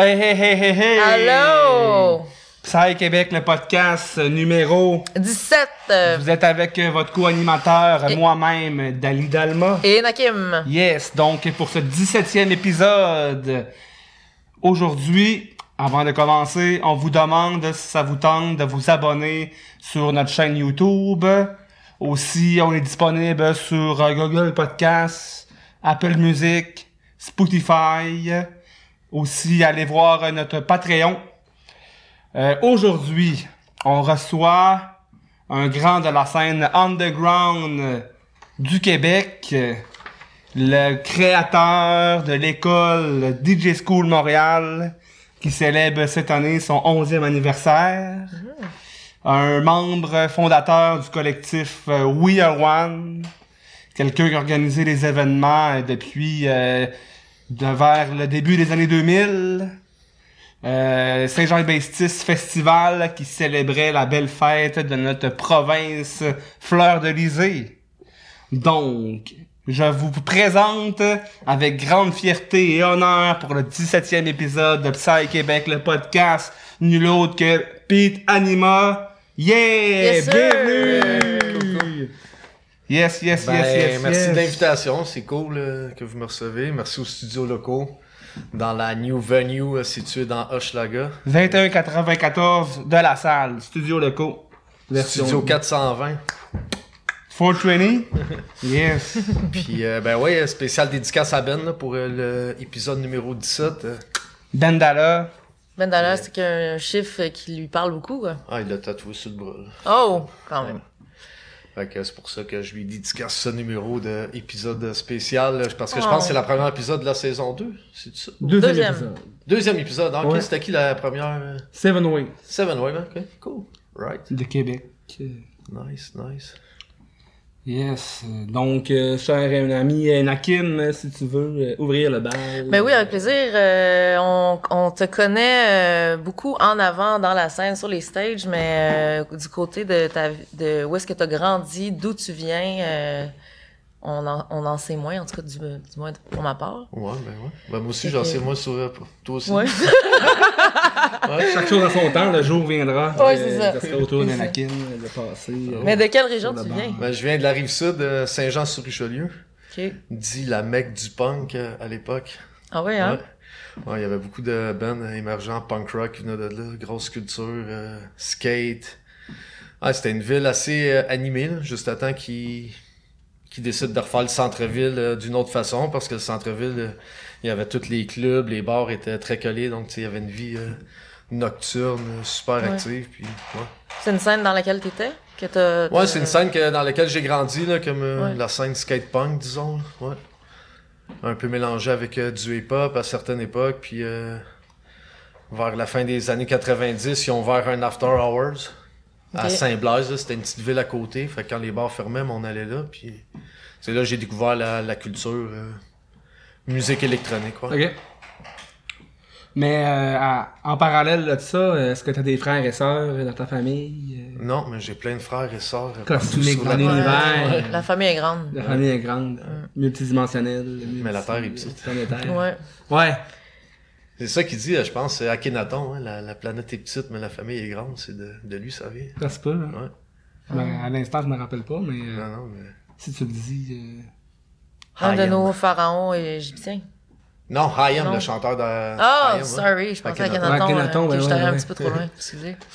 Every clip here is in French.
Hey, hey, hey, hey, hey! Allô? Psy Québec, le podcast numéro. 17. euh, Vous êtes avec euh, votre co-animateur, moi-même, Dali Dalma. Et Nakim. Yes, donc pour ce 17e épisode, aujourd'hui, avant de commencer, on vous demande si ça vous tente de vous abonner sur notre chaîne YouTube. Aussi, on est disponible sur euh, Google Podcasts, Apple Music, Spotify. Aussi, allez voir notre Patreon. Euh, aujourd'hui, on reçoit un grand de la scène underground du Québec, le créateur de l'école DJ School Montréal, qui célèbre cette année son 11e anniversaire. Un membre fondateur du collectif euh, We Are One. Quelqu'un qui a organisé les événements euh, depuis euh, de vers le début des années 2000. Euh, Saint-Jean-Baptiste Festival qui célébrait la belle fête de notre province Fleur de Lysée. Donc, je vous présente avec grande fierté et honneur pour le 17e épisode de Psy Québec, le podcast, nul autre que Pete Anima. Yeah! Yes! Bienvenue! Yes, yes, Ben, yes, yes, merci yes. de l'invitation, c'est cool euh, que vous me recevez. Merci aux studios locaux dans la new venue euh, située dans Hochelaga. 2194 de la salle, studio locaux. Version Studio 420. 420? yes. Puis euh, ben ouais, spécial dédicace à Ben là, pour euh, l'épisode numéro 17. euh. Bandala. C'est qu'un chiffre qui lui parle beaucoup, quoi. Ah, il l'a tatoué sur le bras. là. Oh, quand même. Fait que c'est pour ça que je lui dédicace ce numéro d'épisode spécial. Parce que je pense que c'est la première épisode de la saison 2. C'est ça? Deuxième, Deuxième. épisode. Deuxième épisode. Ah, c'était qui la première? Seven Way Seven, ouais, ok, cool. Right. de Québec. Nice, nice. Yes. Donc, euh, cher ami euh, Nakim, euh, si tu veux euh, ouvrir le bal. Ben oui, avec plaisir. Euh, on, on te connaît euh, beaucoup en avant dans la scène, sur les stages, mais euh, du côté de ta de où est-ce que tu as grandi, d'où tu viens, euh, on, en, on en sait moins, en tout cas du, du moins pour ma part. Ouais, ben ouais. Ben moi aussi, j'en que- sais moins sur euh, toi aussi. Ouais. Ouais. Chaque chose à son temps, le jour viendra. Ouais, c'est ça. Ça sera autour d'Anakin de passer. euh, mais de quelle région tu viens? Ben, je viens de la rive sud, de Saint-Jean-sur-Richelieu, Ok. dit la mecque du punk euh, à l'époque. Ah ouais, hein? Ouais. Ouais, il y avait beaucoup de bands émergents punk rock qui venaient de là, grosse culture, euh, skate. Ah, c'était une ville assez euh, animée, là, juste à temps qu'ils qui décident de refaire le centre-ville euh, d'une autre façon, parce que le centre-ville, euh, il y avait tous les clubs, les bars étaient très collés, donc tu il y avait une vie euh, nocturne, super Ouais. active, puis ouais. C'est une scène dans laquelle t'étais? Que t'as, Ouais, c'est une scène que, dans laquelle j'ai grandi, là, comme Ouais. la scène skate punk, disons. là. Un peu mélangé avec du hip-hop à certaines époques, puis vers la fin des années 90, ils ont ouvert un After Hours à. Saint-Blaise. là. C'était une petite ville à côté, fait que quand les bars fermaient, on allait là, puis c'est là que j'ai découvert la, la culture euh, musique électronique. quoi. Ok. Mais euh, à- en parallèle de ça, est-ce que tu as des frères et sœurs dans ta famille? euh, Non, mais j'ai plein de frères et sœurs. dans l'univers. Ouais, La famille est grande. La famille est grande, multidimensionnelle. Mais la Terre est petite. Planétaire. Ouais. Ouais. C'est ça qu'il dit, je pense, c'est Akhenaton, hein, la, la planète est petite, mais la famille est grande, c'est de, de lui, ça vient. Ça se peut. Hein? Ouais. Ben, à l'instant, je me rappelle pas, mais euh, Non, non, mais... si tu le dis. euh, Un de nos pharaons égyptiens. Non, Hayam, le chanteur de... Hayam, hein. sorry, je pensais à Akhenaton. Kenaton. Ouais, Akhenaton, euh, que je ouais, allé un ouais. petit peu trop loin, excusez.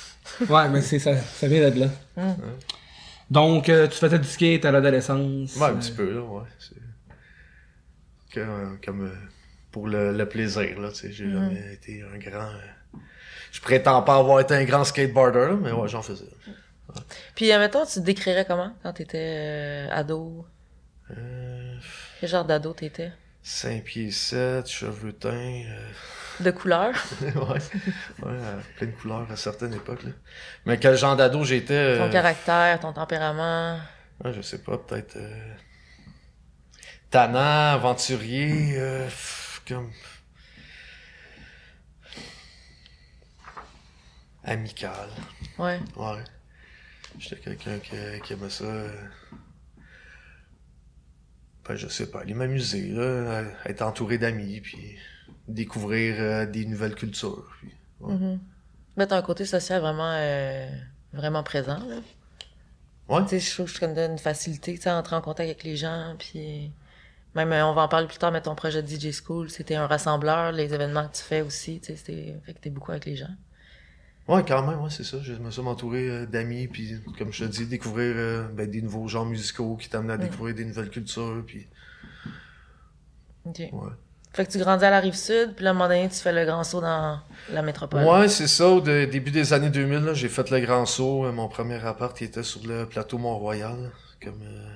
Ouais, mais c'est ça, ça vient de là. Hmm. Donc, euh, tu faisais du skate à l'adolescence. Ouais, un euh, petit peu, là, ouais. c'est- euh, comme euh, pour le, le plaisir, là, tu sais, j'ai Mhm. jamais été un grand... Je prétends pas avoir été un grand skateboarder, là, mais ouais, j'en faisais. Puis, admettons, tu te décrirais comment quand t'étais euh, ado? Euh, Quel genre d'ado t'étais? 5 pieds 7, cheveux teints... euh, De couleur? ouais, ouais plein de couleurs à certaines époques, là. Mais quel genre d'ado j'étais... Ton caractère, ton tempérament? Ouais, je sais pas, peut-être. Tannant, aventurier, pff, comme. Amical. Ouais. Ouais. J'étais quelqu'un qui, qui aimait ça. Ben, je sais pas, aller m'amuser, là, être entouré d'amis, puis découvrir euh, des nouvelles cultures. Puis, ouais. Mais t'as un côté social vraiment, euh, vraiment présent, là. Ouais. Tu sais, je trouve que je te donne une facilité, tu sais, à entrer en contact avec les gens, puis même, euh, on va en parler plus tard, mais ton projet de DJ School, c'était un rassembleur, les événements que tu fais aussi, tu sais, c'était, fait que t'es beaucoup avec les gens. Ouais, quand même, ouais, c'est ça. Je me suis entouré euh, d'amis, puis comme je te dis, découvrir euh, ben, des nouveaux genres musicaux qui t'amènent à Mm. découvrir des nouvelles cultures, puis OK. ouais. Fait que tu grandis à la rive sud, puis là, à un moment donné, tu fais le grand saut dans la métropole. Ouais, c'est ça. Au de- début des années 2000, là, j'ai fait le grand saut. Euh, Mon premier appart, il était sur le plateau Mont-Royal, comme euh,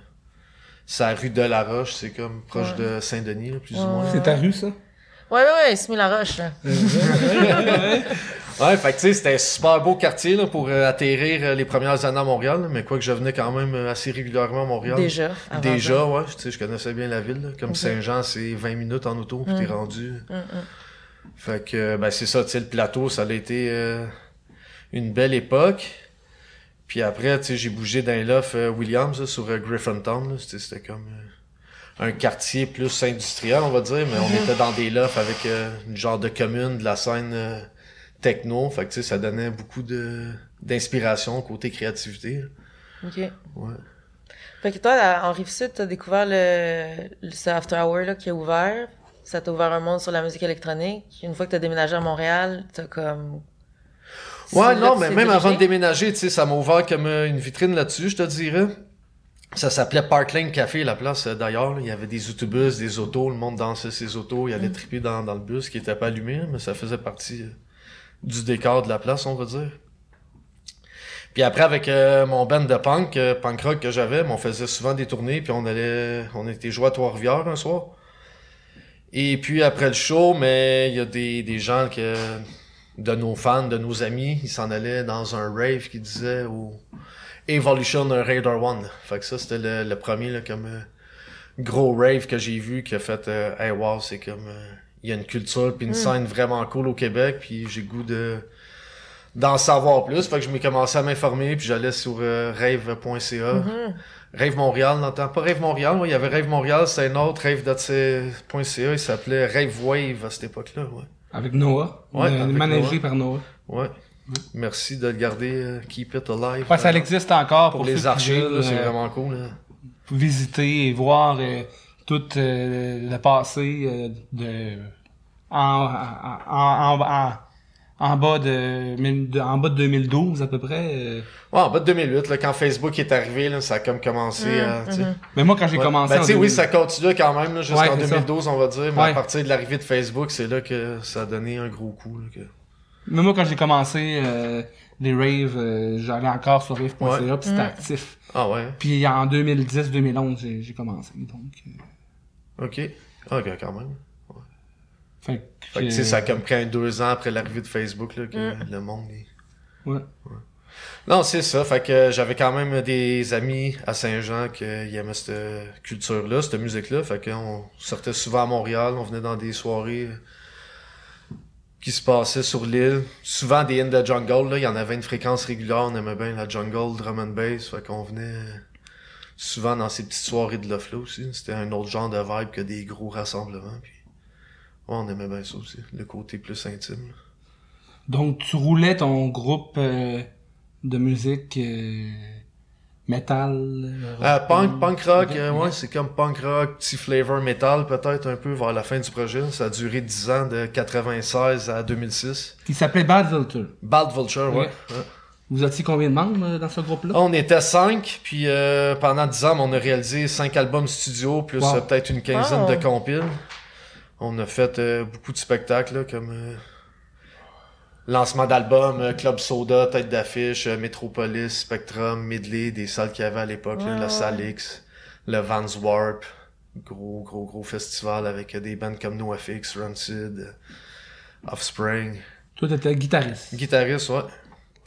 c'est la rue de la Roche, c'est comme proche Ouais. de Saint-Denis, là, plus ou moins. C'est ta rue, ça? Ouais, ouais, ouais, Simi la roche, là. Ouais, fait que tu sais, c'était un super beau quartier là, pour euh, atterrir euh, les premières années à Montréal, là, mais quoi que je venais quand même euh, assez régulièrement à Montréal. Déjà. avant Déjà, ouais, tu sais, je connaissais bien la ville. là. Comme Ok. Saint-Jean, c'est 20 minutes en auto, puis t'es Mm. rendu. Hum. Fait que, ben, c'est ça, tu sais, le plateau, ça a été euh, une belle époque. Puis après, tu sais, j'ai bougé dans l'off Williams, là, sur euh, Griffintown, là. C'était c'était comme euh, un quartier plus industriel, on va dire, mais on était dans des lofts avec une genre de commune de la scène euh, techno. Fait que, tu sais, ça donnait beaucoup de d'inspiration côté créativité. là. OK. Ouais. Fait que toi, en Rive-Sud, t'as découvert le, le ce After Hour là, qui a ouvert. Ça t'a ouvert un monde sur la musique électronique. Une fois que t'as déménagé à Montréal, t'as comme... Ouais, non, mais même avant de déménager, tu sais, ça m'a ouvert comme euh, une vitrine là-dessus, je te dirais. Ça s'appelait Parkland Café, la place, euh, d'ailleurs. Il y avait des autobus, des autos, le monde dansait ses autos, il allait Mm. triper dans, dans le bus qui était pas allumé, mais ça faisait partie euh, du décor de la place, on va dire. Puis après, avec euh, mon band de punk, euh, punk rock que j'avais, on faisait souvent des tournées, puis on allait, on était joué à Trois-Rivières un soir. Et puis après le show, mais il y a des, gens que, de nos fans, de nos amis, ils s'en allaient dans un rave qui disait au Evolution Raider One. Fait que ça, c'était le, premier comme euh, gros rave que j'ai vu qui a fait Hey wow, c'est comme il y a une culture puis une Mm. scène vraiment cool au Québec, puis j'ai goût de d'en savoir plus. Fait que je m'ai commencé à m'informer, puis j'allais sur euh, rave.ca. Mhm. Rave Montréal, n'entend pas Rave Montréal, ouais, il y avait Rave Montréal, c'était un autre, rave.ca, il s'appelait Rave Wave à cette époque-là, ouais. Avec Noah. Ouais, euh, avec managé Noah. par Noah. Ouais. Merci de le garder, euh, keep it alive. Ouais, ça Euh, existe encore pour, les archives, c'est euh, vraiment cool. là. visiter et voir euh, tout euh, le passé euh, de en, en, en, en, en bas de, en bas de 2012 à peu près. euh. Ouais, en bas de 2008, là, quand Facebook est arrivé, là, ça a comme commencé à... sais. mhm. Mais moi quand j'ai Ouais. commencé Ben, en tu sais, oui, 2000 ça continue quand même, jusqu'en Ouais, c'est ça. 2012, on va dire, mais Ouais. à partir de l'arrivée de Facebook, c'est là que ça a donné un gros coup. Là, que... Mais moi quand j'ai commencé euh, les raves, euh, j'allais encore sur rave.ca Ouais. puis c'était Mm. actif. Ah ouais, Puis en 2010-2011 j'ai j'ai commencé donc. euh, ok. Ah, ok, quand même. fait que, Fait que, tu sais, ça a comme pris un deux ans après l'arrivée de Facebook, là, que Mm. le monde... il- ouais. Non, c'est ça. Fait que j'avais quand même des amis à Saint-Jean qui aimaient cette culture-là, cette musique-là. Fait qu'on sortait souvent à Montréal, on venait dans des soirées qui se passaient sur l'île. Souvent des in the jungle, là. Il y en avait une fréquence régulière, on aimait bien la jungle, drum and bass. Fait qu'on venait souvent dans ces petites soirées de loft là aussi. C'était un autre genre de vibe que des gros rassemblements. Puis... Ouais, on aimait bien ça aussi. Le côté plus intime. Donc tu roulais ton groupe euh, de musique euh, metal. euh, Euh, punk, rock, punk rock, euh, ouais, c'est comme punk rock, petit flavor metal peut-être un peu vers la fin du projet. Ça a duré 10 ans, de 96 à 2006. Qui s'appelait Bad Vulture. Bad Vulture, ouais. Ouais. Vous étiez combien de membres euh, dans ce groupe-là? On était 5, puis euh, pendant 10 ans, on a réalisé 5 albums studio, plus Wow. euh, peut-être une quinzaine Wow. de compiles. On a fait euh, beaucoup de spectacles, là, comme euh, lancement d'albums, euh, Club Soda, tête d'affiche, euh, Metropolis, Spectrum, Midley, des salles qu'il y avait à l'époque, la salle X, le Vans Warp, gros, gros, gros festival avec euh, des bands comme NoFX, Rancid, euh, Offspring. Toi, t'étais guitariste. Guitariste, ouais.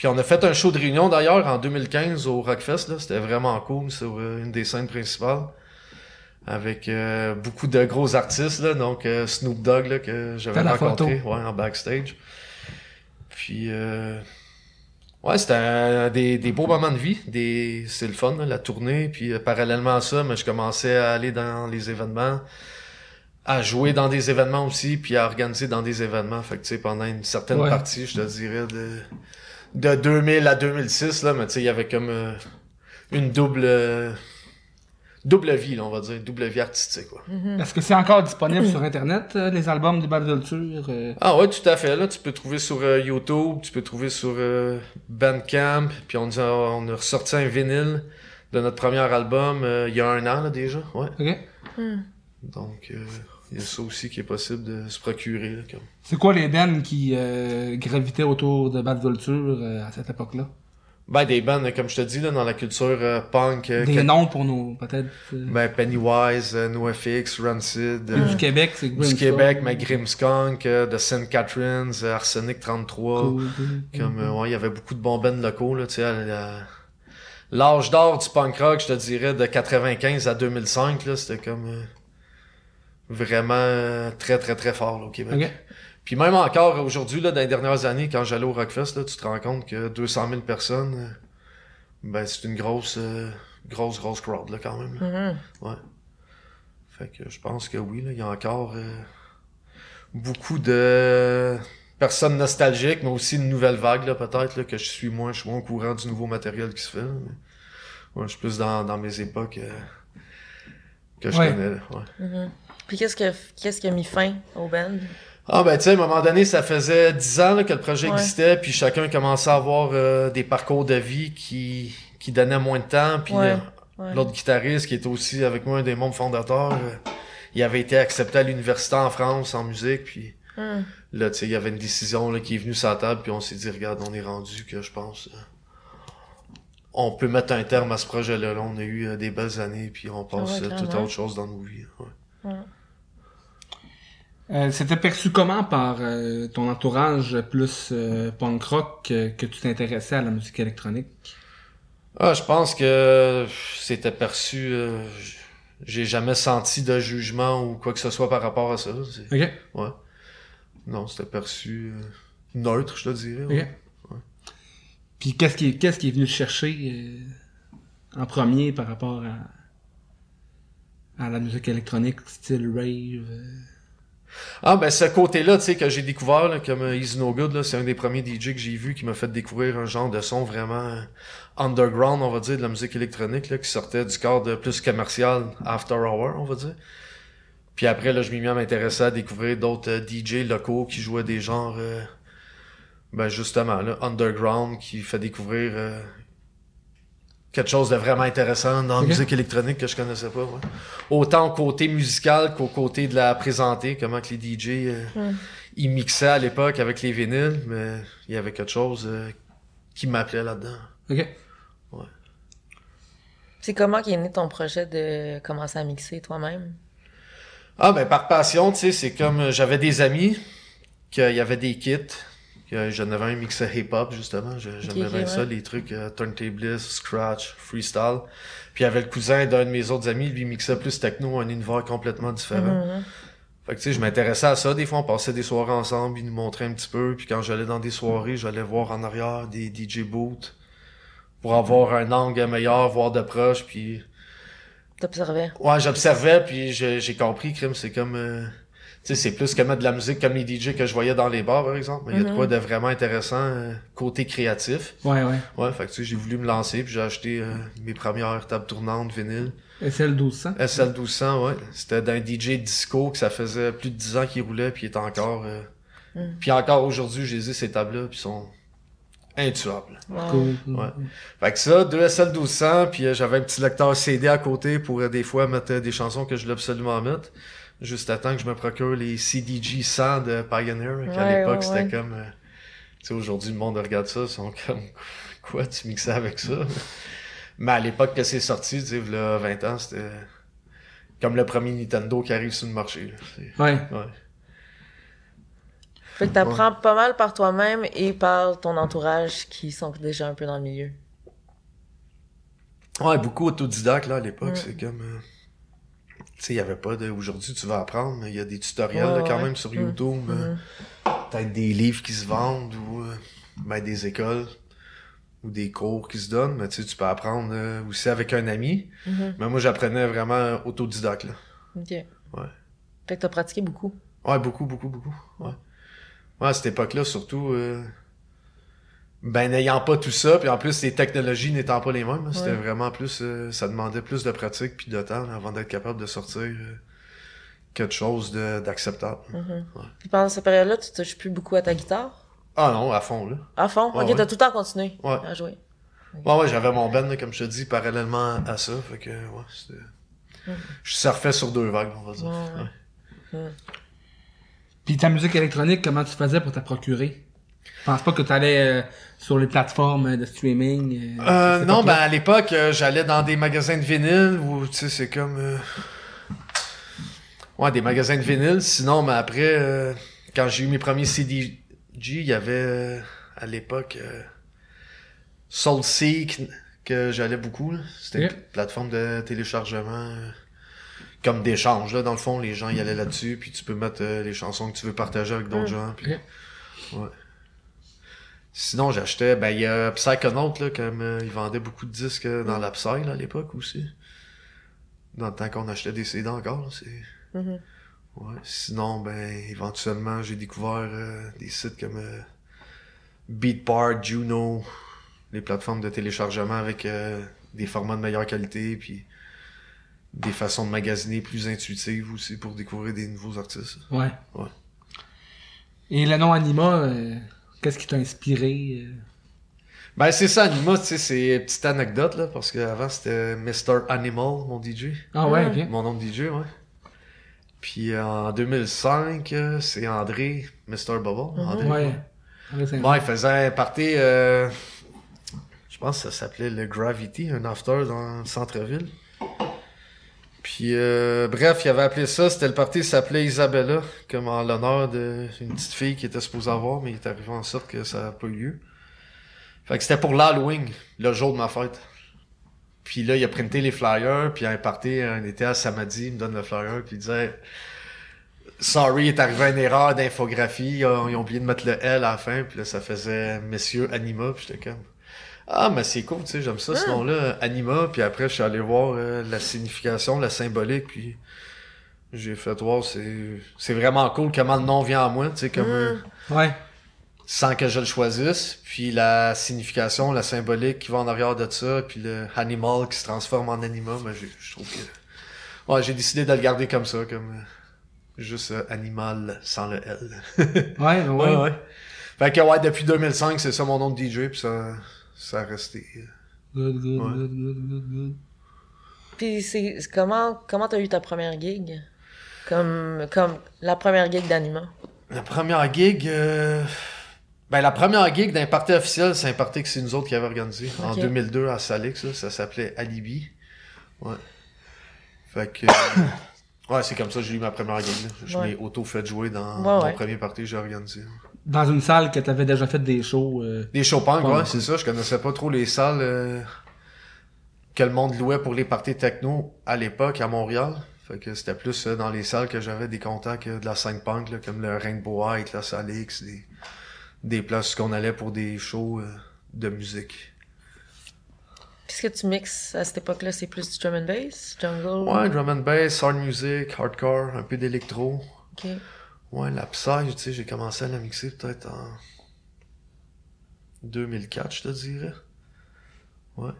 Puis on a fait un show de réunion d'ailleurs en 2015 au Rockfest, là. C'était vraiment cool sur euh, une des scènes principales. Avec euh, beaucoup de gros artistes, là. Donc euh, Snoop Dogg, là, que j'avais rencontré ouais, en backstage. Puis euh, ouais, c'était des, des beaux moments de vie. Des, c'est le fun, là, la tournée. Puis euh, parallèlement à ça, mais je commençais à aller dans les événements. à jouer dans des événements aussi, puis à organiser dans des événements. Fait que, tu sais, pendant une certaine Ouais. partie, je te dirais, de, de 2000 à 2006, là, mais tu sais, il y avait comme euh, une double... euh, double vie, là, on va dire, double vie artistique, quoi. Est-ce que c'est encore disponible sur Internet, euh, les albums de Bad Vulture? euh? Ah ouais, tout à fait. Là, tu peux trouver sur euh, YouTube, tu peux trouver sur euh, Bandcamp, puis on, a- on a ressorti un vinyle de notre premier album euh, il y a un an là, déjà. Ouais. OK. Donc euh, il y a ça aussi qui est possible de se procurer. Là, comme. C'est quoi les bands qui euh, gravitaient autour de Bad Vulture euh, à cette époque-là? Ben des bands, comme je te dis, là, dans la culture euh, punk, euh, Des que- noms pour nos, peut-être, euh, ben, Pennywise, NoFX, Rancid, du Québec, c'est du Québec, mais Grimskunk, de St. Catharines, Arsenic 33. Cool. Comme, ouais, il y avait beaucoup de bons bands locaux, là, tu sais, l'âge d'or du punk rock, je te dirais, de 95 à 2005, là, c'était comme, vraiment très, très, très fort, là, au Québec. OK. Puis même encore aujourd'hui, là, dans les dernières années, quand j'allais au Rockfest, là, tu te rends compte que 200 000 personnes, euh, ben, c'est une grosse, euh, grosse, grosse crowd, là, quand même, là. Mhm. Ouais. Fait que je pense que oui, là, il y a encore euh, beaucoup de personnes nostalgiques, mais aussi une nouvelle vague, là, peut-être, là, que je suis moins, je suis moins au courant du nouveau matériel qui se fait. là. Mais, ouais, je suis plus dans, dans mes époques euh, que je Ouais. connais. là, ouais. Mhm. Puis qu'est-ce que qu'est-ce qui a mis fin au band? Ah ben tu sais, à un moment donné, ça faisait 10 ans là, que le projet Ouais. existait, puis chacun commençait à avoir euh, des parcours de vie qui, qui donnaient moins de temps, puis Ouais. euh, Ouais. L'autre guitariste qui était aussi avec moi un des membres fondateurs, euh, il avait été accepté à l'université en France en musique, puis Mhm. là, tu sais, il y avait une décision là, qui est venue sur la table, puis on s'est dit, regarde, on est rendu que je pense, euh, on peut mettre un terme à ce projet-là. Là, on a eu des belles années, puis on passe clairement. autre chose dans nos vies. ouais. Euh, C'était perçu comment par euh, ton entourage plus euh, punk rock que, que tu t'intéressais à la musique électronique? Ah, je pense que c'était perçu. j'ai jamais senti de jugement ou quoi que ce soit par rapport à ça. OK. Ouais. Non, c'était perçu neutre, je te dirais. OK. ouais. Puis qu'est-ce qui, est- qu'est-ce qui est venu chercher en premier par rapport à, à la musique électronique, style rave? Euh? Ah, ben ce côté-là, tu sais, que j'ai découvert, là, comme euh, Easy No Good, c'est un des premiers DJ que j'ai vu qui m'a fait découvrir un genre de son vraiment euh, underground, on va dire, de la musique électronique, là, qui sortait du cadre plus commercial After Hour, on va dire. Puis après, là, je m'ai mis à m'intéresser à découvrir d'autres euh, DJ locaux qui jouaient des genres, euh, ben justement, là, underground, qui fait découvrir euh, quelque chose de vraiment intéressant dans la musique électronique que je connaissais pas. ouais. Autant au côté musical qu'au côté de la présenter, comment que les DJ euh, Mm. ils mixaient à l'époque avec les vinyles, mais il y avait quelque chose euh, qui m'appelait là-dedans. OK. C'est comment qu'est né ton projet de commencer à mixer toi-même? Ah ben par passion, tu sais, c'est comme euh, j'avais des amis qu'il y avait des kits, j'en avais un mixé hip-hop justement, j'aimais ok, bien ouais. ça, les trucs euh, turntablist, scratch, freestyle. Puis il y avait le cousin d'un de mes autres amis, lui il mixait plus techno, un univers complètement différent. Mhm. Fait que tu sais, je m'intéressais à ça. Des fois, on passait des soirées ensemble, ils nous montraient un petit peu. Puis quand j'allais dans des soirées, j'allais voir en arrière des DJ booths pour avoir un angle meilleur, voir de proche. Puis T'observais. ouais, j'observais, puis j'ai j'ai compris, crime, c'est comme... euh, sais, c'est plus que mettre de la musique comme les DJ que je voyais dans les bars, par exemple. Mais il y a de Mhm. quoi de vraiment intéressant euh, côté créatif. Ouais, ouais. Ouais, fait que tu sais, j'ai voulu me lancer, puis j'ai acheté euh, mes premières tables tournantes vinyle. SL 1200? SL 1200, ouais. C'était d'un DJ disco que ça faisait plus de 10 ans qu'il roulait, puis il est encore... euh, Mm. Puis encore aujourd'hui, j'ai dit ces tables-là, puis ils sont intuables. Wow. Cool. cool. Ouais. Fait que ça, deux SL 1200, puis euh, j'avais un petit lecteur CD à côté pour euh, des fois mettre euh, des chansons que je voulais absolument mettre. Juste à temps que je me procure les CDG 100 de Pioneer, qu'à Ouais, l'époque, ouais, c'était ouais. comme... euh, tu sais, aujourd'hui, le monde regarde ça, ils sont comme... Quoi, tu mixais avec ça? Mais à l'époque que c'est sorti, tu sais, il y a 20 ans, c'était... Comme le premier Nintendo qui arrive sur le marché. là. Ouais. Ouais. Fait que t'apprends pas mal par toi-même et par ton entourage qui sont déjà un peu dans le milieu. Ouais, beaucoup autodidacte, là, à l'époque. Mm. C'est comme... euh, il y avait pas de... Aujourd'hui, tu vas apprendre, mais il y a des tutoriels, Ouais, là, quand ouais. même, sur. YouTube. euh. Peut-être des livres qui se vendent ou euh, ben, des écoles ou des cours qui se donnent. Mais tu sais, tu peux apprendre euh, aussi avec un ami. Mhm. Mais moi, j'apprenais vraiment autodidacte, là. Ok. Ouais. Fait que t'as pratiqué beaucoup. Ouais, beaucoup, beaucoup, beaucoup. Ouais. Ouais, à cette époque-là, surtout, euh, ben, n'ayant pas tout ça, puis en plus, les technologies n'étant pas les mêmes, c'était vraiment plus, euh, ça demandait plus de pratique puis de temps là, avant d'être capable de sortir euh, quelque chose de- d'acceptable. Mhm. Ouais. Puis pendant cette période-là, tu touches plus beaucoup à ta guitare? Ah non, à fond, là. À fond? Ouais, ok, ouais. t'as tout le temps continué Ouais. à jouer. Ouais, ouais, j'avais mon band, là, comme je te dis, parallèlement à ça, fait que, ouais, c'était... Mhm. Je surfais sur deux vagues, on va dire. Ouais, ouais. Ouais. Puis ta musique électronique, comment tu faisais pour te procurer? Je pense pas que tu allais sur les plateformes de streaming. euh, Euh, non, ben à l'époque, euh, j'allais dans des magasins de vinyle où, tu sais, c'est comme... euh, Ouais, des magasins de vinyle. Sinon, mais après, euh, quand j'ai eu mes premiers CDG, il y avait, euh, à l'époque, euh, SoulSeek, que j'allais beaucoup. C'était une plateforme de téléchargement... comme d'échange, là, dans le fond, les gens y allaient là-dessus, puis tu peux mettre euh, les chansons que tu veux partager avec d'autres Mm. gens, puis... Ouais. Sinon, j'achetais, ben, il y a Psychonaut, là, comme euh, ils vendaient beaucoup de disques euh, dans la Psy, là, à l'époque aussi. Dans le temps qu'on achetait des CD encore, là, c'est... Mhm. Ouais. Sinon, ben, éventuellement, j'ai découvert euh, des sites comme euh, Beatport, Juno, les plateformes de téléchargement avec euh, des formats de meilleure qualité, puis des façons de magasiner plus intuitives aussi pour découvrir des nouveaux artistes. Ouais. Ouais. Et le nom Anima, euh, qu'est-ce qui t'a inspiré? euh? Ben, c'est ça, Anima, tu sais, c'est une petite anecdote, là, parce qu'avant, c'était Mr. Animal, mon DJ. Ah ouais, ok. Mon nom de DJ, ouais. Puis euh, en 2005, euh, c'est André, Mr. Bubble. Mhm. André. Ouais. Bon, il faisait un party, euh, je pense que ça s'appelait le Gravity, un after dans le centre-ville. Puis, euh, bref, il avait appelé ça, c'était le party, il s'appelait Isabella, comme en l'honneur d'une petite fille qui était supposée avoir, mais il est arrivé en sorte que ça n'a pas eu lieu. Fait que c'était pour l'Halloween, le jour de ma fête. Puis là, il a printé les flyers, puis un party, un été à Samedi, il me donne le flyer, puis il disait Sorry, il est arrivé une erreur d'infographie, ils ont, oublié de mettre le L à la fin, puis là, ça faisait Messieurs Anima, puis j'étais comme Ah, mais c'est cool, tu sais, j'aime ça, ce Ah. nom-là, Anima, puis après, je suis allé voir euh, la signification, la symbolique, puis j'ai fait voir, c'est c'est vraiment cool comment le nom vient à moi, tu sais, comme euh, Ouais. sans que je le choisisse, puis la signification, la symbolique qui va en arrière de ça, puis le animal qui se transforme en anima, ben j'ai- je trouve que... Ouais, j'ai décidé de le garder comme ça, comme euh, juste euh, animal sans le L. Ouais, ouais. Fait que ouais, depuis 2005, c'est ça mon nom de DJ, puis ça, ça a resté. Good, good, Ouais. good, good, good, good. Puis c'est c'est- comment comment t'as eu ta première gig? Comme comme la première gig d'Anima. La première gig... euh, Ben, la première gig d'un party officiel, c'est un party que c'est nous autres qui avons organisé en Ok. 2002 à Salix, là, ça s'appelait Alibi. Ouais. Fait que... ouais, c'est comme ça que j'ai eu ma première gig. Là. Je Ouais. m'ai auto-fait jouer dans Ouais, mon ouais. premier party que j'ai organisé. Dans une salle que t'avais déjà fait des shows. euh, Les show punk, Ouais, c'est ça. Je connaissais pas trop les salles euh, que le monde louait pour les parties techno à l'époque à Montréal. Fait que c'était plus euh, dans les salles que j'avais des contacts euh, de la scène punk, là, comme le Rainbow White, la Salix, des, des places qu'on allait pour des shows euh, de musique. Qu'est-ce que tu mixes à cette époque-là? C'est plus du drum and bass? Jungle? Ouais, drum and bass, hard music, hardcore, un peu d'électro. Ok. Ouais, la Psy, tu sais, j'ai commencé à la mixer peut-être en 2004, je te dirais. Ouais.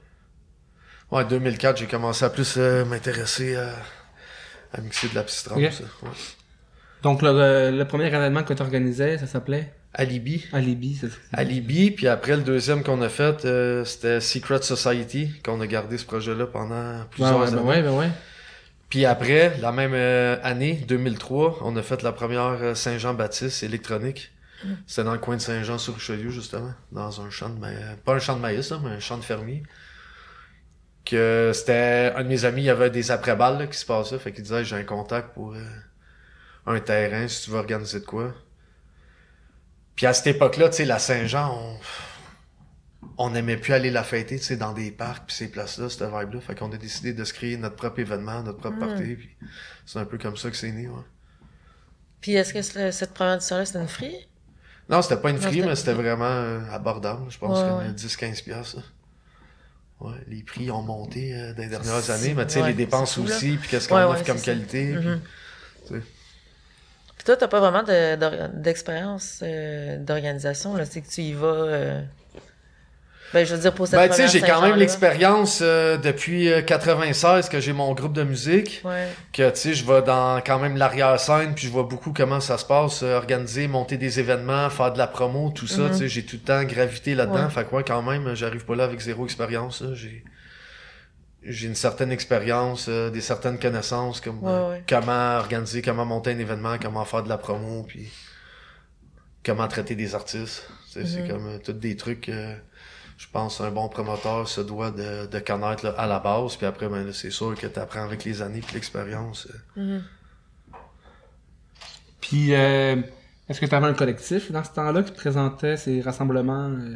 Ouais, 2004, j'ai commencé à plus euh, m'intéresser à, à mixer de la ça, ouais. Donc, le, le premier événement que tu organisais, ça s'appelait? Alibi. Alibi. c'est ça. Alibi, puis après le deuxième qu'on a fait, euh, c'était Secret Society, qu'on a gardé ce projet-là pendant plusieurs ouais, années. ben ouais, ben ouais. Puis après, la même euh, année, 2003, on a fait la première euh, Saint-Jean-Baptiste électronique. C'était dans le coin de Saint-Jean sur Richelieu, justement, dans un champ de maïs. Pas un champ de maïs, là, mais un champ de fermier. Que c'était un de mes amis, il y avait des après-balles qui se passaient. Fait qu'il disait j'ai un contact pour euh, un terrain si tu veux organiser de quoi. Puis à cette époque-là, tu sais, la Saint-Jean, on on n'aimait plus aller la fêter, tu sais, dans des parcs puis ces places-là, cette vibe-là. Fait qu'on a décidé de se créer notre propre événement, notre propre Mm. party. Puis c'est un peu comme ça que c'est né, ouais. Puis est-ce que c'est- cette première édition-là, c'était une free? Non, c'était pas une free, mais c'était vraiment euh, abordable. Je pense Ouais, comme ouais. euh, 10-15 piastres. Ouais, les prix ont monté euh, dans les dernières C'est- années, mais tu sais, ouais, les dépenses aussi, puis qu'est-ce qu'on offre comme qualité. puis- Mhm. Puis toi, t'as pas vraiment de- d'expérience euh, d'organisation, là. C'est que tu y vas. Euh, Ben, je veux dire, pour cette Ben, tu sais, j'ai quand même l'expérience euh, depuis euh, 96 que j'ai mon groupe de musique. Ouais. Que, tu sais, je vais dans quand même l'arrière-scène, puis je vois beaucoup comment ça se passe, euh, organiser, monter des événements, faire de la promo, tout ça, Mhm. tu sais, j'ai tout le temps gravité là-dedans. Ouais. Fait que, ouais, quand même, j'arrive pas là avec zéro expérience. J'ai, j'ai une certaine expérience, euh, des certaines connaissances, comme euh, comment organiser, comment monter un événement, comment faire de la promo, puis comment traiter des artistes. C'est Mhm. comme euh, tous des trucs, euh, je pense, un bon promoteur se doit de, de connaître là, à la base, puis après, ben, là, c'est sûr que tu apprends avec les années puis l'expérience. euh. Mhm. Puis, euh, est-ce que tu avais un collectif dans ce temps-là qui présentait ces rassemblements? euh?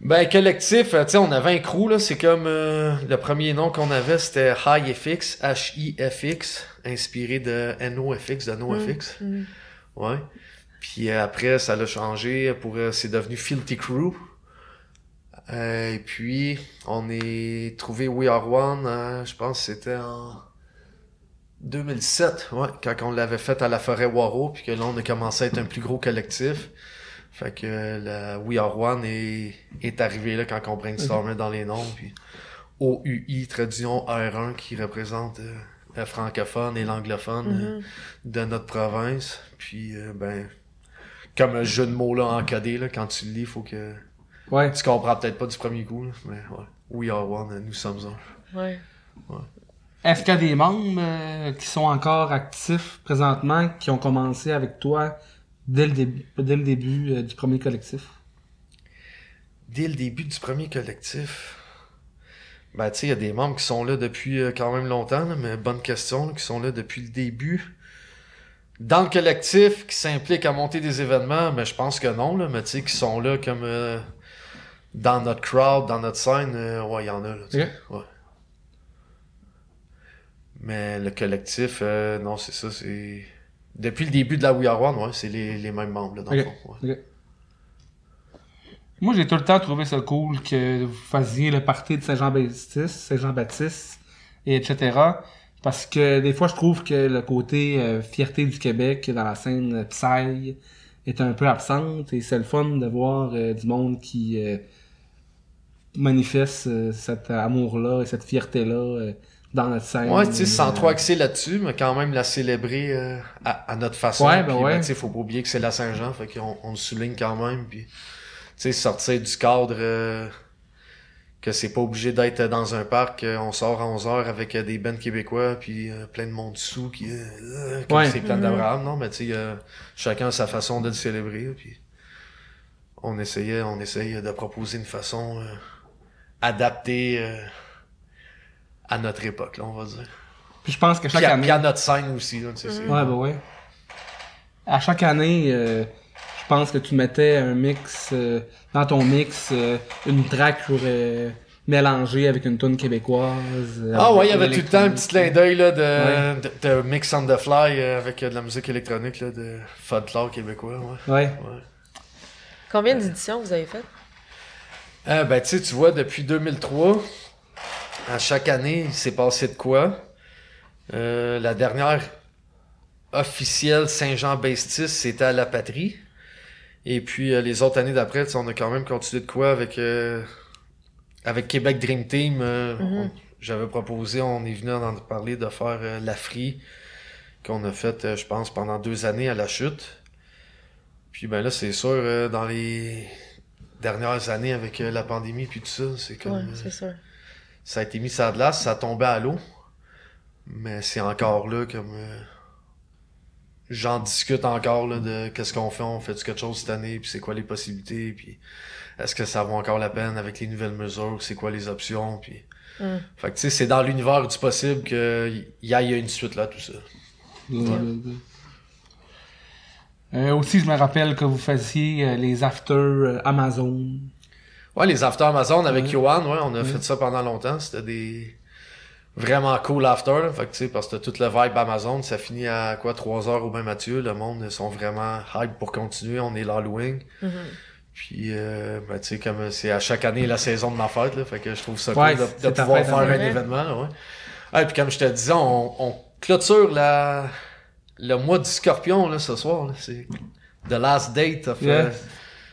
Ben, collectif, euh, tu sais, on avait un crew, là, c'est comme, euh, le premier nom qu'on avait, c'était HiFX, H-I-F-X, inspiré de NoFX, de NoFX. Mhm. Ouais. Puis après, ça l'a changé pour, c'est devenu Filthy Crew. Euh, et puis, on est trouvé We Are One, euh, je pense que c'était en 2007, ouais, quand on l'avait fait à la forêt Waro, puis que là, on a commencé à être un plus gros collectif. Fait que euh, la We Are One est, est arrivé là quand on brainstormait dans les noms, puis OUI, traduction R1, qui représente euh, le francophone et l'anglophone euh, Mhm. de notre province. Puis, euh, ben, comme un jeu de mots là encodé, là, quand tu le lis, faut que Ouais. tu comprends peut-être pas du premier coup, là, mais ouais. We are one, nous sommes un. Ouais. Est-ce qu'il y a des membres euh, qui sont encore actifs présentement, qui ont commencé avec toi dès le début, dès le début euh, du premier collectif? Dès le début du premier collectif, ben, tu sais, il y a des membres qui sont là depuis euh, quand même longtemps, là, mais bonne question, là, qui sont là depuis le début. Dans le collectif, qui s'impliquent à monter des événements, mais je pense que non, là, mais tu sais, qui sont là comme euh, dans notre crowd, dans notre scène, euh, ouais, il y en a, là, ouais. Mais le collectif, euh, non, c'est ça, c'est... Depuis le début de la We Are One, ouais, c'est les, les mêmes membres, là, dans le Ok. fond. ouais. Ok. Moi, j'ai tout le temps trouvé ça cool que vous fassiez le party de Saint-Jean-Baptiste, Saint-Jean-Baptiste, et etc. Parce que des fois, je trouve que le côté euh, fierté du Québec dans la scène Psy est un peu absente et c'est le fun de voir euh, du monde qui euh, manifeste euh, cet amour-là et cette fierté-là euh, dans notre scène. Ouais, tu sais, sans Euh, trop axer là-dessus, mais quand même la célébrer euh, à, à notre façon. Ouais, ben Puis, ouais. tu sais, faut pas oublier que c'est la Saint-Jean, fait qu'on on le souligne quand même. Puis, tu sais, sortir du cadre euh, que c'est pas obligé d'être dans un parc, euh, on sort à 11 heures avec euh, des bands québécois, puis euh, plein de monde sous qui euh, euh, comme Ouais. c'est plein Mhm. d'Abraham, non, mais tu sais, euh, chacun a sa façon de le célébrer, puis on essayait, on essayait de proposer une façon adaptée euh, à notre époque, là, on va dire. Puis je pense que chaque Puis à, année... puis à notre scène aussi, là, tu sais, c'est-. Ouais, bah ouais. À chaque année, euh, je pense que tu mettais un mix, euh, dans ton mix, euh, une track pour euh, mélanger avec une tune québécoise. euh, Ah ouais, il y avait tout le temps un petit clin d'œil là, de, Ouais. de, de mix on the fly euh, avec euh, de la musique électronique là, de folklore québécois. Ouais. Ouais. ouais. Combien d'éditions vous avez faites? Euh, ben tu sais, tu vois, depuis 2003, à chaque année, il s'est passé de quoi? Euh, la dernière officielle Saint-Jean-Bastis, c'était à la patrie. Et puis euh, les autres années d'après, on a quand même continué de quoi avec euh, avec Québec Dream Team. euh, Mhm. on- J'avais proposé, on est venu en parler de faire la Free qu'on a fait, euh, je pense, pendant deux années à la chute. Puis ben là, c'est sûr, euh, dans les dernières années avec euh, la pandémie puis tout ça, c'est comme Ouais, euh, c'est sûr. ça a été mis sur la glace, ça a tombé à l'eau. Mais c'est encore là comme euh, j'en discute encore là de qu'est-ce qu'on fait, on fait quelque chose cette année, puis c'est quoi les possibilités, puis est-ce que ça vaut encore la peine avec les nouvelles mesures, c'est quoi les options, puis Mm. fait que tu sais c'est dans l'univers du possible que y a, y a une suite là tout ça. Euh, aussi, je me rappelle que vous faisiez euh, les after euh, Amazon. Ouais, les after Amazon avec. Yohan, ouais, on a fait ça pendant longtemps. C'était des vraiment cool after. Là. Fait que tu sais, parce que toute le vibe Amazon, ça finit à quoi 3 heures au bain Mathieu. Le monde ils sont vraiment hype pour continuer. On est l'Halloween. Mhm. Puis euh, ben, tu sais, comme c'est à chaque année la saison de ma fête, là, fait que je trouve ça Ouais, cool de, pouvoir faire un événement. Là, ouais. Ah, et puis comme je te disais, on, on clôture la le mois du scorpion, là, ce soir, là, c'est The Last Date of Yeah. euh,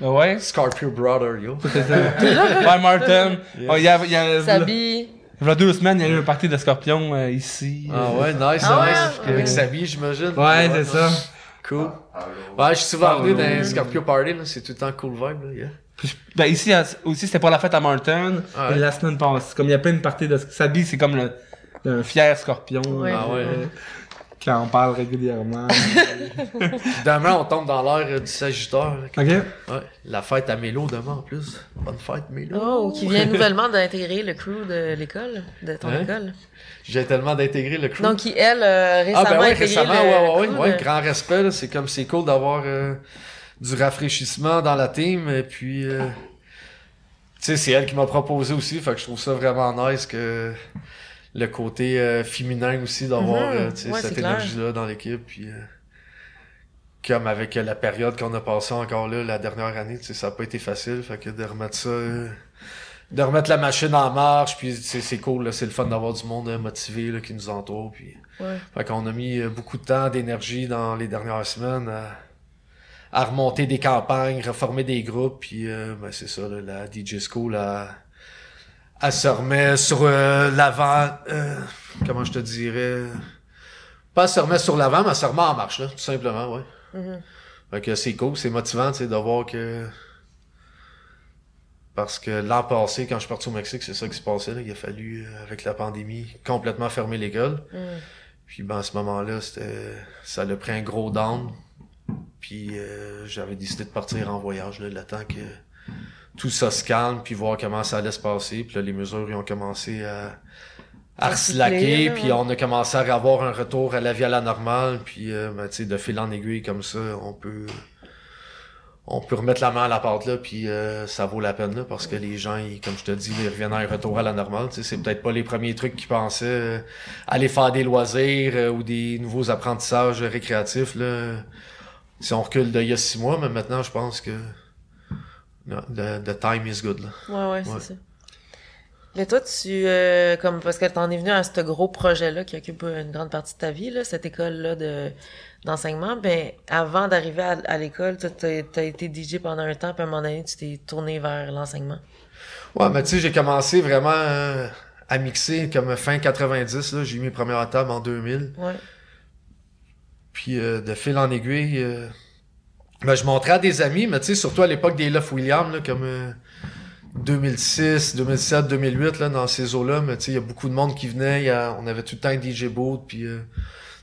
Ah Ouais? Scorpio Brother, yo. Ouais, Martin. Oh, il y a, il y a, Sabi. il y a deux semaines, il y a eu un party de scorpion euh, ici. Ah ouais, nice, Ah ouais, nice. ouais. Avec Sabi, j'imagine. Ouais, c'est ça. Cool. Ouais, je suis souvent Ah, venu dans les Scorpio Party, là. C'est tout le temps cool vibe, là, yeah. Ben ici aussi c'était pour la fête à Martin Ouais. et la semaine passée comme il y a plein de parties de Sabi c'est comme le, le fier scorpion Ouais. euh, Ah ouais. Quand on parle régulièrement. Demain, on tombe dans l'heure du Sagittaire. ok. Ouais, la fête à Mélo demain en plus. Bonne fête, Mélo. Oh, qui vient nouvellement d'intégrer le crew de l'école, de ton Hein? école. J'ai tellement d'intégrer le crew. Donc, qui, elle, euh, ah récemment ben intégré récemment, le, ouais, ouais, ouais, de- grand respect. C'est comme, c'est cool d'avoir euh, du rafraîchissement dans la team, et puis... euh, tu sais, c'est elle qui m'a proposé aussi, fait que je trouve ça vraiment nice que le côté euh, féminin aussi, d'avoir Mhm. euh, Ouais, cette énergie-là dans l'équipe, puis... euh, comme avec euh, la période qu'on a passée encore là, la dernière année, tu sais, ça a pas été facile, fait que de remettre ça... euh, de remettre la machine en marche, puis c'est cool, là, c'est le fun d'avoir du monde euh, motivé là, qui nous entoure, puis... Ouais. Fait qu'on a mis beaucoup de temps, d'énergie dans les dernières semaines à, à remonter des campagnes, reformer des groupes, puis euh, ben, c'est ça, là, la DJ School, elle se remet sur euh, l'avant, euh, comment je te dirais, pas elle se remet sur l'avant, mais elle se remet en marche, là, tout simplement, ouais. Mhm. Fait que c'est cool, c'est motivant, tu sais, de voir que... Parce que l'an passé, quand je suis parti au Mexique, c'est ça qui se passait, là. Il a fallu, euh, avec la pandémie, complètement fermer l'école. Mhm. Puis ben, à ce moment-là, c'était ça a pris un gros down. Puis euh, j'avais décidé de partir en voyage là, le temps que tout ça se calme, puis voir comment ça allait se passer. Puis là, les mesures ils ont commencé à, à là, puis on a commencé à avoir un retour à la vie à la normale. Puis euh, ben, tu sais, de fil en aiguille comme ça, on peut on peut remettre la main à la pâte là, puis euh, ça vaut la peine là, parce que les gens, ils, comme je te dis, ils reviennent à un retour à la normale. Tu sais, c'est peut-être pas les premiers trucs qu'ils pensaient euh, aller faire des loisirs euh, ou des nouveaux apprentissages récréatifs là. Si on recule d'il y a six mois, mais maintenant, je pense que the, the time is good là. Ouais, ouais, Ouais. c'est ça. Mais toi, tu, euh, comme, parce que t'en es venu à ce gros projet-là qui occupe une grande partie de ta vie, là, cette école-là de, d'enseignement, ben, avant d'arriver à, à l'école, t'as, t'as été DJ pendant un temps, puis à un moment donné, tu t'es tourné vers l'enseignement. Ouais, mais tu sais, j'ai commencé vraiment euh, à mixer comme fin 90 là. J'ai eu mes premières tables en 2000. Ouais. Puis euh, de fil en aiguille, euh, ben, je montrais à des amis, mais tu sais, surtout à l'époque des Love Williams, là, comme euh, 2006, 2007, 2008, là, dans ces eaux-là, mais tu sais, il y a beaucoup de monde qui venait, y a- on avait tout le temps un DJ booth, puis euh,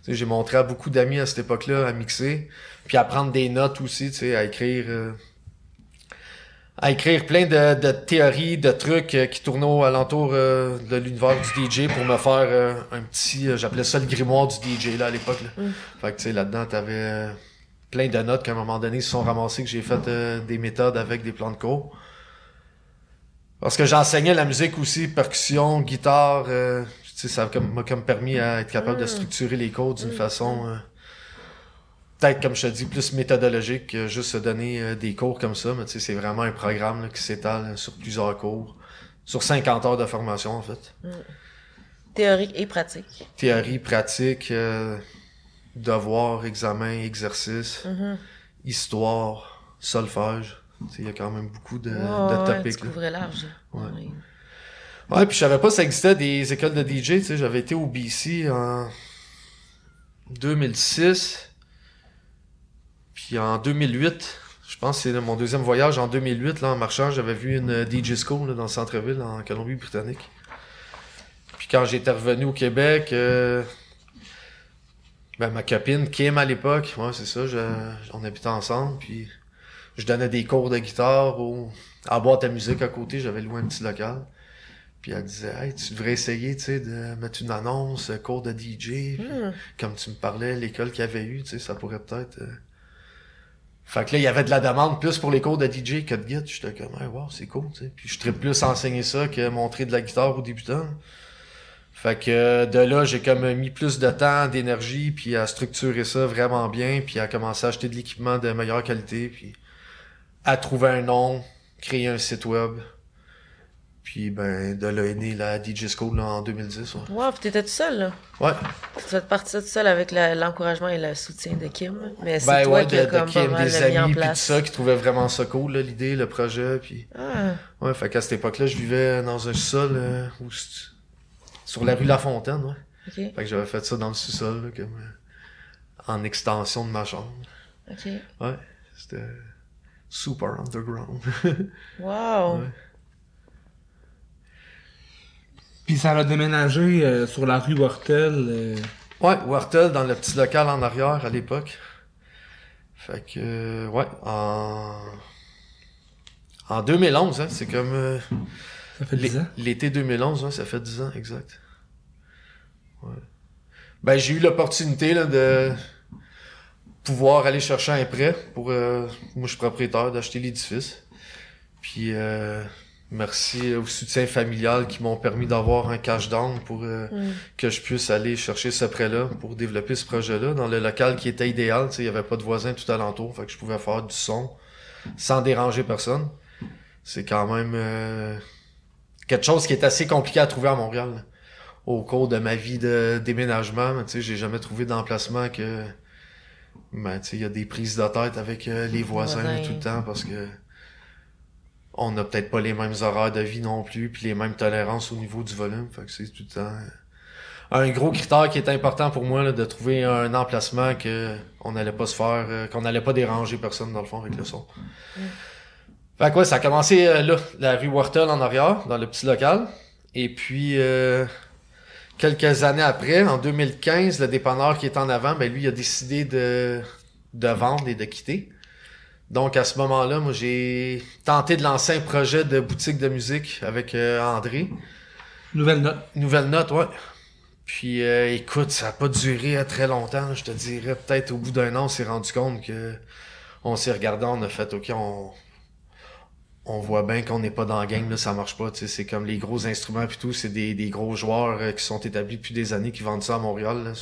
tu sais, j'ai montré à beaucoup d'amis à cette époque-là à mixer, puis à prendre des notes aussi, tu sais, à écrire... euh, à écrire plein de, de théories, de trucs euh, qui tournaient au alentour euh, de l'univers du DJ pour me faire euh, un petit, euh, j'appelais ça le grimoire du DJ là à l'époque. Là. Mm. Fait que tu sais là-dedans t'avais euh, plein de notes qu'à un moment donné ils se sont ramassés que j'ai fait euh, des méthodes avec des plans de cours. Parce que j'enseignais la musique aussi, percussion, guitare, euh, tu sais ça m'a comme, permis à être capable de Mm. structurer les cours d'une Mm. façon euh, peut-être comme je te dis plus méthodologique que juste se donner euh, des cours comme ça mais tu sais c'est vraiment un programme là, qui s'étale euh, sur plusieurs cours sur 50 heures de formation en fait Théorique et pratique. théorie pratique euh, devoir examen exercice Mhm. histoire solfège Tu sais, il y a quand même beaucoup de, Ouais, de ouais, topics tu là. couvrais large. Ouais. Ouais. Ouais, puis je savais pas ça existait des écoles de DJ, tu sais, j'avais été au BC en 2006. Puis en 2008, je pense que c'est mon deuxième voyage en 2008 là en marchant, j'avais vu une DJ school là, dans le centre-ville en Colombie-Britannique. Puis quand j'étais revenu au Québec, euh, ben, ma copine Kim à l'époque, ouais, c'est ça, je- on habitait ensemble puis je donnais des cours de guitare au à boîte à musique à côté, j'avais loué un petit local. Puis elle disait, hey, tu devrais essayer, tu sais, de mettre une annonce, euh, cours de DJ. Puis, Hmm. Comme tu me parlais, l'école qu'il y avait eu, tu sais, ça pourrait peut-être. euh. Fait que là, il y avait de la demande plus pour les cours de DJ que de guide. J'étais comme, hey, wow, c'est cool, tu sais. Puis je serais plus enseigner ça que montrer de la guitare aux débutants. Fait que euh, de là, j'ai comme mis plus de temps, d'énergie, puis à structurer ça vraiment bien, puis à commencer à acheter de l'équipement de meilleure qualité, puis à trouver un nom, créer un site web, Puis ben de là est née la DJ School là, en 2010. Ouais. Wow, t'étais tout seul, là? Ouais. Tu fais partie tout seul avec l'encouragement et le soutien de Kim. Mais c'est Ben toi ouais, qui de, Kim, des amis puis tout ça qui trouvaient vraiment ça cool là, l'idée, le projet puis Ah, ouais, fait qu'à cette époque-là, je vivais dans un sol euh, où sur la rue La Fontaine, ouais. Fait que j'avais fait ça dans le sous-sol là, comme euh, en extension de ma chambre. ok. Ouais, c'était super underground. Wow. Ouais. Puis ça a déménagé euh, sur la rue Wortel. euh, Ouais, Wartel dans le petit local en arrière à l'époque. Fait que, euh, ouais, en, en 2011, hein, c'est comme euh, ça fait l'é- 10 ans? l'été 2011, hein, ça fait 10 ans, exact. Ouais. Ben, j'ai eu l'opportunité là, de pouvoir aller chercher un prêt pour... euh, moi, je suis propriétaire d'acheter l'édifice. Puis, euh, merci au soutien familial qui m'ont permis d'avoir un cash down pour... euh, Mm. que je puisse aller chercher ce prêt-là pour développer ce projet-là dans le local qui était idéal. Tu sais, il n'y avait pas de voisins tout alentour, fait que je pouvais faire du son sans déranger personne. C'est quand même euh, quelque chose qui est assez compliqué à trouver à Montréal. là. Au cours de ma vie de déménagement, tu sais, j'ai jamais trouvé d'emplacement que ben, tu sais, il y a des prises de tête avec euh, les voisins Voisins. tout le temps parce que on n'a peut-être pas les mêmes horaires de vie non plus, puis les mêmes tolérances au niveau du volume. Fait que c'est tout le temps un gros critère qui est important pour moi là, de trouver un emplacement que on n'allait pas se faire, euh, qu'on n'allait pas déranger personne dans le fond avec le son. Fait que ouais, ça a commencé euh, là, la rue Wartel en arrière, dans le petit local. Et puis euh, quelques années après, en 2015, le dépanneur qui est en avant, ben lui il a décidé de, de vendre et de quitter. Donc à ce moment-là, moi j'ai tenté de lancer un projet de boutique de musique avec euh, André. Nouvelle note. Nouvelle note, ouais. Puis euh, écoute, ça a pas duré très longtemps. Je te dirais peut-être au bout d'un an, on s'est rendu compte que on s'est regardé, on a fait OK, on on voit bien qu'on n'est pas dans la game, là, ça marche pas. tu sais, C'est comme les gros instruments puis tout, c'est des, des gros joueurs euh, qui sont établis depuis des années qui vendent ça à Montréal. Là,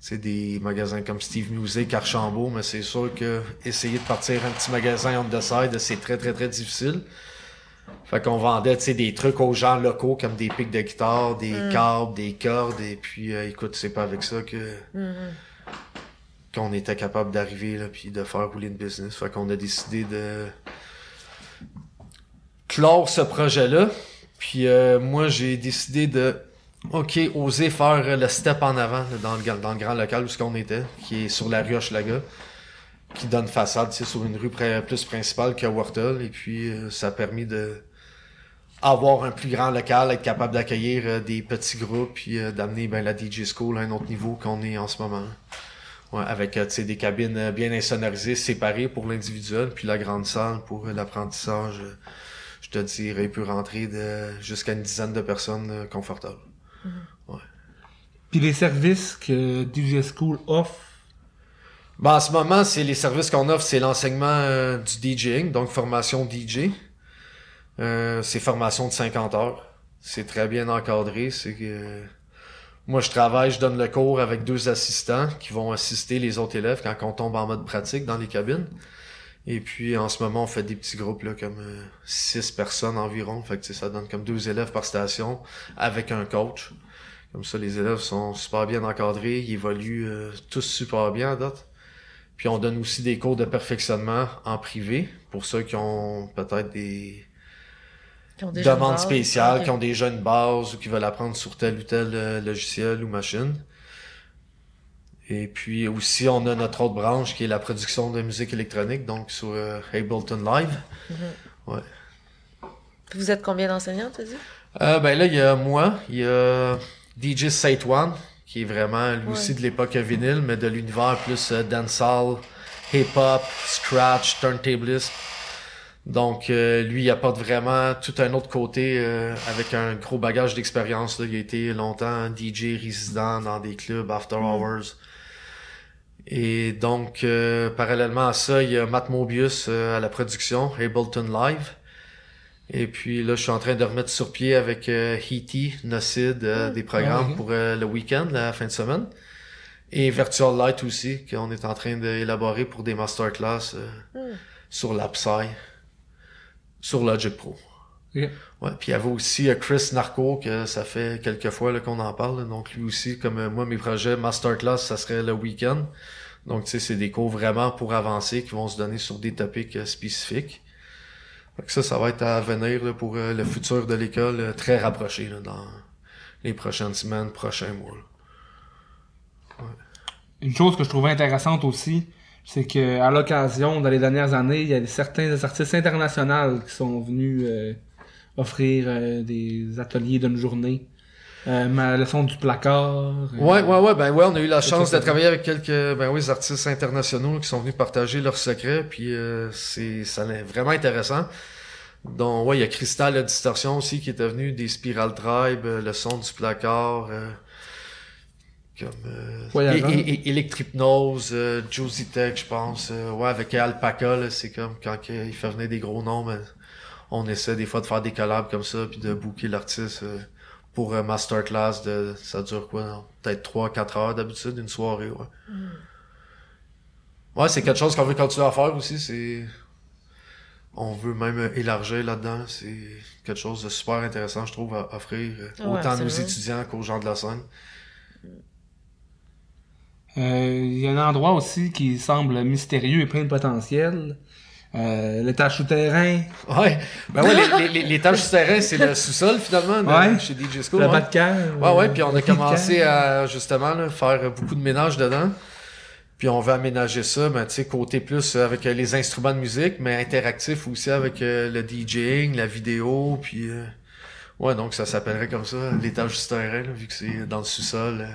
sais, des magasins comme Steve Music, Archambault, mais c'est sûr que essayer de partir un petit magasin on the side, c'est très très très difficile. Fait qu'on vendait tu sais, des trucs aux gens locaux comme des pics de guitare, des câbles, des cordes, et puis euh, écoute, c'est pas avec ça que Mhm. qu'on était capable d'arriver là puis de faire rouler une business. Fait qu'on a décidé de clore ce projet-là. Puis euh, moi j'ai décidé de OK, oser faire le step en avant dans, le, dans le grand local où ce qu'on était, qui est sur la rue Hochelaga, qui donne façade, sur une rue plus principale qu'à Wartel. Et puis euh, ça a permis de avoir un plus grand local, être capable d'accueillir euh, des petits groupes, puis d'amener ben, la DJ School à un autre niveau qu'on est en ce moment. Ouais, avec des cabines bien insonorisées, séparées pour l'individuel, puis la grande salle pour l'apprentissage. Je te dirais, il peut rentrer de jusqu'à une dizaine de personnes euh, confortables. Puis les services que DJ School offre? Ben, en ce moment, c'est les services qu'on offre, c'est l'enseignement euh, du DJing, donc formation DJ. Euh, c'est formation de 50 heures. C'est très bien encadré. C'est que euh, moi, je travaille, je donne le cours avec deux assistants qui vont assister les autres élèves quand on tombe en mode pratique dans les cabines. Et puis, en ce moment, on fait des petits groupes, là, comme euh, six personnes environ. Fait que, ça donne comme deux élèves par station avec un coach. Comme ça, les élèves sont super bien encadrés, ils évoluent euh, tous super bien à date. Puis on donne aussi des cours de perfectionnement en privé pour ceux qui ont peut-être des Qui ont demandes spéciales, qui ont des jeunes bases ou qui veulent apprendre sur tel ou tel euh, logiciel ou machine. Et puis aussi, on a notre autre branche qui est la production de musique électronique, donc sur euh, Ableton Live. Vous êtes combien d'enseignants, t'as dit? Euh, ben là, il y a moi, il y a DJ One, qui est vraiment lui Ouais. aussi de l'époque vinyle, mais de l'univers plus euh, dancehall, hip-hop, scratch, turntablism. Donc euh, lui, il apporte vraiment tout un autre côté euh, avec un gros bagage d'expérience. là. Il a été longtemps DJ résident dans des clubs after hours. Et donc, euh, parallèlement à ça, il y a Matt Mobius euh, à la production, Ableton Live. Et puis là, je suis en train de remettre sur pied avec euh, Heaty, Nocid, euh, des programmes pour euh, le week-end, la fin de semaine. Et Virtual Light aussi, qu'on est en train d'élaborer pour des masterclass euh, Hmm. sur l'Apsai, sur Logic Pro. Ok. Ouais, puis il y avait aussi Chris Narco, que ça fait quelques fois qu'on en parle. Donc lui aussi, comme euh, moi, mes projets masterclass, ça serait le week-end. Donc tu sais, c'est des cours vraiment pour avancer qui vont se donner sur des topics euh, spécifiques. Que ça, ça va être à venir là, pour euh, le futur de l'école très rapproché là, dans les prochaines semaines, prochains mois. là. Une chose que je trouvais intéressante aussi, c'est que à l'occasion, dans les dernières années, il y a certains artistes internationaux qui sont venus euh, offrir euh, des ateliers d'une journée. Euh, ma leçon du placard. euh, Ouais, ouais, ouais, ben ouais, on a eu la chance de travailler avec quelques, ben oui, artistes internationaux qui sont venus partager leurs secrets, puis euh, c'est, ça est vraiment intéressant. Donc, ouais, il y a Crystal la Distorsion aussi qui était venu, des Spiral Tribe, euh, le son du placard, euh, comme, euh, Voyageur. et, et, et Electrhypnose, euh, Josie Tech, je pense, euh, ouais, avec Alpaca, c'est comme quand il fait venir des gros noms, mais on essaie des fois de faire des collabs comme ça, puis de booker l'artiste euh, pour un masterclass de, ça dure quoi, peut-être 3-4 heures d'habitude, une soirée, ouais. Ouais, c'est quelque chose qu'on veut continuer à faire aussi, c'est, on veut même élargir là-dedans, c'est quelque chose de super intéressant, je trouve, à offrir euh, Ouais, autant à nos étudiants qu'aux gens de la scène. Euh, Il y a un endroit aussi qui semble mystérieux et plein de potentiel. Euh, l'étage souterrain, Ouais, ben ouais, l'étage souterrain, c'est le sous-sol finalement, de- Ouais. chez DJ School. le ouais. bas de cave. Ouais, ouais, puis on a commencé à justement là, faire beaucoup de ménage dedans. Puis on veut aménager ça, ben, tu sais, côté plus avec euh, les instruments de musique, mais interactif aussi avec euh, le DJing, la vidéo, puis euh, ouais, donc ça s'appellerait comme ça, l'étage souterrain, vu que c'est dans le sous-sol. euh,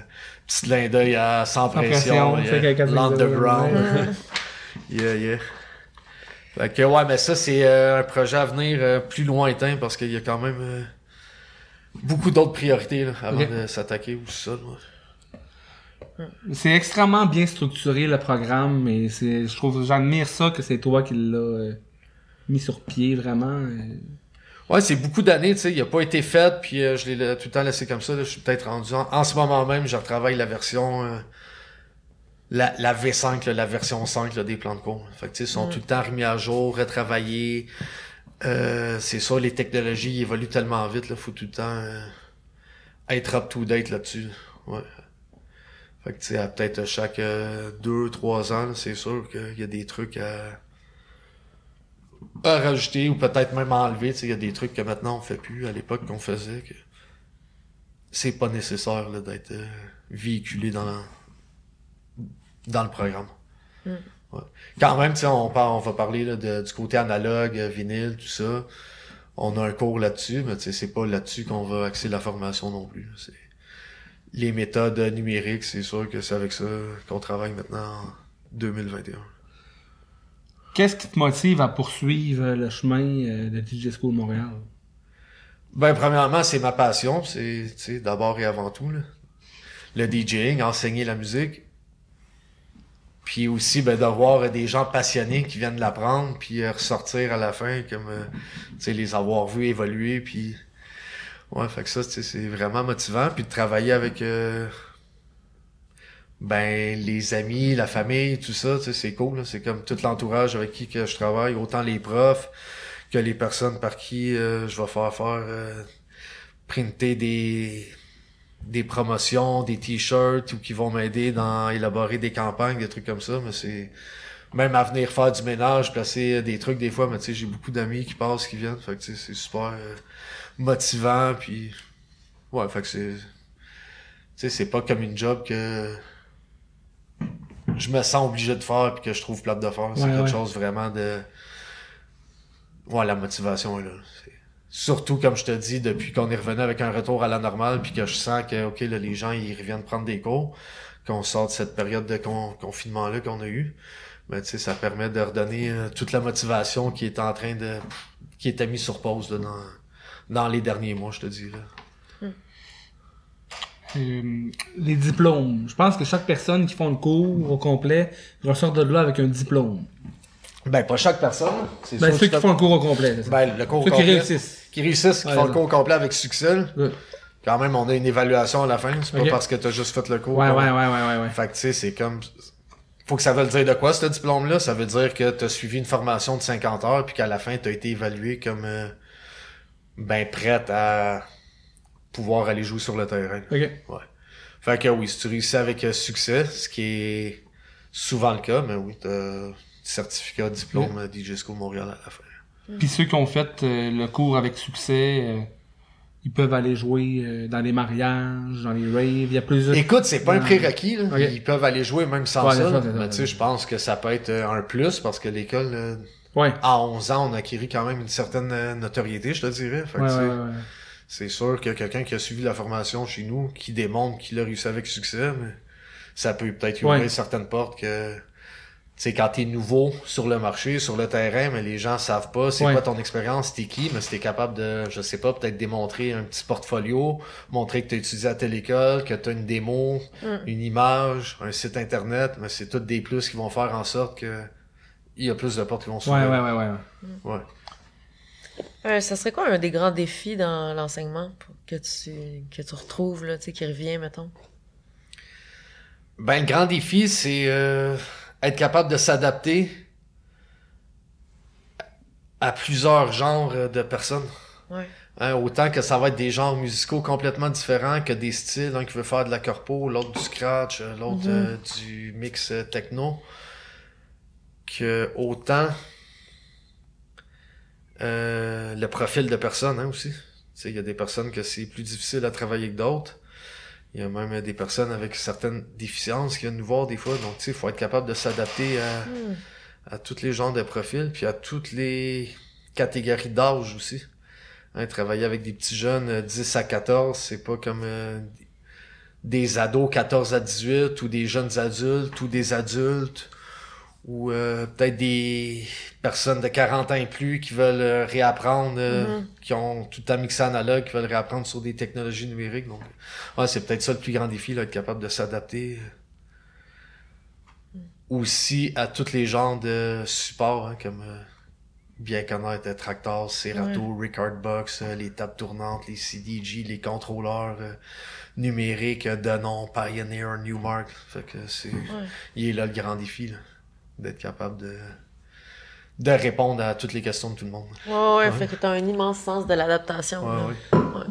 petit clin d'œil à sans, pression, pression, yeah, de l'underground. yeah, yeah. Fait que ouais, mais ça c'est euh, un projet à venir euh, plus lointain parce qu'il y a quand même euh, beaucoup d'autres priorités là, avant de s'attaquer au sol. ouais. C'est extrêmement bien structuré le programme et c'est, je trouve, j'admire ça que c'est toi qui l'as mis sur pied vraiment. Ouais, c'est beaucoup d'années, tu sais, il a pas été fait, puis je l'ai la- tout le temps laissé comme ça. là. Je suis peut-être rendu en, en ce moment même, je retravaille la version la, la V5, là, la version 5 là, des plans de cours. Fait que ils sont tout le temps remis à jour, retravaillés. Euh, c'est ça, les technologies évoluent tellement vite, là, faut tout le temps euh, être up to date là-dessus. Ouais. Fait que tu sais, à peut-être chaque euh, deux, trois ans, c'est sûr qu'il y a des trucs à à rajouter ou peut-être même à enlever. Tu sais, Il y a des trucs que maintenant on fait plus, à l'époque qu'on faisait, que c'est pas nécessaire là, d'être euh, véhiculé dans, la- dans le programme. Mm. Ouais. Quand même, tu sais, on, par- on va parler là, de- du côté analogue, vinyle, tout ça. On a un cours là-dessus, mais tu sais, c'est pas là-dessus qu'on va axer la formation non plus. C'est les méthodes numériques, c'est sûr que c'est avec ça qu'on travaille maintenant en 2021. Qu'est-ce qui te motive à poursuivre le chemin euh, de DJ School Montréal? Ben, premièrement, c'est ma passion. C'est, tu sais, d'abord et avant tout, là. Le DJing, enseigner la musique. Puis aussi, ben, d'avoir euh, des gens passionnés qui viennent l'apprendre, puis euh, ressortir à la fin, comme, euh, sais, les avoir vus évoluer, puis... Ouais, fait que ça, c'est vraiment motivant. Puis de travailler avec, euh, ben, les amis, la famille, tout ça, c'est cool. C'est comme tout l'entourage avec qui que je travaille, autant les profs, que les personnes par qui je vais faire faire euh, printer des des promotions, des t-shirts ou qui vont m'aider dans élaborer des campagnes, des trucs comme ça, mais c'est même à venir faire du ménage, placer des trucs des fois, mais tu sais, j'ai beaucoup d'amis qui passent, qui viennent, fait que tu sais, c'est super euh, motivant puis ouais, fait que c'est tu sais, c'est pas comme une job que je me sens obligé de faire puis que je trouve plate de faire, c'est Ouais, quelque ouais. chose vraiment de Ouais, la motivation est là. Surtout, comme je te dis, depuis qu'on est revenu avec un retour à la normale, puis que je sens que, OK, là, les gens, ils reviennent prendre des cours, qu'on sort de cette période de con- confinement-là qu'on a eu, ben, ça permet de redonner euh, toute la motivation qui est en train de... qui était mise sur pause, là, dans, dans les derniers mois, je te dis, là. Euh, les diplômes. Je pense que chaque personne qui font le cours au complet ressort de là avec un diplôme. Ben, pas chaque personne. C'est Ben, ceux qui font le cours au complet. Ben, le cours ceux qui complet. réussissent. Qui réussissent, qui Ouais, font le cours complet avec succès. Good. Quand même, on a une évaluation à la fin. C'est pas parce que t'as juste fait le cours. Ouais, ouais, ouais, ouais, ouais, ouais. Fait que tu sais, c'est comme. Faut que ça veuille dire de quoi, ce diplôme-là? Ça veut dire que tu as suivi une formation de 50 heures, puis qu'à la fin, tu as été évalué comme euh, ben prête à pouvoir aller jouer sur le terrain. OK. Fait que oui, si tu réussis avec euh, succès, ce qui est souvent le cas, mais oui, t'as certificat, diplôme DJ School Montréal à la fin. Puis ceux qui ont fait euh, le cours avec succès, euh, ils peuvent aller jouer euh, dans les mariages, dans les raves. Il y a plusieurs. Écoute, c'est pas un prérequis, là. Ils peuvent aller jouer même sans Ouais, ça. mais tu sais, je pense que ça peut être un plus parce que l'école, Ouais. à 11 ans, on a acquis quand même une certaine notoriété, je te dirais. Fait que Ouais. C'est sûr que quelqu'un qui a suivi la formation chez nous, qui démontre qu'il a réussi avec succès, mais ça peut peut-être ouvrir Ouais. certaines portes que, sais, quand t'es nouveau sur le marché, sur le terrain, mais les gens savent pas c'est Ouais. quoi ton expérience, t'es qui, mais si t'es capable de, je sais pas, peut-être démontrer un petit portfolio, montrer que t'as étudié à telle école, que t'as une démo, Mm. une image, un site internet, mais c'est toutes des plus qui vont faire en sorte que il y a plus de portes qui vont Ouais, s'ouvrir. ouais, ouais, ouais. ouais. Euh, ça serait quoi un des grands défis dans l'enseignement pour que tu, que tu retrouves, là, tu sais, qui revient, mettons? Ben, le grand défi, c'est euh, être capable de s'adapter à plusieurs genres de personnes. Ouais. Hein, autant que ça va être des genres musicaux complètement différents que des styles. Un qui veut faire de la corpo, l'autre du scratch, euh, l'autre Mhm. euh, du mix euh, techno. Que autant euh, le profil de personnes hein, aussi. Tu sais, il y a des personnes que c'est plus difficile à travailler que d'autres. Il y a même euh, des personnes avec certaines déficiences qui viennent nous voir des fois. Donc, tu sais, il faut être capable de s'adapter à, Hmm. à tous les genres de profils, puis à toutes les catégories d'âge aussi. Hein, travailler avec des petits jeunes euh, 10 à 14, c'est pas comme euh, des ados 14 à 18 ou des jeunes adultes ou des adultes ou euh, peut-être des personnes de 40 ans et plus qui veulent euh, réapprendre, euh, Mhm. qui ont tout le temps mixé analogue, qui veulent réapprendre sur des technologies numériques. Donc, ouais, c'est peut-être ça le plus grand défi, là, être capable de s'adapter euh, aussi à tous les genres de supports, hein, comme euh, bien connaître Tractor, Serato, Record Box, les tables tournantes, les CDG, les contrôleurs numériques, euh, Denon, Pioneer, Newmark. Fait que c'est, Ouais. il est là le grand défi, là, d'être capable de de répondre à toutes les questions de tout le monde. Ouais, ouais, Ouais. fait que t'as un immense sens de l'adaptation. là. Ouais, ouais.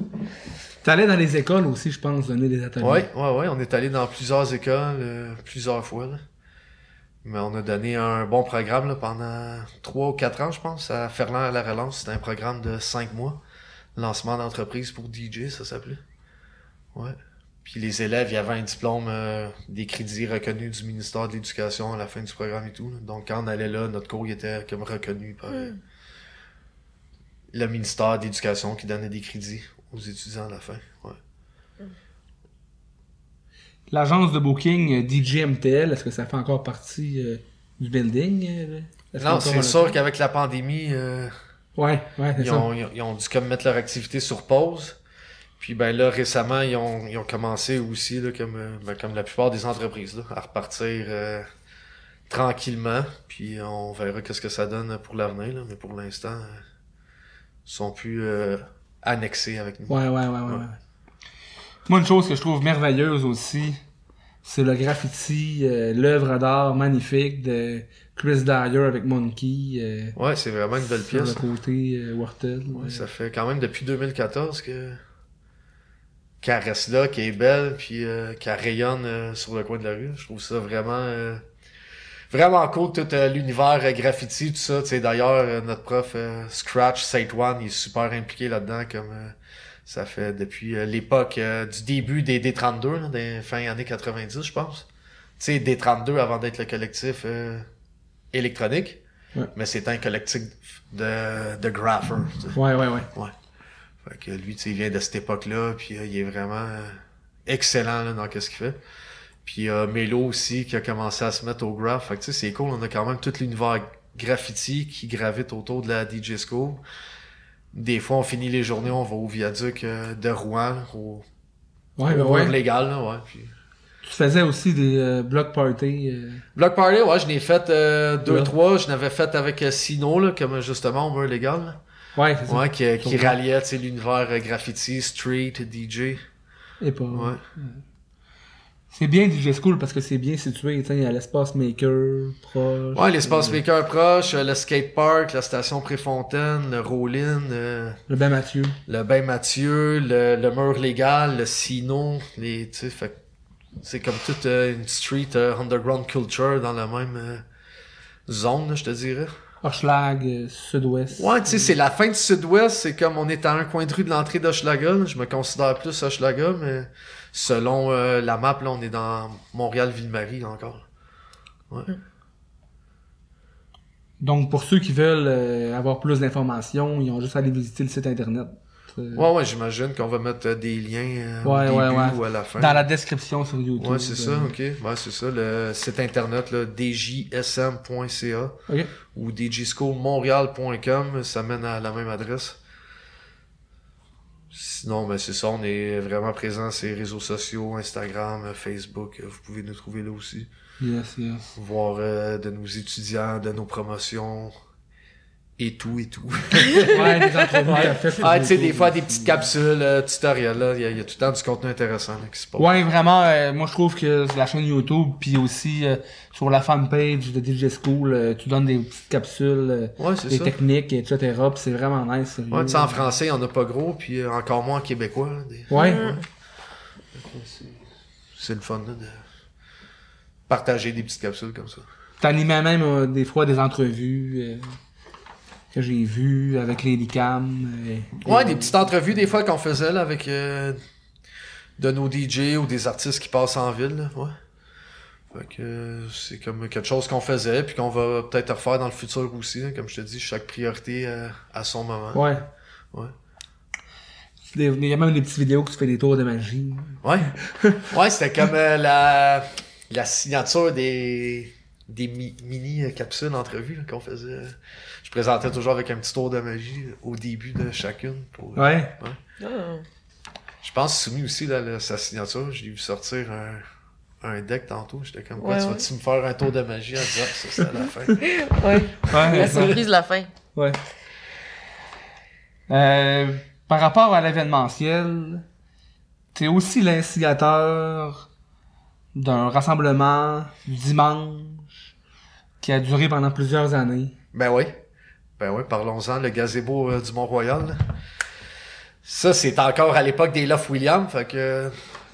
T'allais dans les écoles aussi, je pense, donner des ateliers. Ouais, ouais, ouais. On est allé dans plusieurs écoles, euh, plusieurs fois. Là. Mais on a donné un bon programme là, pendant trois ou quatre ans, je pense, à Ferland à la relance. C'était un programme de cinq mois. Lancement d'entreprise pour DJ, ça s'appelait. Ouais. Puis les élèves, il y avait un diplôme, euh, des crédits reconnus du ministère de l'Éducation à la fin du programme et tout. là. Donc quand on allait là, notre cours il était comme reconnu par euh, Mm. le ministère de l'Éducation qui donnait des crédits aux étudiants à la fin. Ouais. L'agence de booking euh, DJ MTL, est-ce que ça fait encore partie euh, du building? euh, Non, c'est sûr qu'avec la pandémie, euh, Ouais, ouais, c'est ils, ça. ont, ils, ont, ils ont dû comme mettre leur activité sur pause. Puis ben là, récemment, ils ont, ils ont commencé aussi, là, comme, euh, ben, comme la plupart des entreprises, là, à repartir euh, tranquillement. Puis on verra qu'est-ce que ça donne pour l'avenir. là. Mais pour l'instant, euh, ils sont plus euh, annexés avec nous. Ouais, ouais, ouais, ouais, Ouais. ouais. Moi, une chose que je trouve merveilleuse aussi, c'est le graffiti, euh, l'œuvre d'art magnifique de Chris Dyer avec Monkey euh, Ouais, c'est vraiment une belle sur le pièce. côté euh, Wharton. Ouais, ça fait quand même depuis 2014 que qu'elle reste là, qu'elle est belle, puis euh, qu'elle rayonne euh, sur le coin de la rue. Je trouve ça vraiment euh, vraiment cool, tout euh, l'univers euh, graffiti, tout ça. Tu sais, d'ailleurs, euh, notre prof euh, Scratch Saint One, il est super impliqué là-dedans, comme euh, ça fait depuis euh, l'époque euh, du début des D32, là, des fin années 90, je pense. Tu sais, D32 avant d'être le collectif euh, électronique. Ouais. Mais c'était un collectif de, de graffeurs. tu sais. Ouais, ouais, ouais. Fait que lui, tu sais, il vient de cette époque-là, puis euh, il est vraiment excellent là, dans ce qu'il fait. Puis euh, Melo aussi, qui a commencé à se mettre au graph. Fait que tu sais, c'est cool, on a quand même tout l'univers graffiti qui gravite autour de la DJ School. Des fois, on finit les journées, on va au viaduc euh, de Rouen, au, Ouais, ben ouais. Légal, là, ouais. Puis... Tu faisais aussi des euh, block parties. euh, Block Party, ouais, je n'ai fait euh, deux, Ouais. trois. Je n'avais fait avec Sino, là, comme justement au Word légal. Ouais, c'est ça. Ouais, qui, qui ralliait, l'univers euh, graffiti, street, DJ. Et pas. Ouais. C'est bien DJ School parce que c'est bien situé, il y a l'espace maker proche. Ouais, l'espace maker proche, euh, le skatepark, la station Préfontaine, le roll-in, euh, Le Ben Mathieu. le bain Mathieu, le, le mur légal, le Sino, les, tu sais, c'est comme toute euh, une street euh, underground culture dans la même euh, zone, je te dirais. Hochelag, euh, Sud-Ouest. Ouais, tu sais, c'est la fin du sud-ouest, c'est comme on est à un coin de rue de l'entrée d'Hochelaga, je me considère plus Hochelaga, mais selon euh, la map, là, on est dans Montréal-Ville-Marie encore. Donc, pour ceux qui veulent euh, avoir plus d'informations, ils ont juste à aller visiter le site internet. Euh, Ouais, ouais, j'imagine qu'on va mettre euh, des liens euh, Ouais, au début ouais. ou à la fin. Dans la description sur YouTube. Ouais, c'est ça, ok. Ouais, c'est ça, le site internet, là, djsm.ca Ok. ou djschoolmontréal.com, ça mène à la même adresse. Sinon, ben, c'est ça, on est vraiment présent sur les réseaux sociaux, Instagram, Facebook, vous pouvez nous trouver là aussi. Yes, yes. Voir euh, de nos étudiants, de nos promotions, et tout, et tout. Ouais, des entrevues Ouais. Ah, tu sais, des fois, des petites capsules, euh, tutoriels, là, il y, a- il y a tout le temps du contenu intéressant là, qui se passe. Ouais, vraiment, euh, moi je trouve que sur la chaîne YouTube, puis aussi euh, sur la fanpage de DJ School, euh, tu donnes des petites capsules, euh, Ouais, c'est des ça. techniques, etc. Puis c'est vraiment nice, sérieux. Ouais, tu sais, en français, en a pas gros, puis euh, encore moins en québécois. là, des- Ouais. C'est- C'est le fun là, de partager des petites capsules comme ça. T'animais même euh, des fois des entrevues euh, que j'ai vues avec les Cam. euh, Ouais, et- des petites entrevues des fois qu'on faisait là, avec euh, de nos DJ ou des artistes qui passent en ville. Là, ouais. Fait que euh, c'est comme quelque chose qu'on faisait, puis qu'on va peut-être refaire dans le futur aussi. là. Comme je te dis, chaque priorité euh, à son moment. Ouais. Ouais. Il y a même des petites vidéos que tu fais des tours de magie. Ouais. Ouais, c'était comme euh, la, la signature des, des mi- mini capsules entrevues qu'on faisait. Je présentais toujours avec un petit tour de magie au début de chacune. Pour, Ouais. Ah. Je pense soumis aussi là, là, sa signature. Je l'ai vu sortir un, un deck tantôt. J'étais comme quoi, Ouais, tu ouais. vas-tu me faire un tour de magie en disant ça c'est à la fin? Ouais. Ouais. La surprise de la fin. Ouais. Euh, par rapport à l'événementiel, t'es aussi l'instigateur d'un rassemblement du dimanche qui a duré pendant plusieurs années. Ben oui. Ben oui, parlons-en, le gazebo euh, du Mont-Royal. Ça, c'est encore à l'époque des Love Williams. Fait que euh,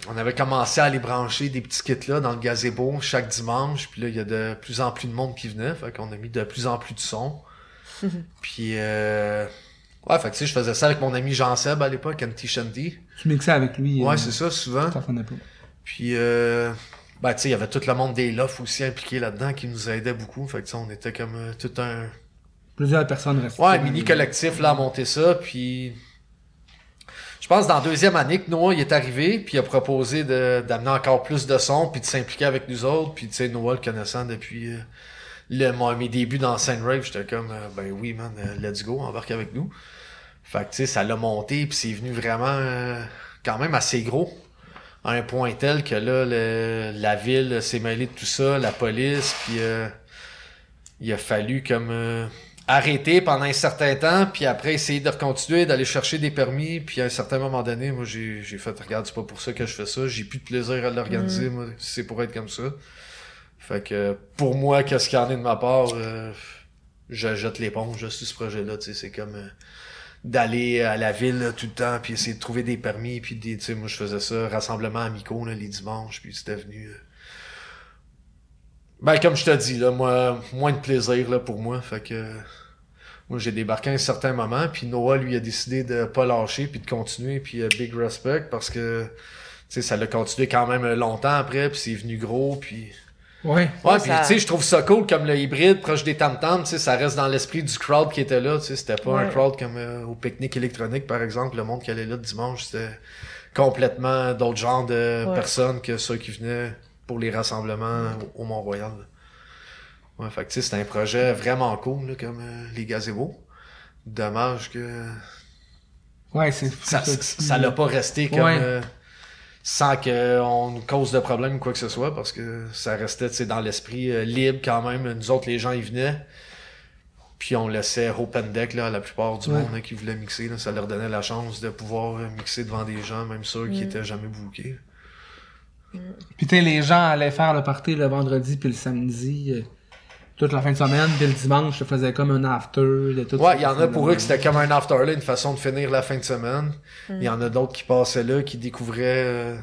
on avait commencé à aller brancher des petits kits là dans le gazebo chaque dimanche. Puis là, il y a de plus en plus de monde qui venait. Fait qu'on a mis de plus en plus de son. Puis euh... Ouais, fait que tu sais, je faisais ça avec mon ami Jean-Seb à l'époque, Anti Shanty. Tu mixais avec lui. Ouais, euh, c'est ça, souvent. Ça revenait pas. Puis, euh, ben, tu sais, il y avait tout le monde des Lofts aussi impliqué là-dedans qui nous aidait beaucoup. Fait que, on était comme tout un, Plusieurs personnes restaient. Ouais, un mini collectif là à monter ça, puis je pense dans la deuxième année que Noah il est arrivé, puis il a proposé d'amener encore plus de son, puis de s'impliquer avec nous autres, puis tu sais Noah le connaissant depuis euh, le, moi, mes débuts dans Saint Rave, j'étais comme euh, ben oui man, euh, let's go, embarque avec nous. Fait que tu sais ça l'a monté, puis c'est venu vraiment euh, quand même assez gros. À un point tel que là, le- la ville s'est mêlée de tout ça, la police, puis euh, il a fallu comme euh, arrêter pendant un certain temps, puis après essayer de continuer, d'aller chercher des permis, puis à un certain moment donné, moi j'ai j'ai fait regarde, c'est pas pour ça que je fais ça, j'ai plus de plaisir à l'organiser, moi, c'est pour être comme ça. Fait que pour moi, qu'est-ce qu'il y en est de ma part, euh, je jette l'éponge sur ce projet-là, tu sais, c'est comme euh, d'aller à la ville là, tout le temps, puis essayer de trouver des permis, puis des, tu sais, moi je faisais ça, rassemblement amicaux là, les dimanches, puis c'était venu. euh, ben, comme je te dis, là, moi, moins de plaisir, là, pour moi. Fait que, moi, j'ai débarqué à un certain moment, puis Noah, lui, a décidé de pas lâcher, puis de continuer, puis euh, big respect, parce que, tu sais, ça l'a continué quand même longtemps après, puis c'est venu gros, puis... Ouais. Ouais, Ouais, puis ça- tu sais, je trouve ça cool, comme le hybride, proche des tam-tams, tu sais, ça reste dans l'esprit du crowd qui était là, tu sais, c'était pas un crowd comme euh, au pique-nique électronique, par exemple, le monde qui allait là le dimanche, c'était complètement d'autres genres de Ouais. personnes que ceux qui venaient pour les rassemblements au, au Mont-Royal. Ouais, fait que c'était un projet vraiment cool, là, comme euh, les gazebos. Dommage que Ouais, c'est. ça c'est- ça l'a pas resté comme Ouais. euh, sans qu'on nous cause de problème ou quoi que ce soit parce que ça restait dans l'esprit euh, libre quand même nous autres les gens ils venaient puis on laissait open deck là à la plupart du Ouais. monde là, qui voulait mixer là. ça leur donnait la chance de pouvoir euh, mixer devant des gens même ceux qui Mm. étaient jamais bookés Puis tu sais, les gens allaient faire le party le vendredi puis le samedi, euh, toute la fin de semaine, puis le dimanche, ça faisait comme un after de tout Ouais, il y en a pour eux que c'était comme un after là, une façon de finir la fin de semaine. Il y en a d'autres qui passaient là, qui découvraient euh,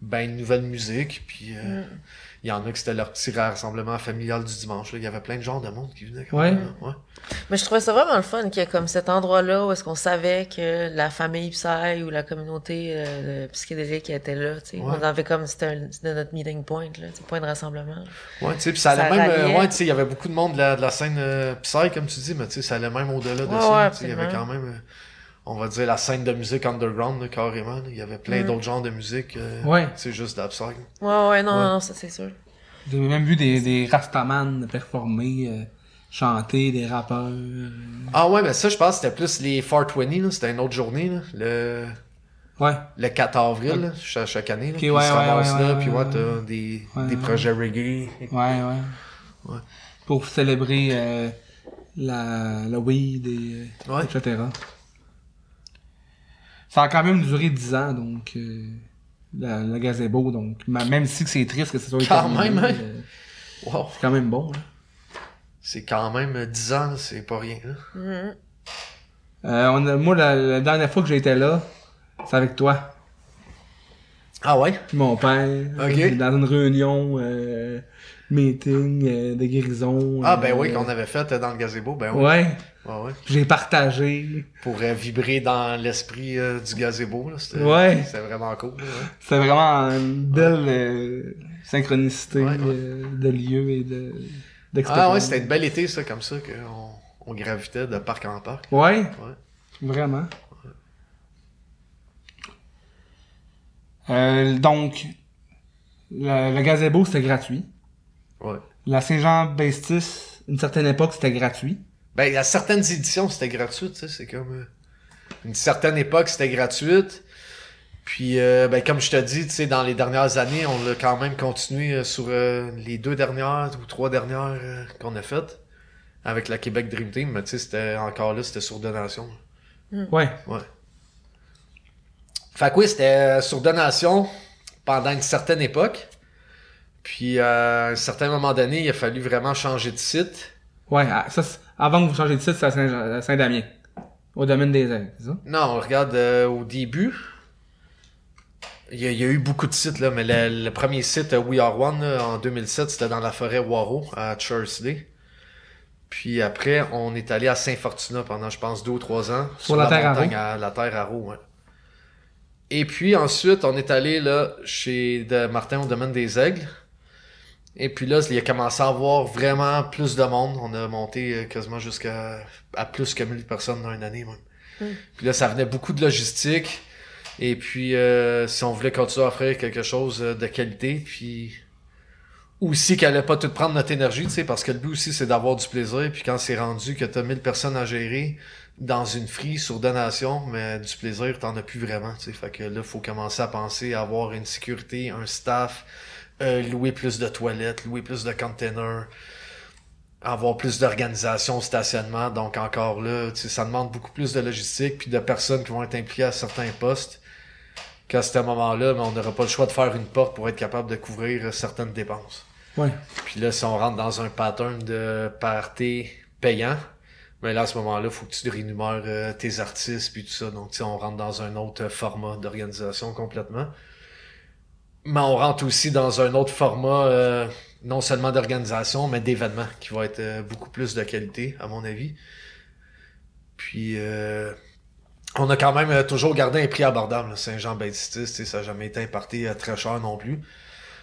ben une nouvelle musique, puis euh, il y en a que c'était leur petit rassemblement familial du dimanche. là. Il y avait plein de genres de monde qui venaient. quand Ouais. même, là. ouais. Mais je trouvais ça vraiment le fun qu'il y ait comme cet endroit-là où est-ce qu'on savait que la famille Psy ou la communauté euh, psychédélique était là, tu sais. Ouais. On avait comme, c'était notre meeting point, là, point de rassemblement. Ouais, tu sais, puis ça allait Ça même, euh, ouais, tu sais, il y avait beaucoup de monde de la, de la scène euh, Psy, comme tu dis, mais tu sais, ça allait même au-delà de ça. ouais, tu sais, il y avait quand même, euh, on va dire, la scène de musique underground, là, carrément. Il y avait plein Mm. d'autres genres de musique, euh, Ouais. sais, juste d'Upside. Ouais, ouais, non, Ouais. non, ça c'est sûr. J'ai même vu des, des Rastaman performer, euh, chanter, des rappeurs. euh, Ah ouais, mais ça, je pense que c'était plus les 420, là. C'était une autre journée, là. Le, Ouais. le 4 avril, là, chaque, année. Là. Puis ouais, ouais, là, ouais, puis ouais, t'as des, Ouais, des ouais. projets reggae. Ouais, ouais. Ouais. Pour célébrer euh, la, le weed et Ouais. etc. Ça a quand même duré 10 ans, donc euh, la- le gazebo, donc même si c'est triste que ce soit Quand même, hein? euh, Wow. c'est quand même bon. hein. C'est quand même euh, 10 ans, c'est pas rien. Euh, on a- moi, la, la dernière fois que j'étais là, c'est avec toi, Ah ouais? puis mon père, Ok. dans une réunion, euh, meeting euh, de guérison. Ah ben euh, oui, qu'on avait fait euh, dans le gazebo, ben oui. Ouais, Ouais? j'ai partagé. Pour euh, vibrer dans l'esprit euh, du gazebo. C'était Ouais. c'était vraiment cool, ouais. C'est vraiment une belle euh, synchronicité euh, de lieux et de Ah d'expériences. ouais, c'était une belle été, ça, comme ça, qu'on on gravitait de parc en parc. Ouais, vraiment. Donc, le, le gazebo, c'était gratuit. Ouais. La Saint-Jean-Bestis, une certaine époque, c'était gratuit. Ben, à certaines éditions, c'était gratuit, tu sais, c'est comme... euh, une certaine époque, c'était gratuite. Puis, euh, ben, comme je te dis, tu sais, dans les dernières années, on l'a quand même continué euh, sur euh, les deux dernières ou trois dernières euh, qu'on a faites avec la Québec Dream Team, mais tu sais, c'était encore là, c'était sur donation. Ouais. Ouais. Fait que oui, c'était sur donation pendant une certaine époque. Puis, euh, à un certain moment donné, il a fallu vraiment changer de site. Ouais, ah, ça, c'est- avant que vous changez de site, c'est à Saint- à Saint-Damien. Au domaine des ailes, c'est ça? Non, regarde, euh, au début, il y, a, il y a eu beaucoup de sites, là, mais le, le premier site, euh, We Are One, là, en 2007, c'était dans la forêt Waro, à Chursley. Puis après, on est allé à Saint-Fortuna pendant, je pense, deux ou trois ans. Sur la Terre à montagne à la Terre à Roux, ouais. Et puis ensuite, on est allé là chez de Martin au domaine des Aigles. Et puis là, il a commencé à avoir vraiment plus de monde. On a monté euh, quasiment jusqu'à à plus que 1000 personnes dans une année même. Puis là, ça venait beaucoup de logistique. Et puis, euh, si on voulait continuer à offrir quelque chose euh, de qualité, puis aussi qu'elle allait pas tout prendre notre énergie, tu sais, parce que le but aussi, c'est d'avoir du plaisir. Puis quand c'est rendu que t'as 1000 personnes à gérer dans une free sur donation, mais du plaisir, t'en as plus vraiment, tu sais. Fait que là, faut commencer à penser à avoir une sécurité, un staff, euh, louer plus de toilettes, louer plus de containers, avoir plus d'organisation, stationnement. Donc encore là, ça demande beaucoup plus de logistique puis de personnes qui vont être impliquées à certains postes. Qu'à ce moment-là, mais on n'aura pas le choix de faire une porte pour être capable de couvrir certaines dépenses. Ouais. Puis là, si on rentre dans un pattern de party payant, mais là, à ce moment-là, faut que tu rémunères euh, tes artistes puis tout ça. Donc, on rentre dans un autre format d'organisation complètement. Mais on rentre aussi dans un autre format, euh, non seulement d'organisation, mais d'événement, qui va être euh, beaucoup plus de qualité, à mon avis. Puis, euh, on a quand même toujours gardé un prix abordable. Saint-Jean-Baptiste, ça n'a jamais été euh, très cher non plus.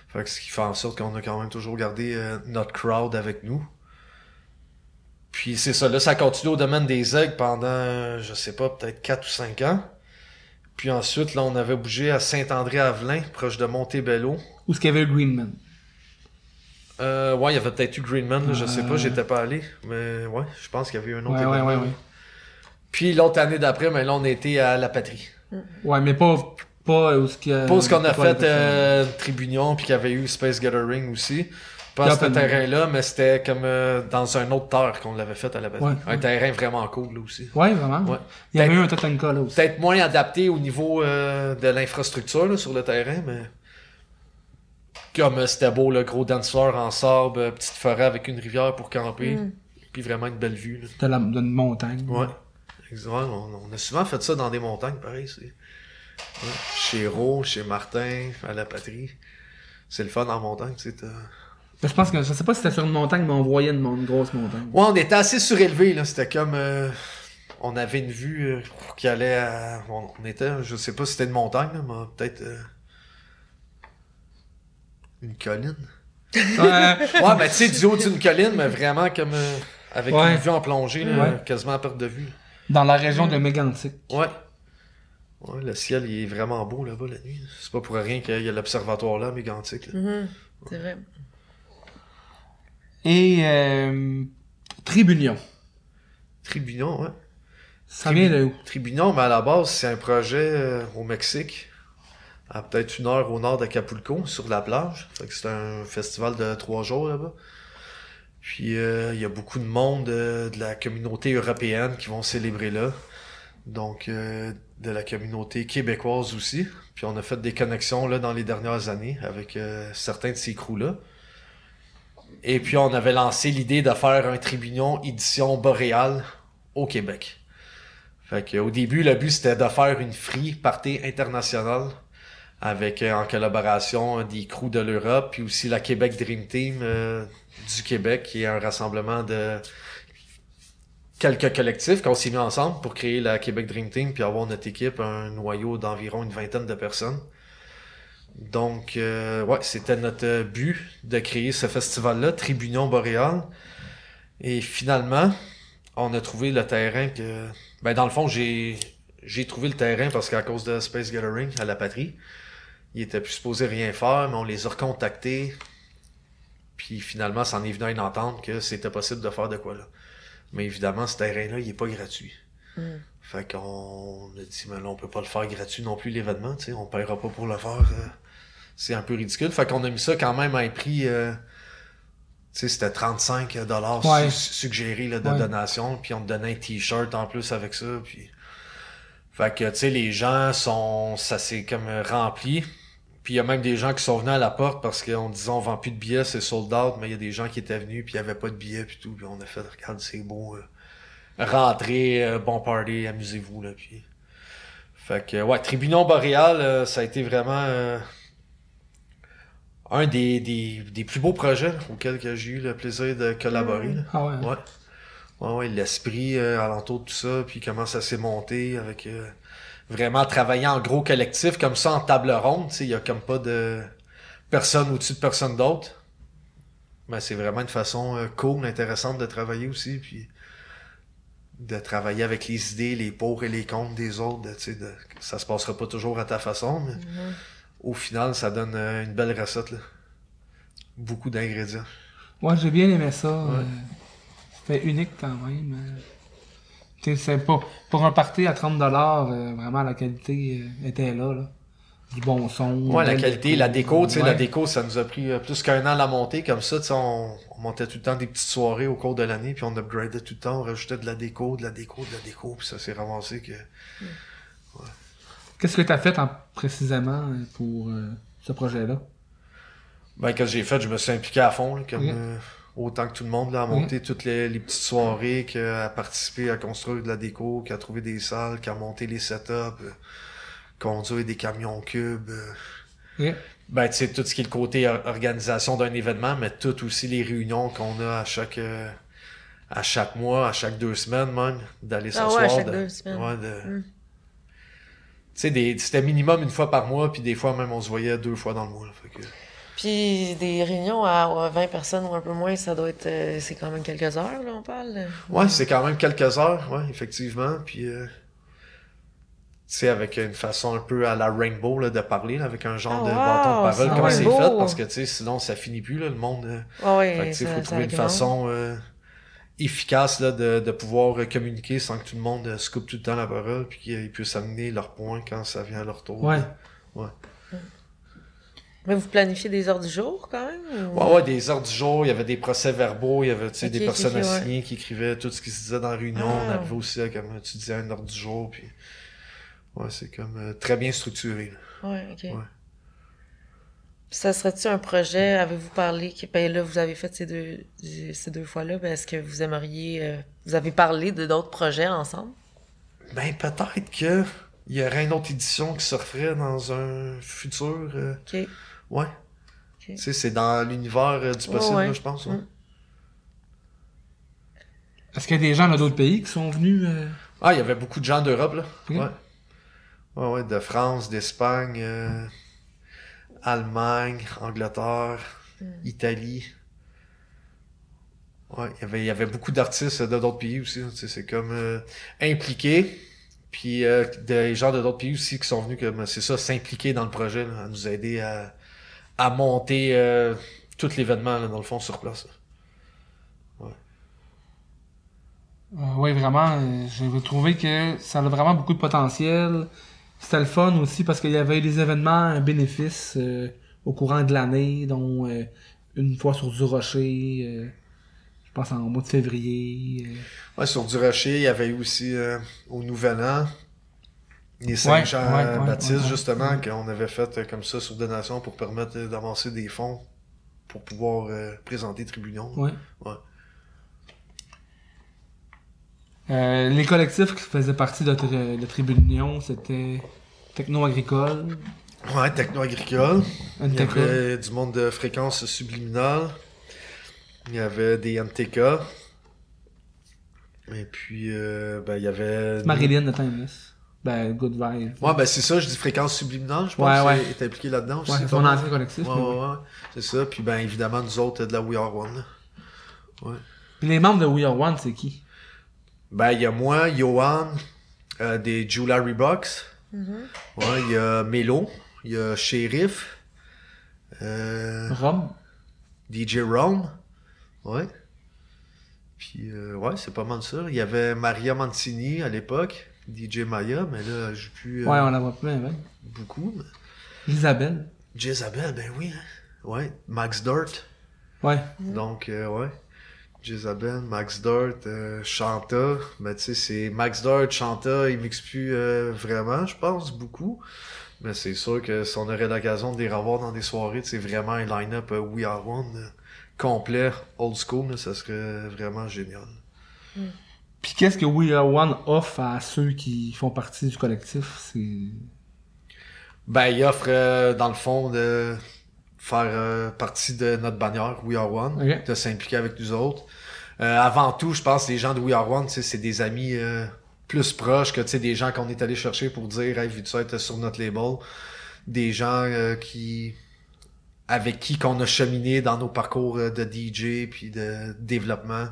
Fait que ce qui fait en sorte qu'on a quand même toujours gardé notre crowd avec nous. Puis c'est ça, là, ça continue au domaine des aigles pendant, je sais pas, peut-être 4 ou 5 ans. Puis ensuite, là, on avait bougé à Saint-André-Avelin, proche de Montebello. Où est-ce qu'il y avait le Greenman? Euh, ouais, il y avait peut-être eu Greenman, là, je sais pas, Euh. j'étais pas allé. Mais ouais, je pense qu'il y avait eu un autre Ouais, ouais, ouais, ouais. Puis l'autre année d'après, mais là, on était à La Patrie. Ouais, mais pas, pas où ce qu'il y a... Pour ce qu'on a fait euh, Tribunion, puis qu'il y avait eu Space Gathering aussi. Pas ce terrain-là, mais c'était comme euh, dans un autre terre qu'on l'avait fait à la base. Ouais. Un terrain vraiment cool là aussi. Ouais, vraiment. Ouais. Il y avait eu un Tatanka là aussi. Peut-être moins adapté au niveau euh, de l'infrastructure là, sur le terrain, mais Comme euh, c'était beau, le gros dance floor en sable, petite forêt avec une rivière pour camper. Mm. Puis vraiment une belle vue. Là. De la, d'une montagne. Ouais. Exactement. On, on a souvent fait ça dans des montagnes, pareil. C'est... Ouais. Chez Ro, chez Martin, à la patrie. C'est le fun en montagne, tu sais. Mais Je pense que, je sais pas si c'était sur une montagne, mais on voyait une, grosse montagne. Ouais, on était assez surélevé, là. C'était comme. euh, on avait une vue euh, qui allait à. On, on était, je sais pas si c'était une montagne, là, mais peut-être. euh, Une colline. Ouais. Ouais, ben tu sais, du haut d'une colline, mais vraiment comme. euh, avec Ouais. une vue en plongée, là, Ouais. quasiment à perte de vue. Dans la région de Mégantic. Ouais. Ouais, le ciel, il est vraiment beau là-bas la nuit. C'est pas pour rien qu'il y a l'observatoire là, mégantique. Là. Mhm. C'est vrai. Et euh, Tribunion. Tribunion, ouais. Ça vient de où? Tribunion, mais à la base, c'est un projet euh, au Mexique, à peut-être une heure au nord d'Acapulco, sur la plage. Fait que c'est un festival de trois jours là-bas. Puis euh, il y a beaucoup de monde euh, de la communauté européenne qui vont célébrer là. Donc euh, de la communauté québécoise aussi. Puis on a fait des connexions là dans les dernières années avec certains de ces crews-là. Et puis on avait lancé l'idée de faire un Tribunion édition boréale au Québec. Fait au début, le but c'était de faire une free party internationale avec euh, en collaboration euh, des crews de l'Europe puis aussi la Québec Dream Team euh, du Québec qui est un rassemblement de quelques collectifs qu'on s'est mis ensemble pour créer la Québec Dream Team puis avoir notre équipe un noyau d'environ une vingtaine de personnes. Donc euh, ouais, c'était notre but de créer ce festival-là, Tribunion Boréal. Et finalement, on a trouvé le terrain que ben dans le fond, j'ai j'ai trouvé le terrain parce qu'à cause de Space Gathering à la patrie, ils étaient plus supposés rien faire, mais on les a recontactés. Puis finalement, ça en est venu à une entente que c'était possible de faire de quoi là. Mais évidemment, ce terrain-là, il est pas gratuit. Mm. Fait qu'on a dit, mais là, on peut pas le faire gratuit non plus, l'événement, tu sais, on paiera pas pour le faire. euh, c'est un peu ridicule. Fait qu'on a mis ça quand même à un prix, euh, tu sais, c'était 35 dollars Ouais. suggérés là, de Ouais. donation, puis on te donnait un t-shirt en plus avec ça, puis... Fait que, tu sais, les gens sont... Ça s'est comme rempli. Puis il y a même des gens qui sont venus à la porte parce qu'on disait on vend plus de billets, c'est sold out, mais il y a des gens qui étaient venus puis il y avait pas de billets puis tout, puis on a fait regarde c'est beau, euh, rentrez, euh, bon party, amusez-vous là puis. Fait que ouais, Tribunion Boréal, euh, ça a été vraiment euh, un des, des, des plus beaux projets auxquels que j'ai eu le plaisir de collaborer. là. Ah ouais. Ouais. Ouais, ouais, l'esprit euh, alentour de tout ça, puis comment ça s'est monté avec euh, vraiment travailler en gros collectif, comme ça en table ronde, tu sais, il y a comme pas de personne au-dessus de personne d'autre. Mais c'est vraiment une façon euh, cool, intéressante de travailler aussi, puis de travailler avec les idées, les pour et les contre des autres, de, tu sais, de, ça se passera pas toujours à ta façon, mais Mhm. au final, ça donne euh, une belle recette, là. Beaucoup d'ingrédients. Ouais, j'ai bien aimé ça. Ouais. euh, C'était unique quand même. euh. Tu sais, c'est pas. Pour un party à 30$, euh, vraiment la qualité euh, était là, là. Du bon son. Ouais, la qualité, la déco, tu sais, la Ouais. déco, ça nous a pris euh, plus qu'un an à la monter, comme ça, tu sais, on, on montait tout le temps des petites soirées au cours de l'année, puis on upgradait tout le temps, on rajoutait de la déco, de la déco, de la déco, puis ça s'est ramassé que... Qu'est-ce que t'as fait en, précisément pour euh, ce projet-là? Ben, quand j'ai fait, je me suis impliqué à fond, là, comme euh, autant que tout le monde, là, à monter toutes les, les petites soirées, qu'à participer à construire de la déco, qu'à trouver des salles, qu'à monter les setups, euh, conduire des camions cubes... euh, Ok. Ben, tu sais, tout ce qui est le côté or- organisation d'un événement, mais tout aussi les réunions qu'on a à chaque euh, à chaque mois, à chaque deux semaines même, d'aller Ah s'asseoir. ouais, à chaque de- deux semaines. ouais, de- Mm. Tu sais, des- c'était minimum une fois par mois, puis des fois même on se voyait deux fois dans le mois. là, fait que- Puis des réunions à 20 personnes ou un peu moins, ça doit être. euh, c'est quand même quelques heures, là, on parle. Ouais, c'est quand même quelques heures, ouais, effectivement. Puis, euh, sais, avec une façon un peu à la Rainbow là, de parler, là, avec un genre Ah, de wow, bâton de parole, c'est comme quand c'est fait, parce que, tu sais, sinon ça finit plus, là, le monde. euh, Ah ouais, Fait que, tu sais, ça- faut ça trouver une façon euh, efficace là, de, de pouvoir euh, communiquer sans que tout le monde euh, se coupe tout le temps la parole puis qu'ils puissent amener leur point quand ça vient à leur tour. Ouais. Mais vous planifiez des heures du jour quand même? ou- Ouais, ouais, des heures du jour, il y avait des procès verbaux, il y avait tu sais, Ok, des personnes ok, ouais. assignées qui écrivaient tout ce qui se disait dans la réunion. On Ah. arrivait aussi à, comme tu disais, à une heure du jour. Puis... Ouais, c'est comme euh, très bien structuré. là. Ouais, ok. Ouais. Ça serait-tu un projet, avez-vous parlé, que ben là, vous avez fait ces deux, ces deux fois-là, ben est-ce que vous aimeriez, euh, vous avez parlé de d'autres projets ensemble? Ben, peut-être que il y aurait une autre édition qui se referait dans un futur. euh, OK. ouais. Tu sais, c'est dans l'univers euh, du possible, ouais. je pense. ouais. Mm. Est-ce qu'il y a des gens d'autres pays qui sont venus? euh, Ah, il y avait beaucoup de gens d'Europe, là. Ouais. Ouais, ouais, de France, d'Espagne, euh, Allemagne, Angleterre, Italie. Ouais, il y avait, il y avait beaucoup d'artistes de d'autres pays aussi. sais, C'est comme euh, impliqué. Puis euh, des gens de d'autres pays aussi qui sont venus, comme c'est ça, s'impliquer dans le projet, là, à nous aider à, à monter euh, tout l'événement, là, dans le fond, sur place. Euh, oui, vraiment. euh, J'ai trouvé que ça a vraiment beaucoup de potentiel. C'était le fun aussi parce qu'il y avait des événements bénéfices euh, au courant de l'année, dont euh, une fois sur du rocher, euh, je pense en mois de février. Ouais, sur du rocher, il y avait eu aussi au Nouvel An les Saint-Jean-Baptiste, ouais, ouais, ouais, justement, ouais. qu'on avait fait comme ça sur donation pour permettre d'avancer des fonds pour pouvoir présenter Tribunion. Ouais. Ouais. Euh, les collectifs qui faisaient partie de, Tri- de Tribunion, c'était Techno Agricole, Ouais, techno-agricole. Il y avait du monde de fréquence subliminale. Il y avait des MTK. Et puis, euh, ben, il y avait... Marilyn de Timeless. Ben, Good Vibe. Ouais, ben c'est ça, je dis fréquence subliminale, je pense Ouais, que ouais. c'est- est impliqué là-dedans. Ouais, son mal. ancien collectif. Ouais, ouais, ouais. C'est ça. Puis ben évidemment, nous autres, de la We Are One. là. Puis les membres de We Are One, c'est qui? Ben, il y a moi, Johan, euh, des Jewelry Box. Ouais, il y a Melo, il y a Sheriff, euh, Rob? DJ Ron. Ouais. Puis, euh, ouais, c'est pas mal ça. Il y avait Maria Mancini à l'époque, DJ Maya, mais là, je joue plus euh, Ouais, on la voit plein, ouais. beaucoup. mais- Isabelle. Jezabel, ben oui. hein. Ouais, Max Dirt. Ouais. Donc, euh, ouais. Jezabel, Max Dirt, euh, Chanta. Mais tu sais, c'est Max Dirt, Chanta, ils mixent plus euh, vraiment, je pense, beaucoup. Mais c'est sûr que si on aurait l'occasion de les revoir dans des soirées, c'est vraiment un line-up euh, We Are One euh, complet, old school, là, ça serait vraiment génial. Puis qu'est-ce que We Are One offre à ceux qui font partie du collectif? C'est... Ben, il offre, euh, dans le fond, de faire euh, partie de notre bannière We Are One, de s'impliquer avec nous autres. Euh, avant tout, je pense que les gens de We Are One, c'est des amis euh, plus proches que tu sais, des gens qu'on est allé chercher pour dire Hey, vu ça être sur notre label? Des gens euh, qui avec qui qu'on a cheminé dans nos parcours euh, de DJ puis de développement.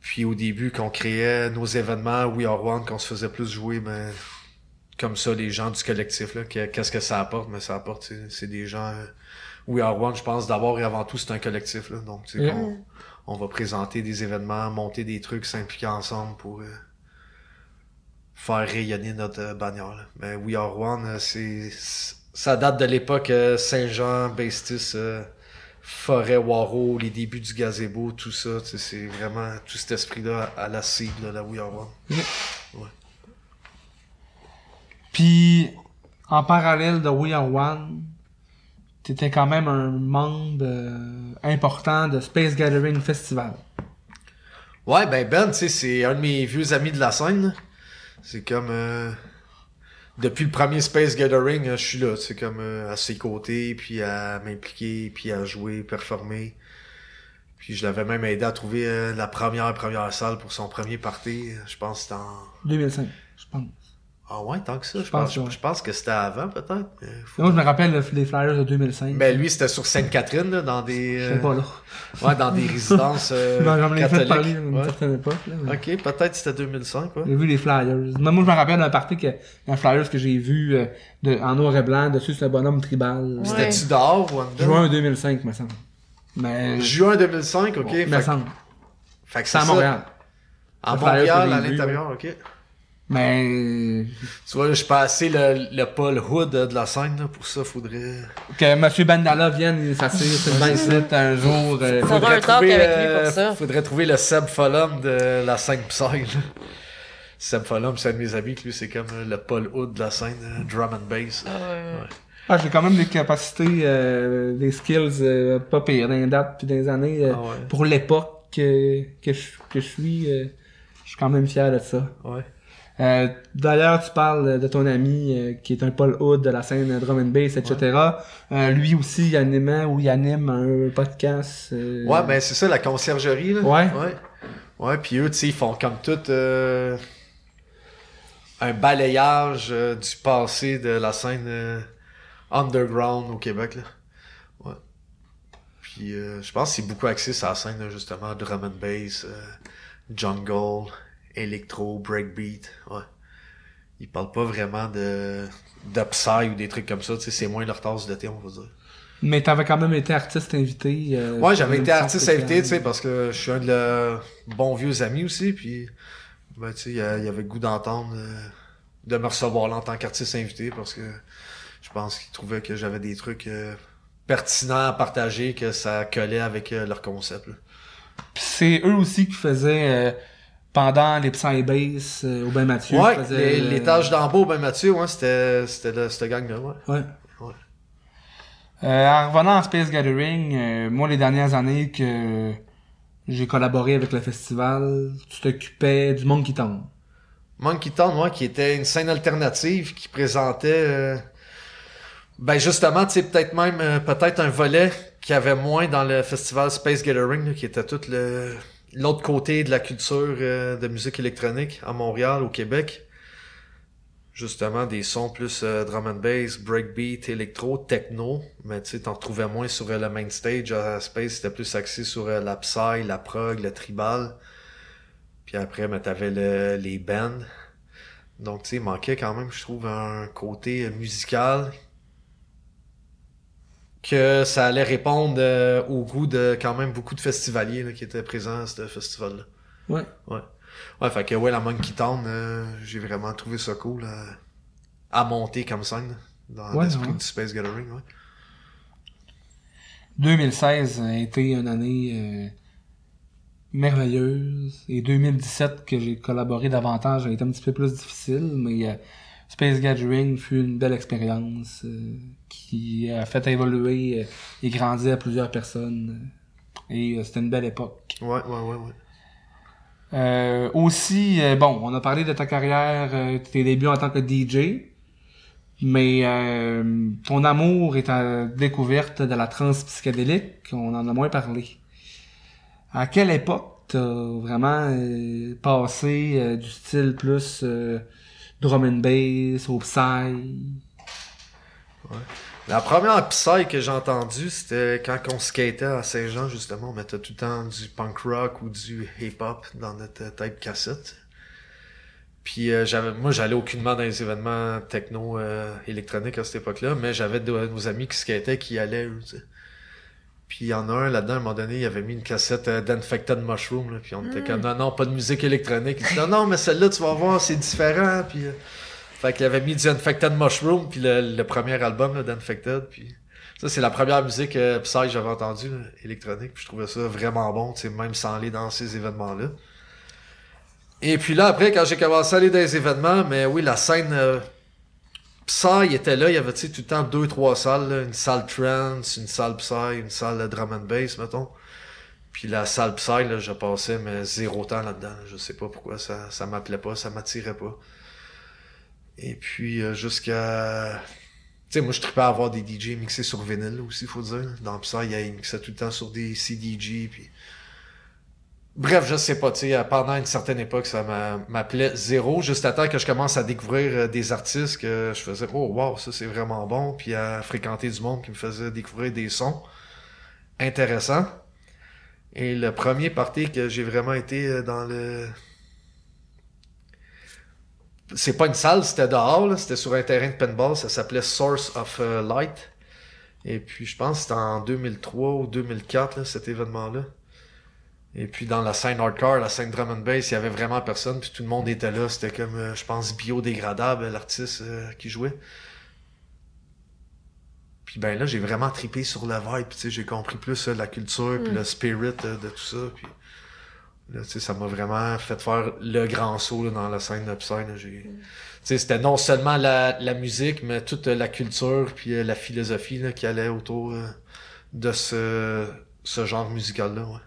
Puis au début, qu'on créait nos événements We Are One, qu'on se faisait plus jouer, mais comme ça, les gens du collectif, qu'est-ce que ça apporte? Mais ça apporte, c'est c'est des gens... euh, We Are One, je pense, d'abord et avant tout, c'est un collectif. Là, donc, tu sais, qu'on- on va présenter des événements, monter des trucs, s'impliquer ensemble pour euh, faire rayonner notre euh, bannière. là. Mais We Are One, euh, c'est ça date de l'époque euh, Saint-Jean, Bestis, euh, Forêt, Waro, les débuts du gazebo, tout ça. tu sais, C'est vraiment tout cet esprit-là à la cible, là, la We Are One. Puis, en parallèle de We Are One, t'étais quand même un membre euh, important de Space Gathering Festival. Ouais, ben Ben, tu sais, c'est un de mes vieux amis de la scène. C'est comme... euh, depuis le premier Space Gathering, euh, je suis là, c'est comme euh, à ses côtés, puis à m'impliquer, puis à jouer, performer. Puis je l'avais même aidé à trouver la première première salle pour son premier party. Je pense que c'était en... 2005, je pense. Ah ouais, tant que ça. Je, Je pense, pense, ouais. je pense que c'était avant, peut-être. Moi, je me rappelle le- les Flyers de 2005. Ben lui, c'était sur Sainte-Catherine, dans des... je euh, sais pas là. Ouais, dans des résidences euh, Non, J'en ai fait parler à une Ouais. certaine époque. Là, mais Ok, peut-être c'était 2005, ouais. J'ai vu les Flyers. Mais moi, je me rappelle d'un party que un Flyers que j'ai vu euh, de, en noir et blanc. Dessus, c'est un bonhomme tribal. Ouais. C'était-tu dehors ou? Juin 2005, me semble. Mais. Juin 2005, ok. me fait, semble. fait que C'est à ça. Montréal. À Montréal, à l'intérieur, ok. Mais. euh, Tu vois, je passais le, le Paul Hood euh, de la scène, là, pour ça, faudrait... Que M. Bandala vienne il s'assire sur le un jour. euh, faudrait un talk avec lui euh, pour ça. Faudrait trouver le Seb Follum de la scène Psy, là. Seb Follum, c'est un de mes amis, que lui, c'est comme euh, le Paul Hood de la scène euh, drum and bass. Ah ouais, ouais. Ah, j'ai quand même des capacités, euh, des skills euh, pas pires dans les dates puis les années. euh, Ah ouais. Pour l'époque que, que, je, que je suis, euh, je suis quand même fier de ça. Ouais. Euh, D'ailleurs, tu parles de ton ami euh, qui est un Paul Hood de la scène drum and bass, etc. Euh, lui aussi, il animait ou il anime un podcast. Ouais, ben c'est ça, la conciergerie, là. Ouais. Ouais, ouais puis eux, tu sais, ils font comme tout un balayage du passé de la scène underground au Québec, là. Ouais. Puis je pense que c'est beaucoup axé sur la scène, là, justement, drum and bass, jungle, électro, breakbeat, ouais. Ils parlent pas vraiment de de psy ou des trucs comme ça, tu sais, c'est moins leur tasse de thé, on va dire. Mais t'avais quand même été artiste invité. euh, Ouais, j'avais été artiste invité, tu sais, parce que je suis un de leurs bons vieux amis aussi, puis ben, tu sais, il y, avait le goût d'entendre, euh, de me recevoir là en tant qu'artiste invité, parce que je pense qu'ils trouvaient que j'avais des trucs euh, pertinents à partager, que ça collait avec euh, leur concept. là. Puis c'est eux aussi qui faisaient euh, pendant les Psy Bass euh, au Ben Mathieu. ouais, les, les tâches d'embeau, ben Mathieu, ouais, c'était cette gang-là, ouais. Ouais. Ouais. Euh, en revenant en Space Gathering, euh, moi les dernières années que j'ai collaboré avec le festival, tu t'occupais du qui tombe. Monkey Town, moi, qui était une scène alternative qui présentait, euh, ben justement, tu sais, peut-être même, euh, peut-être un volet qu'il y avait moins dans le festival Space Gathering, là, qui était tout le l'autre côté de la culture euh, de musique électronique à Montréal, au Québec. Justement, des sons plus euh, drum and bass, breakbeat, électro, techno, mais tu sais, t'en retrouvais moins sur euh, le main stage. À Space, c'était plus axé sur la psy, la prog, le tribal. Puis après, ben, t'avais le, les bands. Donc, tu sais, il manquait quand même, je trouve, un côté musical que ça allait répondre euh, au goût de quand même beaucoup de festivaliers là, qui étaient présents à ce festival-là. Ouais. Ouais. Ouais, fait que ouais, la Monkey Town, euh, j'ai vraiment trouvé ça cool à, à monter comme scène dans Ouais, l'esprit ouais. du Space Gathering, ouais. 2016 a été une année euh, merveilleuse et 2017 que j'ai collaboré davantage a été un petit peu plus difficile, mais euh, Space Gathering fut une belle expérience euh, qui a fait évoluer euh, et grandir plusieurs personnes euh, et euh, c'était une belle époque. Ouais, ouais, ouais, ouais. Euh, aussi, bon, on a parlé de ta carrière, tes débuts en tant que DJ, mais euh, ton amour est à découverte de la trance psychédélique, on en a moins parlé. À quelle époque t'as vraiment passé du style plus euh, drum and bass au psy? La première Psy que j'ai entendue, c'était quand on skatait à Saint-Jean, justement. On mettait tout le temps du punk rock ou du hip-hop dans notre tape cassette. Puis euh, j'avais, moi, j'allais aucunement dans les événements techno euh, électroniques à cette époque-là, mais j'avais de, nos amis qui skataient qui allaient, eux. Puis il y en a un là-dedans, à un moment donné, il avait mis une cassette euh, d'Infected Mushroom, là, puis on était comme, non, non, pas de musique électronique. Il dit, non, non, mais celle-là, tu vas voir, c'est différent, puis... euh, fait qu'il avait mis du Infected Mushroom, puis le, le premier album là, d'Infected, puis ça, c'est la première musique euh, Psy que j'avais entendue, là, électronique, puis je trouvais ça vraiment bon, même sans aller dans ces événements-là. Et puis là, après, quand j'ai commencé à aller dans les événements, mais oui, la scène euh, Psy était là, il y avait, tout le temps deux, trois salles, une salle trance, une salle Psy, une salle drum and bass, mettons. Puis la salle Psy, là, je passais, mais zéro temps là-dedans, là. je sais pas pourquoi, ça, ça m'appelait pas, ça m'attirait pas. Et puis euh, jusqu'à... Tu sais, moi je tripais à avoir des DJ mixés sur vinyle aussi, faut dire. Dans Psy, il mixaient tout le temps sur des CDJ, puis... Bref, je sais pas, tu sais, pendant une certaine époque, ça m'a- m'appelait zéro, juste à temps que je commence à découvrir euh, des artistes que je faisais, oh wow, ça c'est vraiment bon, puis à fréquenter du monde qui me faisait découvrir des sons intéressants. Et le premier party que j'ai vraiment été euh, dans le... C'est pas une salle, c'était dehors, c'était sur un terrain de pinball, ça s'appelait Source of euh, Light. Et puis je pense que c'était en 2003 ou 2004, là, cet événement-là. Et puis dans la scène hardcore, la scène drum and bass, il y avait vraiment personne, puis tout le monde était là. C'était comme, euh, je pense, biodégradable, l'artiste euh, qui jouait. Puis ben là, j'ai vraiment tripé sur le vibe, tu sais, j'ai compris plus euh, la culture, puis le spirit euh, de tout ça. Puis Là, tu sais, ça m'a vraiment fait faire le grand saut là, dans la scène de Psy. là. J'ai- tu sais, C'était non seulement la, la musique, mais toute la culture puis euh, la philosophie là, qui allait autour euh, de ce, ce genre musical-là. Ouais.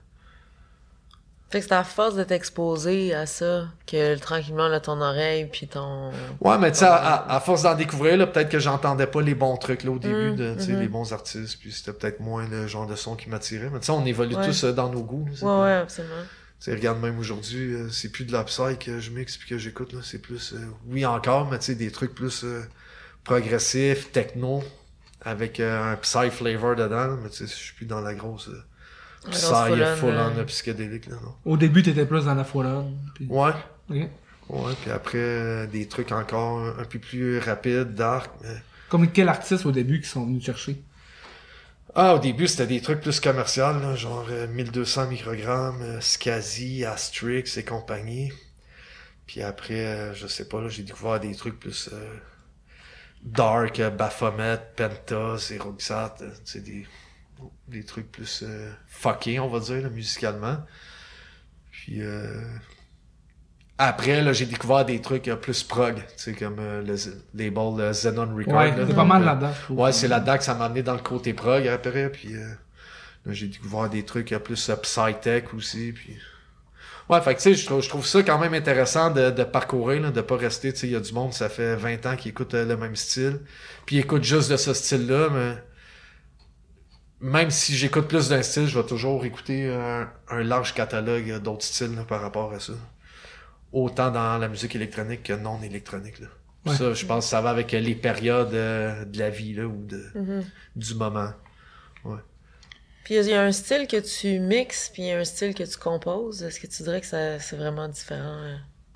Fait que c'est à force de t'exposer à ça que tranquillement, là, ton oreille puis ton... Ouais, mais tu sais, à, force d'en découvrir, là, peut-être que j'entendais pas les bons trucs là, au début, Mm, de, tu sais, mhm. les bons artistes, puis c'était peut-être moins le genre de son qui m'attirait. Mais tu sais, on évolue Ouais. tous euh, dans nos goûts. là, Ouais, pas- ouais, absolument. Tu sais, regarde, même aujourd'hui, euh, c'est plus de la psy que je mixe puis que j'écoute, là. C'est plus, euh, oui, encore, mais tu sais, des trucs plus euh, progressifs, techno, avec un psy flavor dedans, mais tu sais, je suis plus dans la grosse euh, grosse full-on, full-on euh, euh, psychédélique, là, non? Au début, t'étais plus dans la. Puis... Ouais, Ok. ouais, puis après, euh, des trucs encore un, un peu plus rapides, dark, mais... Comme quel artiste au début qui sont venus te chercher? Ah, au début, c'était des trucs plus commerciaux, là, genre euh, 1200 microgrammes, euh, Skazi, Astrix et compagnie. Puis après, euh, je sais pas, là, j'ai découvert des trucs plus euh, dark, euh, Baphomet, Penta, Roxat, euh, tu sais, des, des trucs plus euh, fuckés, on va dire, là, musicalement. Puis euh, après, là, j'ai découvert des trucs euh, plus prog, tu sais, comme euh, le label Xenon Record. Ouais, t'es pas mal là-dedans. Ouais, c'est là-dedans que ça m'a amené dans le côté prog après, puis euh, là, j'ai découvert des trucs plus psy-tech aussi, puis... Ouais, fait que tu sais, je trouve, je trouve ça quand même intéressant de, de parcourir, là, de pas rester, tu sais, il y a du monde, ça fait 20 ans qui écoute le même style, puis ils écoutent juste de ce style-là, mais même si j'écoute plus d'un style, je vais toujours écouter un, un large catalogue d'autres styles là, par rapport à ça. Autant dans la musique électronique que non électronique. Là. Ouais. Ça, je pense que ça va avec les périodes euh, de la vie là, ou de, Mhm. du moment. Puis il y a un style que tu mixes, puis il y a un style que tu composes. Est-ce que tu dirais que ça, c'est vraiment différent euh,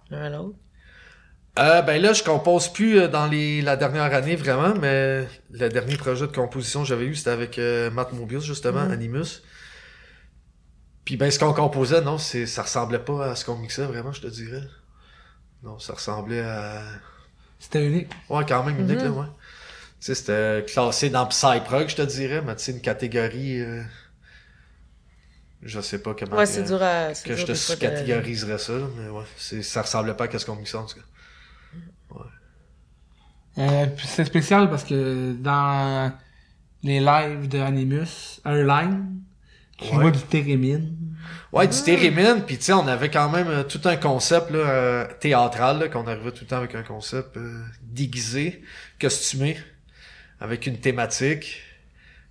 l'un à l'autre? Euh, ben là, je compose plus euh, dans les, la dernière année vraiment, mais le dernier projet de composition que j'avais eu, c'était avec euh, Matt Mobius, justement, Mhm. Animus. Puis ben, ce qu'on composait, non, c'est, ça ressemblait pas à ce qu'on mixait, vraiment, je te dirais. Non, ça ressemblait à... C'était unique. Ouais, quand même unique, Mhm. là, ouais. Tu sais, c'était classé dans Psyprog, je te dirais, mais tu sais, une catégorie... euh, Je sais pas comment... Ouais, c'est dur à. que je te des fois de- catégoriserais ça, là, mais ouais, c'est, ça ressemblait pas à ce qu'on mixait, en tout cas. Euh, c'est spécial parce que dans les lives de Animus, un line, tu Ouais. vois du térémine. Ouais, du térémine, puis tu sais, on avait quand même euh, tout un concept là, euh, théâtral, qu'on arrivait tout le temps avec un concept euh, déguisé, costumé, avec une thématique.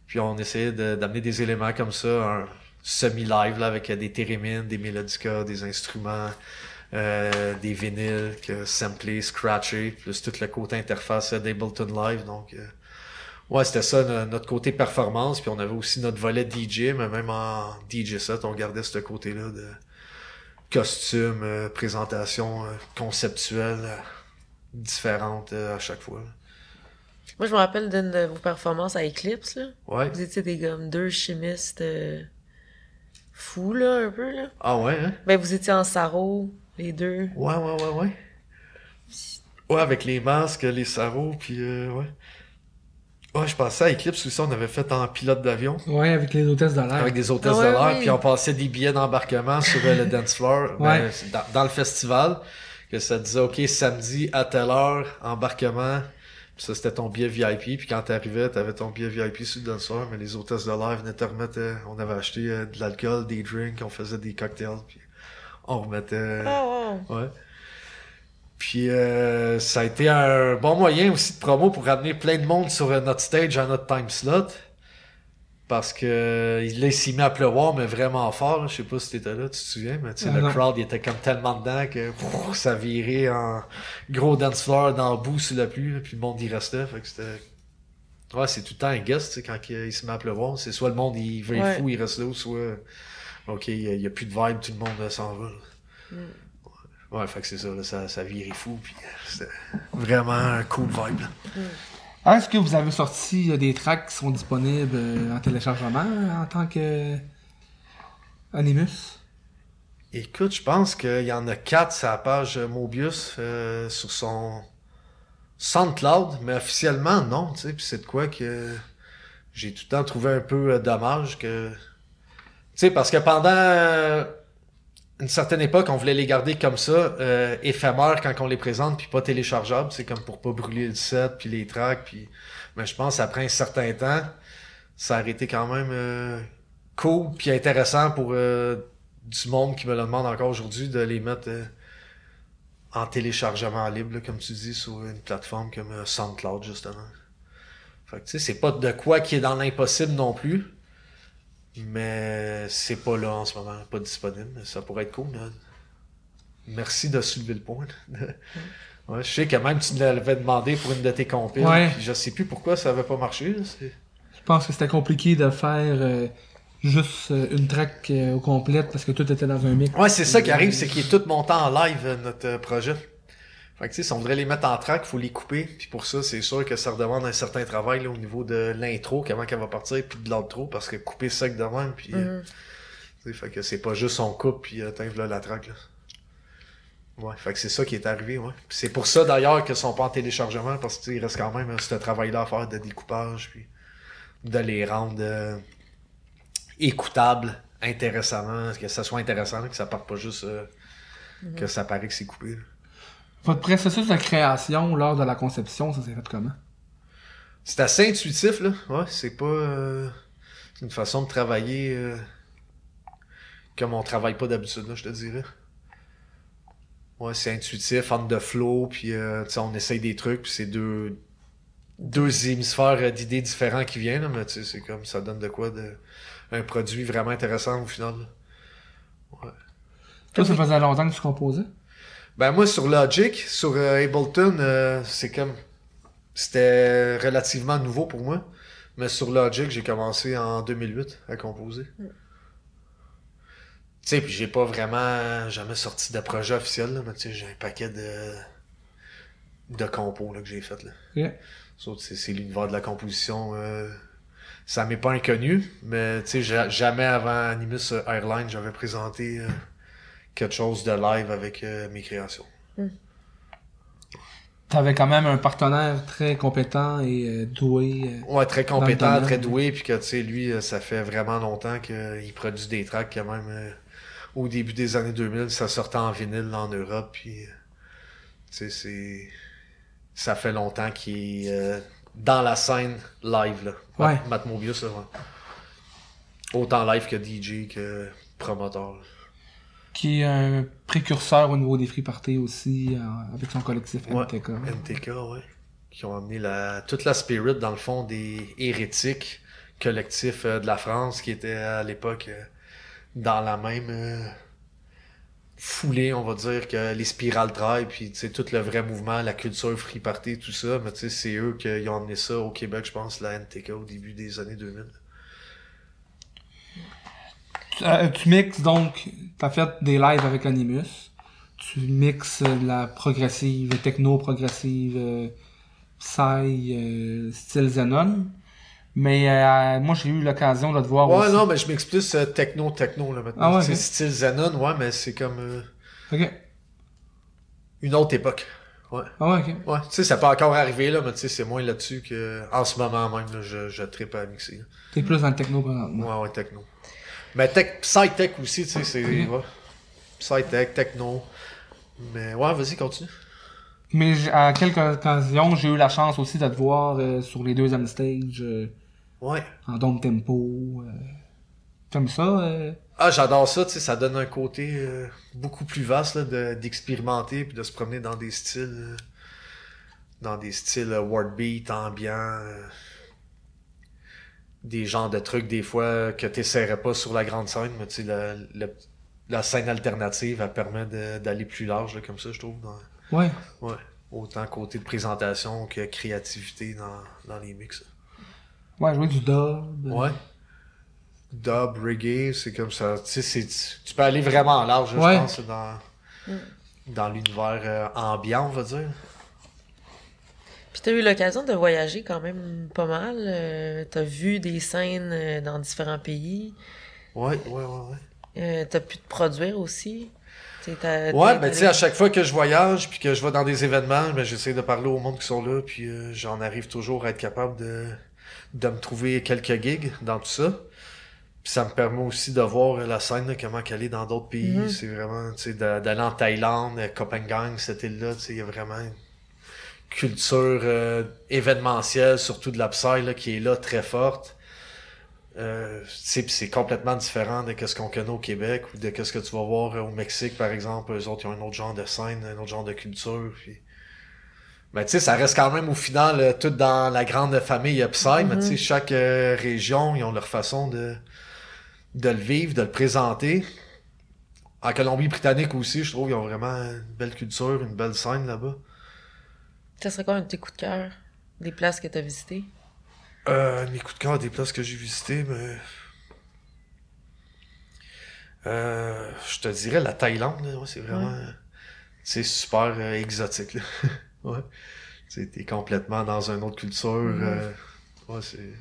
Puis on essayait de- d'amener des éléments comme ça, un semi-live là, avec des térémines, des mélodicas, des instruments, euh, des vinyles, que samplés, scratchés, plus tout le côté interface euh, d'Ableton Live. Donc, euh, ouais, c'était ça no- notre côté performance. Puis on avait aussi notre volet DJ, mais même en DJ set, on gardait ce côté-là de costume, euh, présentation conceptuelle différente à chaque fois. là. Moi, je me rappelle d'une de vos performances à Eclipse, là. Ouais. Vous étiez des comme deux chimistes euh, fous, là, un peu, là. Ah ouais, hein? Ben, vous étiez en sarreau, les deux. Ouais, ouais, ouais, ouais. Ouais, avec les masques, les sarraux, puis euh, ouais. Ouais, je pensais à Eclipse aussi, on avait fait en pilote d'avion. Ouais, avec les hôtesses de l'air. Avec des hôtesses Ah ouais, de l'air, oui. puis on passait des billets d'embarquement sur euh, le dance floor, ben, Ouais. c'est dans, dans le festival, que ça disait, OK, samedi à telle heure, embarquement, puis ça c'était ton billet VIP, puis quand t'arrivais, t'avais ton billet VIP sur le dance floor, mais les hôtesses de l'air venaient te remettre, euh, on avait acheté euh, de l'alcool, des drinks, on faisait des cocktails, puis on remettait... Ah, wow. Ouais. Puis euh, ça a été un bon moyen aussi de promo pour ramener plein de monde sur notre stage à notre time slot. Parce que là, il s'y met à pleuvoir, mais vraiment fort. là. Je sais pas si t'étais là, tu te souviens, mais tu sais, Ah, le non. crowd il était comme tellement dedans que pff, ça virait en gros dance floor dans le bout sous la pluie, puis le monde y restait. Fait que c'était. Ouais, c'est tout le temps un guest, tu sais, quand il, il se met à pleuvoir. C'est soit le monde il vire Ouais. fou, il reste là, ou soit OK, il y, a- plus de vibe, tout le monde s'en va. Mm. Ouais, fait que c'est ça, là, ça, ça virait fou, puis euh, c'était vraiment un cool vibe. là. Ah, Est-ce que vous avez sorti euh, des tracks qui sont disponibles euh, en téléchargement en tant que Animus? Écoute, je pense qu'il y en a quatre sur la page Mobius euh, sur son SoundCloud, mais officiellement, non, tu sais, puis c'est de quoi que j'ai tout le temps trouvé un peu dommage que... Tu sais, parce que pendant... une certaine époque, on voulait les garder comme ça, euh, éphémères quand on les présente, puis pas téléchargeables. C'est comme pour pas brûler le set, puis les tracks. Puis... Mais je pense après un certain temps, ça a été quand même euh, cool puis intéressant pour euh, du monde qui me le demande encore aujourd'hui de les mettre euh, en téléchargement libre, là, comme tu dis, sur une plateforme comme euh, SoundCloud, justement. Fait que tu sais, c'est pas de quoi qui est dans l'impossible non plus. Mais c'est pas là en ce moment, pas disponible. Ça pourrait être cool. là. Merci de soulever le point. ouais, je sais que même tu l'avais demandé pour une de tes compiles. Ouais. Je sais plus pourquoi ça avait pas marché. Je pense que c'était compliqué de faire euh, juste euh, une track euh, au complète parce que tout était dans un mix. Ouais, c'est ça qui arrive, c'est qu'il est tout monté en live, euh, notre euh, projet. Fait que tu sais, si on voudrait les mettre en track, faut les couper. Puis pour ça, c'est sûr que ça redemande un certain travail là, au niveau de l'intro, comment qu'elle va partir, puis de l'outro, parce que couper sec de même, puis euh, Mhm. tu sais, fait que c'est pas juste on coupe, puis euh, là la track là. Ouais, fait que c'est ça qui est arrivé, ouais. C'est pour ça d'ailleurs qu'ils sont pas en téléchargement, parce que tu sais, il reste quand même euh, ce travail-là à faire de découpage, puis de les rendre euh, écoutables intéressamment, que ça soit intéressant, là, que ça parte pas juste euh, que ça paraît que c'est coupé. là. Votre processus de création lors de la conception, ça s'est fait comment? C'est assez intuitif, là. Ouais, c'est pas euh, une façon de travailler euh, comme on travaille pas d'habitude, là, je te dirais. Ouais, c'est intuitif, on the flow, puis euh, tu sais, on essaye des trucs, puis c'est deux deux hémisphères euh, d'idées différents qui viennent, là, mais tu sais, c'est comme ça donne de quoi de un produit vraiment intéressant au final. là. Toi, ça faisait longtemps que tu composais? Ben moi sur Logic, sur euh, Ableton, euh, c'est comme c'était relativement nouveau pour moi. Mais sur Logic, j'ai commencé en 2008 à composer. Tu sais, puis j'ai pas vraiment jamais sorti de projet officiel, là, mais tu sais, j'ai un paquet de de compos là, que j'ai fait là. Ok. Ça, c'est c'est l'univers de la composition. euh, ça m'est pas inconnu, mais tu sais, jamais avant Animus Airlines, j'avais présenté euh, quelque chose de live avec euh, mes créations. T'avais quand même un partenaire très compétent et euh, doué. euh, Ouais, très compétent, très doué, puis que tu sais, lui, euh, ça fait vraiment longtemps qu'il produit des tracks quand même. euh, au début des années 2000, ça sortait en vinyle en Europe, puis euh, tu sais, c'est ça fait longtemps qu'il est euh, dans la scène live là. Ouais. Matt, Matt Mobius, là, ouais. Autant live que DJ que promoteur. là. Qui est un précurseur au niveau des free aussi, euh, avec son collectif Ouais. MTK. NTK, ouais. Qui ont amené la, toute la spirit, dans le fond, des hérétiques collectifs euh, de la France, qui étaient à l'époque euh, dans la même foulée, on va dire, que les Spiral Tribe, puis tu sais, tout le vrai mouvement, la culture free party, tout ça. Mais tu sais, c'est eux qui ont amené ça au Québec, je pense, la NTK, au début des années 2000. Tu, euh, tu mixes donc, t'as fait des lives avec Animus. Tu mixes la progressive, techno progressive, euh, psy, euh, style Xenon. Mais euh, moi, j'ai eu l'occasion de te voir Ouais, aussi. non, mais je m'explique plus techno, techno, là, maintenant. Ah ouais, ok. style Xenon, ouais, mais c'est comme Ok. une autre époque. Ouais. Ah ouais, ok. Ouais, tu sais, ça peut encore arriver, là, mais tu sais, c'est moins là-dessus que, en ce moment même, là, je, je trippe à mixer. T'es plus dans le techno présentement. Ouais, ouais, techno. Mais tech, psy-tech aussi, tu sais, c'est, ouais. Psy-tech, techno. Mais ouais, vas-y, continue. Mais à quelques occasions, j'ai eu la chance aussi de te voir euh, sur les deuxièmes stages, euh, Ouais. en down tempo. Euh. Comme ça, euh, Ah, j'adore ça, tu sais, ça donne un côté euh, beaucoup plus vaste, là, de, d'expérimenter puis de se promener dans des styles, euh, dans des styles euh, word beat, ambiant, euh, des genres de trucs, des fois, que t'essaierais pas sur la grande scène, mais tu sais, la, la, la scène alternative, elle permet de- d'aller plus large, là, comme ça, je trouve, dans, ouais. Ouais. Autant côté de présentation que créativité dans, dans les mix. Ouais, jouer du dub. Ouais. Dub, reggae, c'est comme ça. Tu sais, c'est- tu peux aller vraiment large, Ouais. je pense, dans, dans l'univers euh, ambiant, on va dire. Puis t'as eu l'occasion de voyager quand même pas mal. euh, t'as vu des scènes euh, dans différents pays. Ouais, ouais, ouais, ouais. Euh, t'as pu te produire aussi? T'sais, t'as- Ouais, t'es ben tu sais, à chaque fois que je voyage puis que je vais dans des événements, ben, j'essaie de parler au monde qui sont là, puis euh, j'en arrive toujours à être capable de, de me trouver quelques gigs dans tout ça. Puis ça me permet aussi de voir la scène, là, comment qu'elle est dans d'autres pays. Mhm. C'est vraiment, tu sais, d'aller en Thaïlande, Copenhague, cette île-là, tu sais, il y a vraiment culture euh, événementielle, surtout de la Psy, là, qui est là, très forte. Euh, c'est complètement différent de ce qu'on connaît au Québec ou de ce que tu vas voir au Mexique, par exemple. Eux autres, ils ont un autre genre de scène, un autre genre de culture. Puis... Mais tu sais, ça reste quand même au final euh, tout dans la grande famille Psy, mais tu sais, chaque euh, région, ils ont leur façon de, de le vivre, de le présenter. En Colombie-Britannique aussi, je trouve qu'ils ont vraiment une belle culture, une belle scène là-bas. Ça serait quoi un de tes coups de cœur? Des places que t'as visitées? Euh, mes coups de cœur des places que j'ai visitées, mais. Euh, je te dirais la Thaïlande, ouais, c'est vraiment. C'est super euh, exotique, là. ouais. Tu t'es complètement dans une autre culture. euh, ouais, c'est.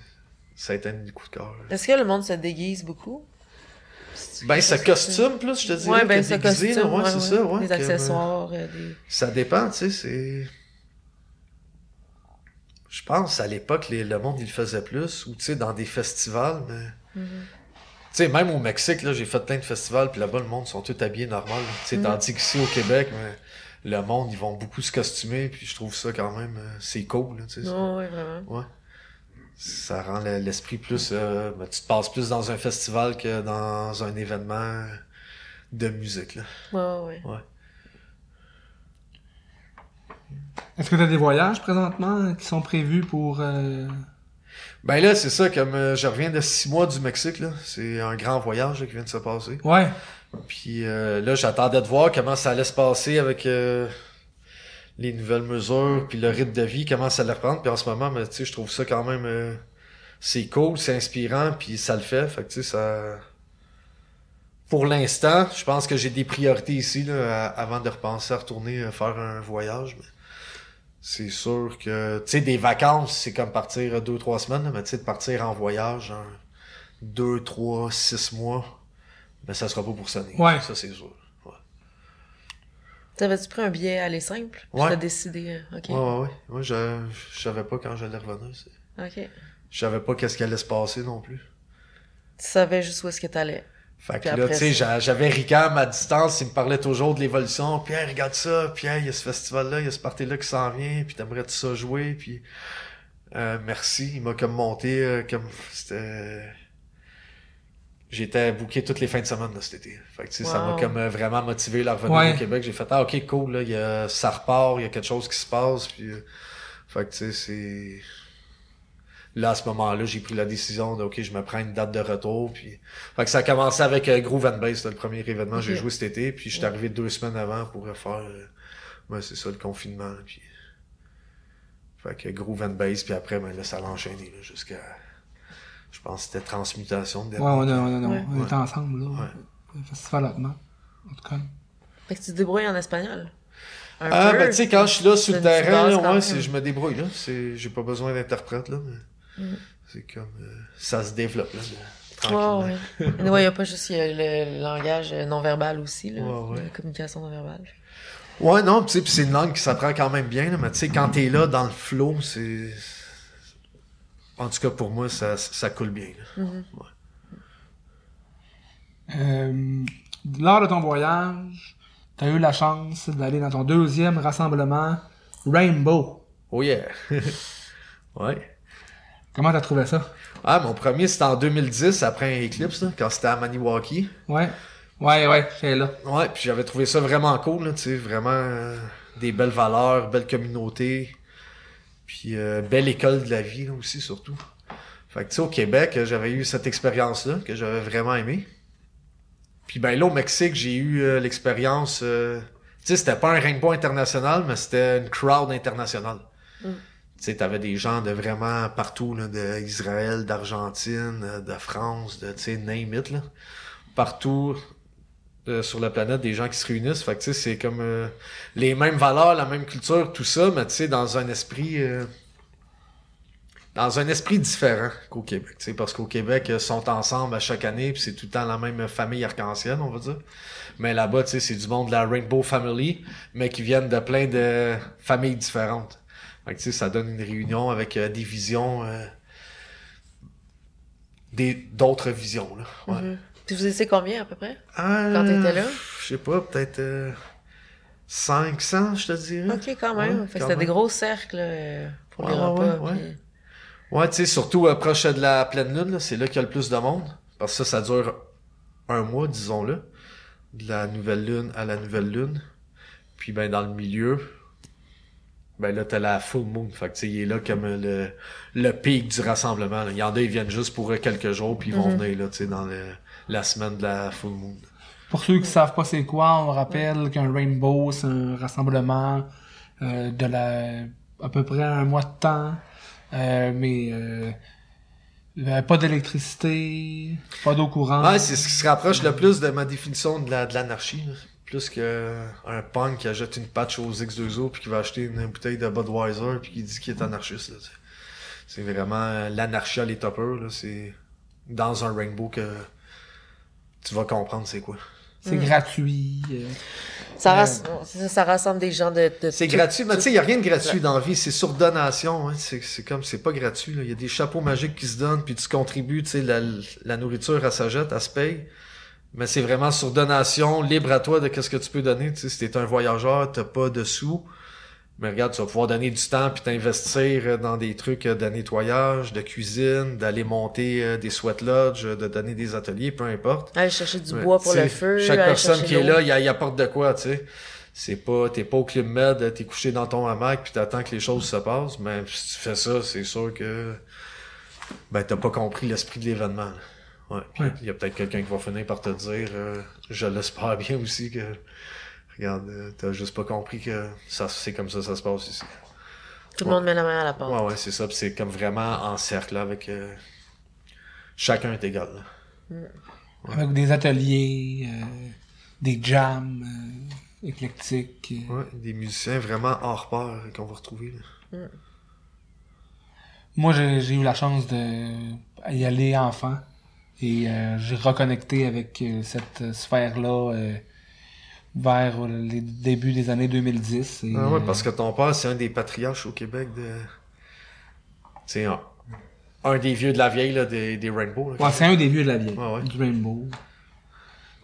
Ça a été un des coups de cœur. Est-ce que le monde se déguise beaucoup? Ben, ce costume, plus, je te dirais. Ouais, ben, là, costume. ouais, c'est ça, ouais. Des euh, accessoires, euh, des... Ça dépend, tu sais, c'est. Je pense à l'époque, les- le monde il le faisait plus, ou tu sais, dans des festivals, mais. Mhm. Tu sais, même au Mexique, là, j'ai fait plein de festivals, puis là-bas, le monde sont tous habillés normal. Tu sais, Mhm. tandis qu'ici au Québec, mais, le monde, ils vont beaucoup se costumer, puis je trouve ça quand même, euh, c'est cool, là, tu sais. ça- Ouais, ouais, vraiment. Ouais. Ça rend le- l'esprit plus. euh, ben, tu te passes plus dans un festival que dans un événement de musique, là. Ouais, ouais. Est-ce que tu as des voyages présentement qui sont prévus pour. euh, Ben là, c'est ça, comme euh, je reviens de six mois du Mexique, là. C'est un grand voyage là, qui vient de se passer. Ouais. Puis euh, là, j'attendais de voir comment ça allait se passer avec euh, les nouvelles mesures, puis le rythme de vie, comment ça allait reprendre. Puis en ce moment, ben, tu sais, je trouve ça quand même... euh, c'est cool, c'est inspirant, puis ça le fait. Fait que tu sais, ça... Pour l'instant, je pense que j'ai des priorités ici, là, à- avant de repenser à retourner euh, faire un voyage. Mais c'est sûr que, tu sais, des vacances, c'est comme partir deux, trois semaines, mais tu sais, de partir en voyage, un, deux, trois, six mois, ben ça sera pas pour cette année. Ouais. Ça, c'est sûr. Ouais. T'avais-tu pris un billet aller simple? Ouais. T'as décidé, euh, ok. Ouais, ouais, ouais. Moi, je, je savais pas quand j'allais revenir. c'est- Ok. Je savais pas qu'est-ce qui allait se passer non plus. Tu savais juste où est-ce que t'allais. Fait que Puis là, tu sais, j'avais Ricam à distance, il me parlait toujours de l'évolution. Pierre, regarde ça. Pierre, il y a ce festival-là, il y a ce party-là qui s'en vient. Puis t'aimerais-tu ça jouer? Puis euh, merci. Il m'a comme monté, euh, comme c'était... J'étais booké toutes les fins de semaine de cet été. Fait que tu sais, ça m'a comme euh, vraiment motivé à revenir Ouais. au Québec. J'ai fait, ah ok, cool, là, il y a, ça repart, il y a quelque chose qui se passe. Puis, euh, fait que tu sais, c'est... Là, à ce moment-là, j'ai pris la décision de, OK, je me prends une date de retour. Puis... Fait que ça a commencé avec euh, Groove and Bass, c'était le premier événement que j'ai joué cet été. Puis je suis arrivé deux semaines avant pour faire, euh, ouais, c'est ça, le confinement. là, Puis... Fait que Groove and Bass, puis après, ben, là, ça l'a enchaîné là, jusqu'à, je pense que c'était Transmutation. de Ouais, on, a- on, a- Ouais. on était ensemble, là. Ouais. Festival Hotman. En tout cas. Fait que tu te débrouilles en espagnol? Un Ah, peu. ben, tu sais, quand je suis là sur le terrain, là, ouais, je me débrouille, là. C'est, j'ai pas besoin d'interprète, là, mais. C'est comme, euh, ça se développe, là, de- Ouais, tranquillement. ouais. Ouais, il y a pas juste il y a le langage euh, non-verbal aussi, là. Ouais, ouais. La communication non-verbale. Ouais, non, tu sais, puis c'est une langue qui s'apprend quand même bien, là, mais tu sais, quand t'es là dans le flow, c'est. En tout cas, pour moi, ça, ça coule bien. là. Mhm. Euh, lors de ton voyage, tu as eu la chance d'aller dans ton deuxième rassemblement Rainbow. Oh yeah! ouais. Comment t'as trouvé ça? Ah, mon premier, c'était en 2010, après un Eclipse, là, quand c'était à Maniwaki. Ouais. Ouais, ouais, j'étais là. Ouais, puis j'avais trouvé ça vraiment cool, là, tu sais, vraiment euh, des belles valeurs, belle communauté, puis euh, belle école de la vie là, aussi, surtout. Fait que, tu sais, au Québec, euh, j'avais eu cette expérience-là, que j'avais vraiment aimé. Puis ben là, au Mexique, j'ai eu euh, l'expérience... euh, tu sais, c'était pas un rainbow international, mais c'était une crowd internationale. Mm. Tu sais, t'avais des gens de vraiment partout, là, d'Israël, d'Argentine, euh, de France, de, tu sais, là. Partout, euh, sur la planète des gens qui se réunissent. Fait que tu sais, c'est comme euh, les mêmes valeurs, la même culture, tout ça, mais tu sais, dans un esprit euh, dans un esprit différent qu'au Québec. tu sais, Parce qu'au Québec, ils sont ensemble à chaque année, puis c'est tout le temps la même famille arc-en-ciel, on va dire. Mais là-bas, tu sais, c'est du monde de la Rainbow Family, mais qui viennent de plein de familles différentes. Fait que, tu sais, ça donne une réunion avec euh, des visions euh, des d'autres visions. Là. Ouais. Mhm. Puis vous étiez combien à peu près? Ah, Quand t'étais là? Je sais pas, peut-être euh, 500, je te dirais. Ok, quand même. Ouais, c'était des gros cercles euh, pour les repas. puis- Ouais, tu sais, surtout euh, proche de la pleine lune, là, c'est là qu'il y a le plus de monde. Parce que ça, ça dure un mois, disons-le. De la nouvelle lune à la nouvelle lune. Puis ben dans le milieu, ben là t'as la full moon. Fait que tu sais, il est là comme le, le pic du rassemblement. là. Il y en a, ils viennent juste pour euh, quelques jours, puis ils vont Mhm. venir là, tu sais, dans le, la semaine de la full moon. Pour ceux qui savent pas c'est quoi, on rappelle qu'un rainbow, c'est un rassemblement euh, de la à peu près un mois de temps, euh, mais euh, euh, pas d'électricité, pas d'eau courante. Ouais, c'est ce qui se rapproche le plus de ma définition de la de l'anarchie. là. Plus que un punk qui achète une patch aux X2O puis qui va acheter une bouteille de Budweiser puis qui dit qu'il est anarchiste. là, tu sais. C'est vraiment euh, l'anarchie à l'état pur. là. C'est dans un rainbow que tu vas comprendre c'est quoi. C'est gratuit. euh, Ça, Euh, rass- ça, ça rassemble des gens de. de C'est tout- gratuit, mais tu sais, il n'y a rien de gratuit dans la vie, c'est sur donation. Hein. C'est c'est comme, c'est pas gratuit. Il y a des chapeaux magiques qui se donnent, puis tu contribues, tu sais, la, la nourriture, elle s'achète, elle se paye. Mais c'est vraiment sur donation, libre à toi de qu'est-ce que tu peux donner. Tu sais, si t'es un voyageur, t'as pas de sous. Mais regarde, tu vas pouvoir donner du temps puis t'investir dans des trucs de nettoyage, de cuisine, d'aller monter euh, des sweat lodges, de donner des ateliers, peu importe. Aller chercher du bois pour le feu. Chaque personne qui est là, il, il apporte de quoi, tu sais. C'est pas, t'es pas au Club Med, t'es couché dans ton hamac puis t'attends que les choses se passent. Mais si tu fais ça, c'est sûr que, ben, t'as pas compris l'esprit de l'événement. Ouais. Il y a peut-être quelqu'un qui va finir par te dire, euh, je l'espère bien aussi que, regarde, euh, t'as juste pas compris que ça, c'est comme ça, ça se passe ici. Tout le monde met la main à la porte. Ouais, ouais, c'est ça. Puis c'est comme vraiment en cercle, là, avec, euh, chacun est égal, là. Avec des ateliers, euh, des jams euh, éclectiques. Ouais, des musiciens vraiment hors pair qu'on va retrouver, là. Moi, j'ai j'ai eu la chance de y aller enfant et euh, j'ai reconnecté avec euh, cette sphère-là euh, vers les débuts des années 2010. Et, Ah ouais, parce que ton père, c'est un des patriarches au Québec de. C'est un, un des vieux de la vieille, là, des, des Rainbow. là. ouais, c'est un des vieux de la vieille, ouais. du Rainbow.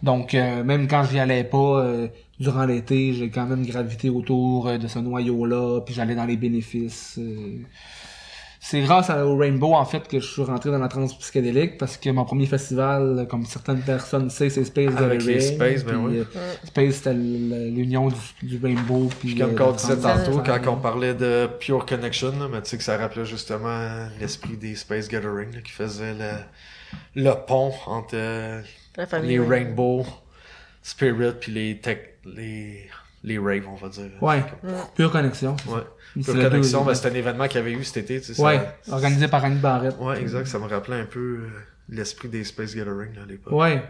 Donc, euh, même quand j'y allais pas euh, durant l'été, j'ai quand même gravité autour euh, de ce noyau-là, puis j'allais dans les bénéfices. C'est grâce au Rainbow, en fait, que je suis rentré dans la trance psychédélique, parce que mon premier festival, comme certaines personnes savent, c'est Space Avec Gathering, les Space, ben puis, ouais. euh, Space, c'était l'union du, du Rainbow. Puis, Puis comme euh, on disait tantôt, quand on parlait de Pure Connection, là, mais tu sais que ça rappelait justement l'esprit des Space Gathering là, qui faisait le, le pont entre La famille. les ouais. Rainbow Spirit puis les tech, les les raves, on va dire. Ouais, pure connexion. Ouais. Connection, deux- ben, c'était un événement qu'il y avait eu cet été. tu sais, Ouais, ça- organisé par Annie Barrette. Ouais, exact. Ça me rappelait un peu euh, l'esprit des Space Gathering à l'époque. Ouais.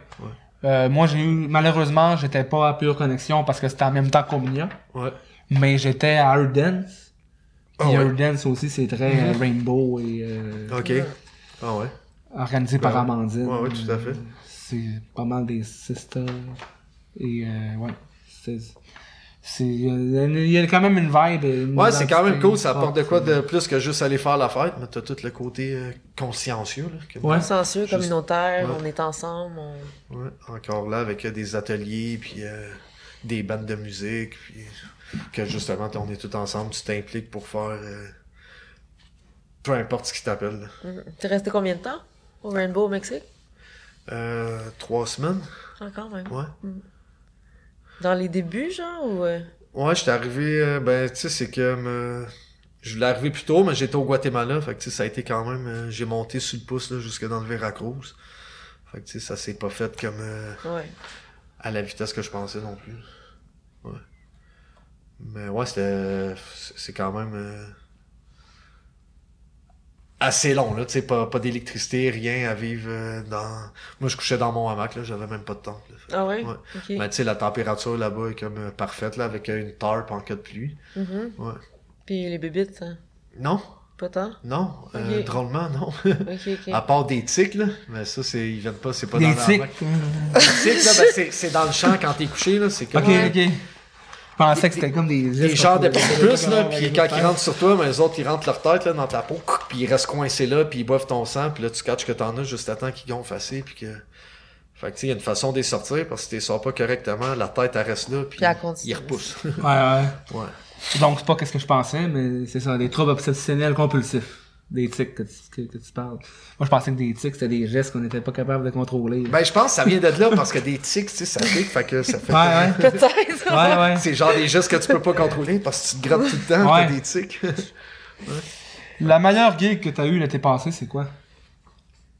Euh, moi, j'ai eu, malheureusement, j'étais pas à Pure Connexion parce que c'était en même temps qu'Omnia. Ouais. Mais j'étais à Earth Ah Puis ouais. Earth Dance aussi, c'est très euh, rainbow et euh, Ok. Ah ouais. organisé par Ouais. Amandine. Ouais, ouais, tout à fait. C'est pas mal des sisters. Et euh, ouais. Il y, a- quand même une vibe. une Ouais, c'est quand même cool. Ça apporte de quoi de plus que juste aller faire la fête, mais t'as tout le côté euh, consciencieux. Là, que- Ouais. Consensueux, Juste- communautaire, Ouais. on est ensemble. on- Ouais, encore là, avec euh, des ateliers, puis euh, des bandes de musique, puis que justement, on est tous ensemble, tu t'impliques pour faire euh, peu importe ce qui t'appelle. là. Mhm. T'es resté combien de temps au Rainbow au Mexique? Euh, trois semaines, Encore même. ouais. Dans les débuts, genre, ou... euh, Ouais, j'étais arrivé, euh, ben, tu sais, c'est que euh, je voulais arriver plus tôt, mais j'étais au Guatemala, fait que tu sais, ça a été quand même, euh, j'ai monté sur le pouce, là, jusque dans le Veracruz. Fait que tu sais, ça s'est pas fait comme euh, Ouais. à la vitesse que je pensais non plus. Ouais. Mais ouais, c'était, c'est quand même assez long, là, tu sais, pas, pas d'électricité, rien à vivre euh, dans... Moi, je couchais dans mon hamac, là, j'avais même pas de là. Ah ouais? Mais tu sais, la température là-bas est comme euh, parfaite, là, avec une tarp en cas de pluie. Mhm. Ouais. Puis les bébites, hein? Non, pas tant? non, euh, drôlement, non. Ok, ok. à part des tiques, là. Mais ça, c'est, ils viennent pas, c'est pas Des dans tics. hamac. Les tiques, là, ben, c'est, c'est dans le champ quand t'es couché, là. C'est comme, Ok, ok. Je pensais que c'était comme des... Les gens de plus, là, puis quand ils rentrent sur toi, mais les autres, ils rentrent leur tête, là, dans ta peau, puis ils restent coincés là, puis ils boivent ton sang, puis là, tu catches que t'en as juste à temps qu'ils gonflent assez, puis que... Fait que, tu sais, il y a une façon de les sortir, parce que si tu les sors pas correctement, la tête, elle reste là, puis ils repoussent. Ouais, ouais. ouais. Donc, c'est pas qu'est-ce que je pensais, mais c'est ça, des troubles obsessionnels compulsifs. Des tics que tu, que, que tu parles. Moi, je pensais que des tics, c'était des gestes qu'on n'était pas capable de contrôler. Ben, je pense que ça vient de là, parce que des tics, tu sais, ça pique, fait que ça fait... ouais, ouais. Peut-être. Ouais, ouais. C'est genre des gestes que tu peux pas contrôler, parce que tu te grattes tout le temps, Ouais. t'as des tics. La meilleure gig que t'as eue l'été passé, c'est quoi?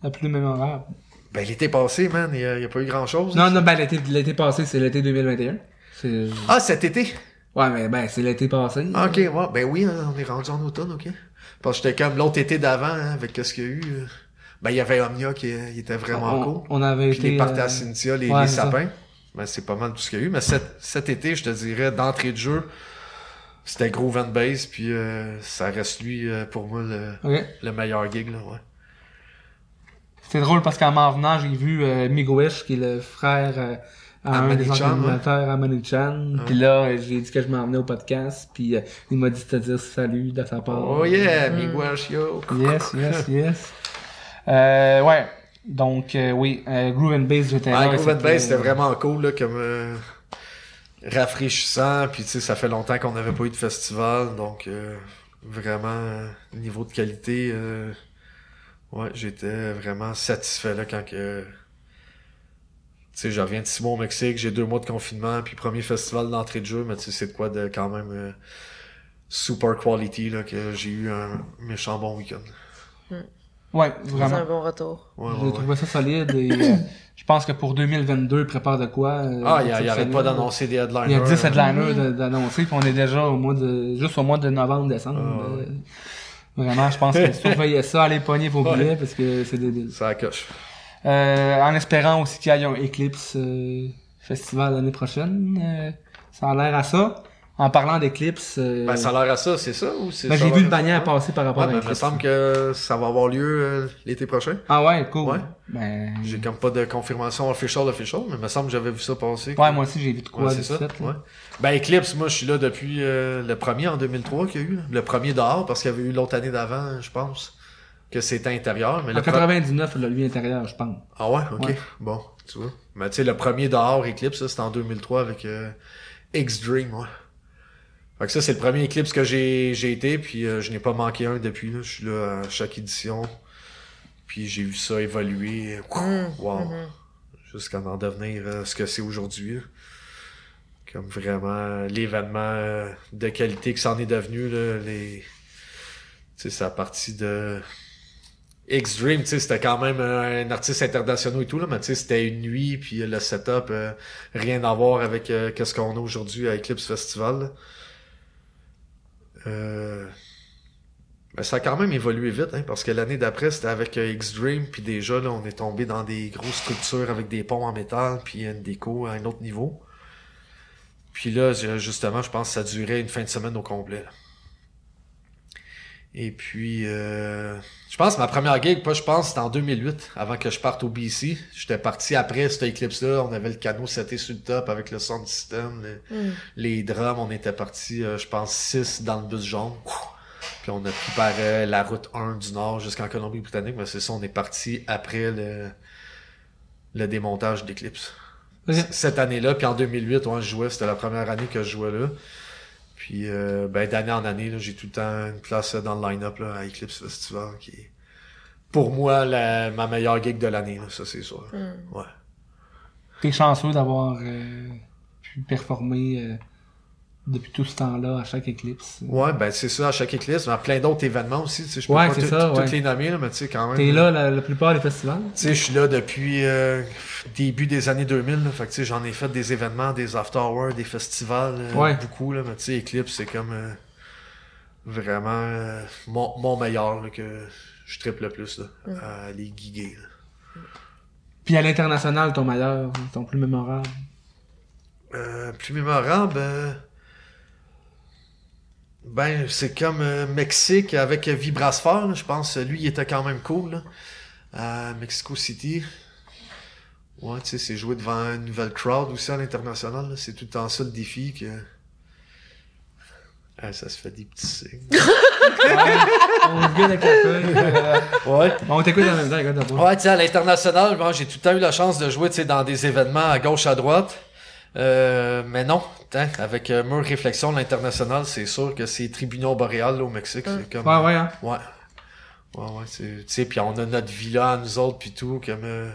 La plus mémorable. ben, l'été passé, man, il y, a pas eu grand-chose. Non, non, ben l'été, l'été passé, c'est l'été 2021. C'est... Ah, cet été? Ouais, mais ben, c'est l'été passé. Ah, ok, ouais. Ben oui, on est rendu en automne, ok. Parce que j'étais comme l'autre été d'avant, hein, avec ce qu'il y a eu. euh, Ben, il y avait Omnia qui euh, il était vraiment on, cool. on avait Puis été... les parties euh, à Cynthia, les, ouais, les c'est ça. sapins. Ben, c'est pas mal tout ce qu'il y a eu. Mais cet, cet été, je te dirais, d'entrée de jeu, c'était gros Van Base, puis euh, ça reste lui, euh, pour moi, le, le meilleur gig, là, ouais. C'est drôle parce qu'en m'en venant, j'ai vu euh, Migoesh, qui est le frère à un des Amani-chan, organisateurs, Amani Chan. Puis là, euh, j'ai dit que je m'en venais au podcast, puis euh, il m'a dit de te dire salut de sa part. Oh yeah, Miguel yo. Yes, yes, yes. Euh, ouais. Donc, euh, oui, euh, Groove and Bass, j'étais Ouais, là. Groove and Bass, c'était vraiment cool, là, comme euh, rafraîchissant. Puis, tu sais, ça fait longtemps qu'on n'avait pas eu de festival. Donc, euh, vraiment, niveau de qualité, euh, ouais, j'étais vraiment satisfait, là, quand que... Tu sais, je reviens de six mois au Mexique, j'ai deux mois de confinement, puis premier festival d'entrée de jeu, mais tu sais, c'est de quoi de quand même euh, super quality, là, que j'ai eu un méchant bon week-end. Ouais, C'est vraiment. un bon retour. Ouais, J'ai ouais, ouais. trouvé ça solide et euh, je pense que pour 2022, il prépare de quoi. euh, Ah, il, il arrête exceptionnel. pas d'annoncer des headliners. Il y a 10 hein. headliners d'annoncer, puis on est déjà au mois de, juste au mois de novembre, décembre. Ah, ouais. Euh, Vraiment, je pense que surveillez ça, allez pogner vos Ouais. billets parce que c'est débile. Ça accroche. Euh, en espérant aussi qu'il y ait un Eclipse euh, Festival l'année prochaine. euh, ça a l'air à ça. En parlant d'Eclipse, euh, Ben, ça a l'air à ça, c'est ça ou c'est ben, ça j'ai vu le bannière passer par rapport Ouais, à ben, il me semble que ça va avoir lieu euh, l'été prochain. Ah ouais, cool. Ouais. Ben, J'ai comme pas de confirmation official official, mais il me semble que j'avais vu ça passer. ouais, moi aussi j'ai vu de quoi Ouais, c'est ça. fait, là. Ouais. Ben Eclipse, moi je suis là depuis euh, le premier en 2003 qu'il y a eu. là. Le premier dehors, parce qu'il y avait eu l'autre année d'avant, je pense, que c'était intérieur. Mais En le pro- 99, le lui intérieur, je pense. Ah ouais, ok. Ouais. Bon, tu vois. Mais tu sais, le premier dehors Eclipse, ça, c'était en 2003 avec euh, X-Dream, ouais. Fait que ça, c'est le premier Eclipse que j'ai j'ai été, puis euh, je n'ai pas manqué un depuis, là. Je suis là à chaque édition. Puis j'ai vu ça évoluer. Mm, Wow. mhm. Jusqu'à en devenir euh, ce que c'est aujourd'hui. là. Comme vraiment l'événement de qualité que c'en est devenu, là. Les... Tu sais, c'est à partir de... X-Dream, tu sais, c'était quand même un artiste international et tout, là, mais tu sais, c'était une nuit, puis le setup, euh, rien à voir avec euh, qu'est-ce qu'on a aujourd'hui à Eclipse Festival. là. Euh... Ben, ça a quand même évolué vite, hein, parce que l'année d'après, c'était avec euh, X-Dream, puis déjà, là, on est tombé dans des grosses structures avec des ponts en métal, puis une déco à un autre niveau. Puis là, ju- justement, je pense que ça durait une fin de semaine au complet. Et puis, euh, je pense que ma première gig, pas je pense, c'était en 2008, avant que je parte au BC. J'étais parti après cette Eclipse-là. On avait le canot seté sur le top avec le sound system, le- Mm. les drums. On était parti, euh, je pense, 6 dans le bus jaune. Puis on a pris par euh, la route 1 du Nord jusqu'en Colombie-Britannique. Mais c'est ça, on est parti après le, le démontage d'Eclipse. Cette année-là, puis en 2008, ouais, je jouais, c'était la première année que je jouais là. Puis euh, ben, d'année en année, là, j'ai tout le temps une place euh, dans le line-up là, à Eclipse Festival qui est pour moi la, ma meilleure gig de l'année, là, ça c'est sûr. Mm. Ouais. T'es chanceux d'avoir euh, pu performer euh, depuis tout ce temps-là à chaque Eclipse. Ouais, ben c'est ça à chaque Eclipse, mais à plein d'autres événements aussi. Tu sais, je peux Ouais, pas ça, tout- toutes ouais. les nommer, là, mais tu sais, quand même. T'es là la, la plupart des festivals? Tu sais, je suis là depuis euh, début des années 2000. Là, fait que tu sais, j'en ai fait des événements, des after des festivals, euh, Ouais. beaucoup là. Mais tu sais, Eclipse, c'est comme euh, vraiment euh, mon, mon meilleur là, que je triple le plus là, à les giguer. là. Puis à l'international, ton meilleur, ton plus mémorable? Euh, plus mémorable, euh, ben c'est comme euh, Mexique avec euh, Vibrasphère. là, Je pense lui, il était quand même cool là, à Mexico City. Ouais, tu sais, c'est jouer devant une nouvelle crowd aussi à l'international. là. C'est tout le temps ça le défi que Ah, ça se fait des petits signes. On se gueule avec la feuille. euh, Ouais. On t'écoute en même temps, regarde d'abord. Ouais, tu sais, à l'international, bon, j'ai tout le temps eu la chance de jouer, tu sais, dans des événements à gauche, à droite. Euh, mais non, hein, avec euh, Mur Réflexion, l'international, c'est sûr que c'est Tribunal Boréal, là, au Mexique. C'est comme... Ouais, ouais, hein. Ouais. Ouais, ouais, c'est, tu sais, puis on a notre villa à nous autres, puis tout, comme euh,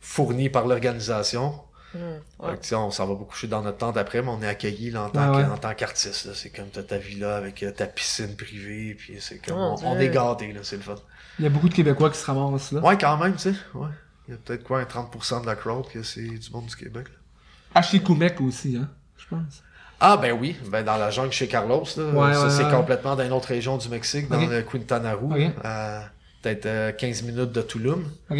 fourni par l'organisation. Fait ouais. que, sais, on s'en va beaucoup coucher dans notre tente après, mais on est accueillis là, en, tant Ouais, que- ouais. en tant qu'artiste. là. C'est comme t'as ta villa avec euh, ta piscine privée, puis c'est comme Mon on, est gâtés, là, c'est le fun. Il y a beaucoup de Québécois qui se ramassent là. Ouais, quand même, tu sais. Ouais. Il y a peut-être quoi, un 30% de la crowd que c'est du monde du Québec. Là. Achikoumec aussi, hein, je pense. Ah ben oui, ben dans la jungle chez Carlos, là, Ouais, ça ouais, c'est ouais. complètement dans une autre région du Mexique, dans le Quintana Roo, Ok. à peut-être euh, 15 minutes de Tulum. Ok.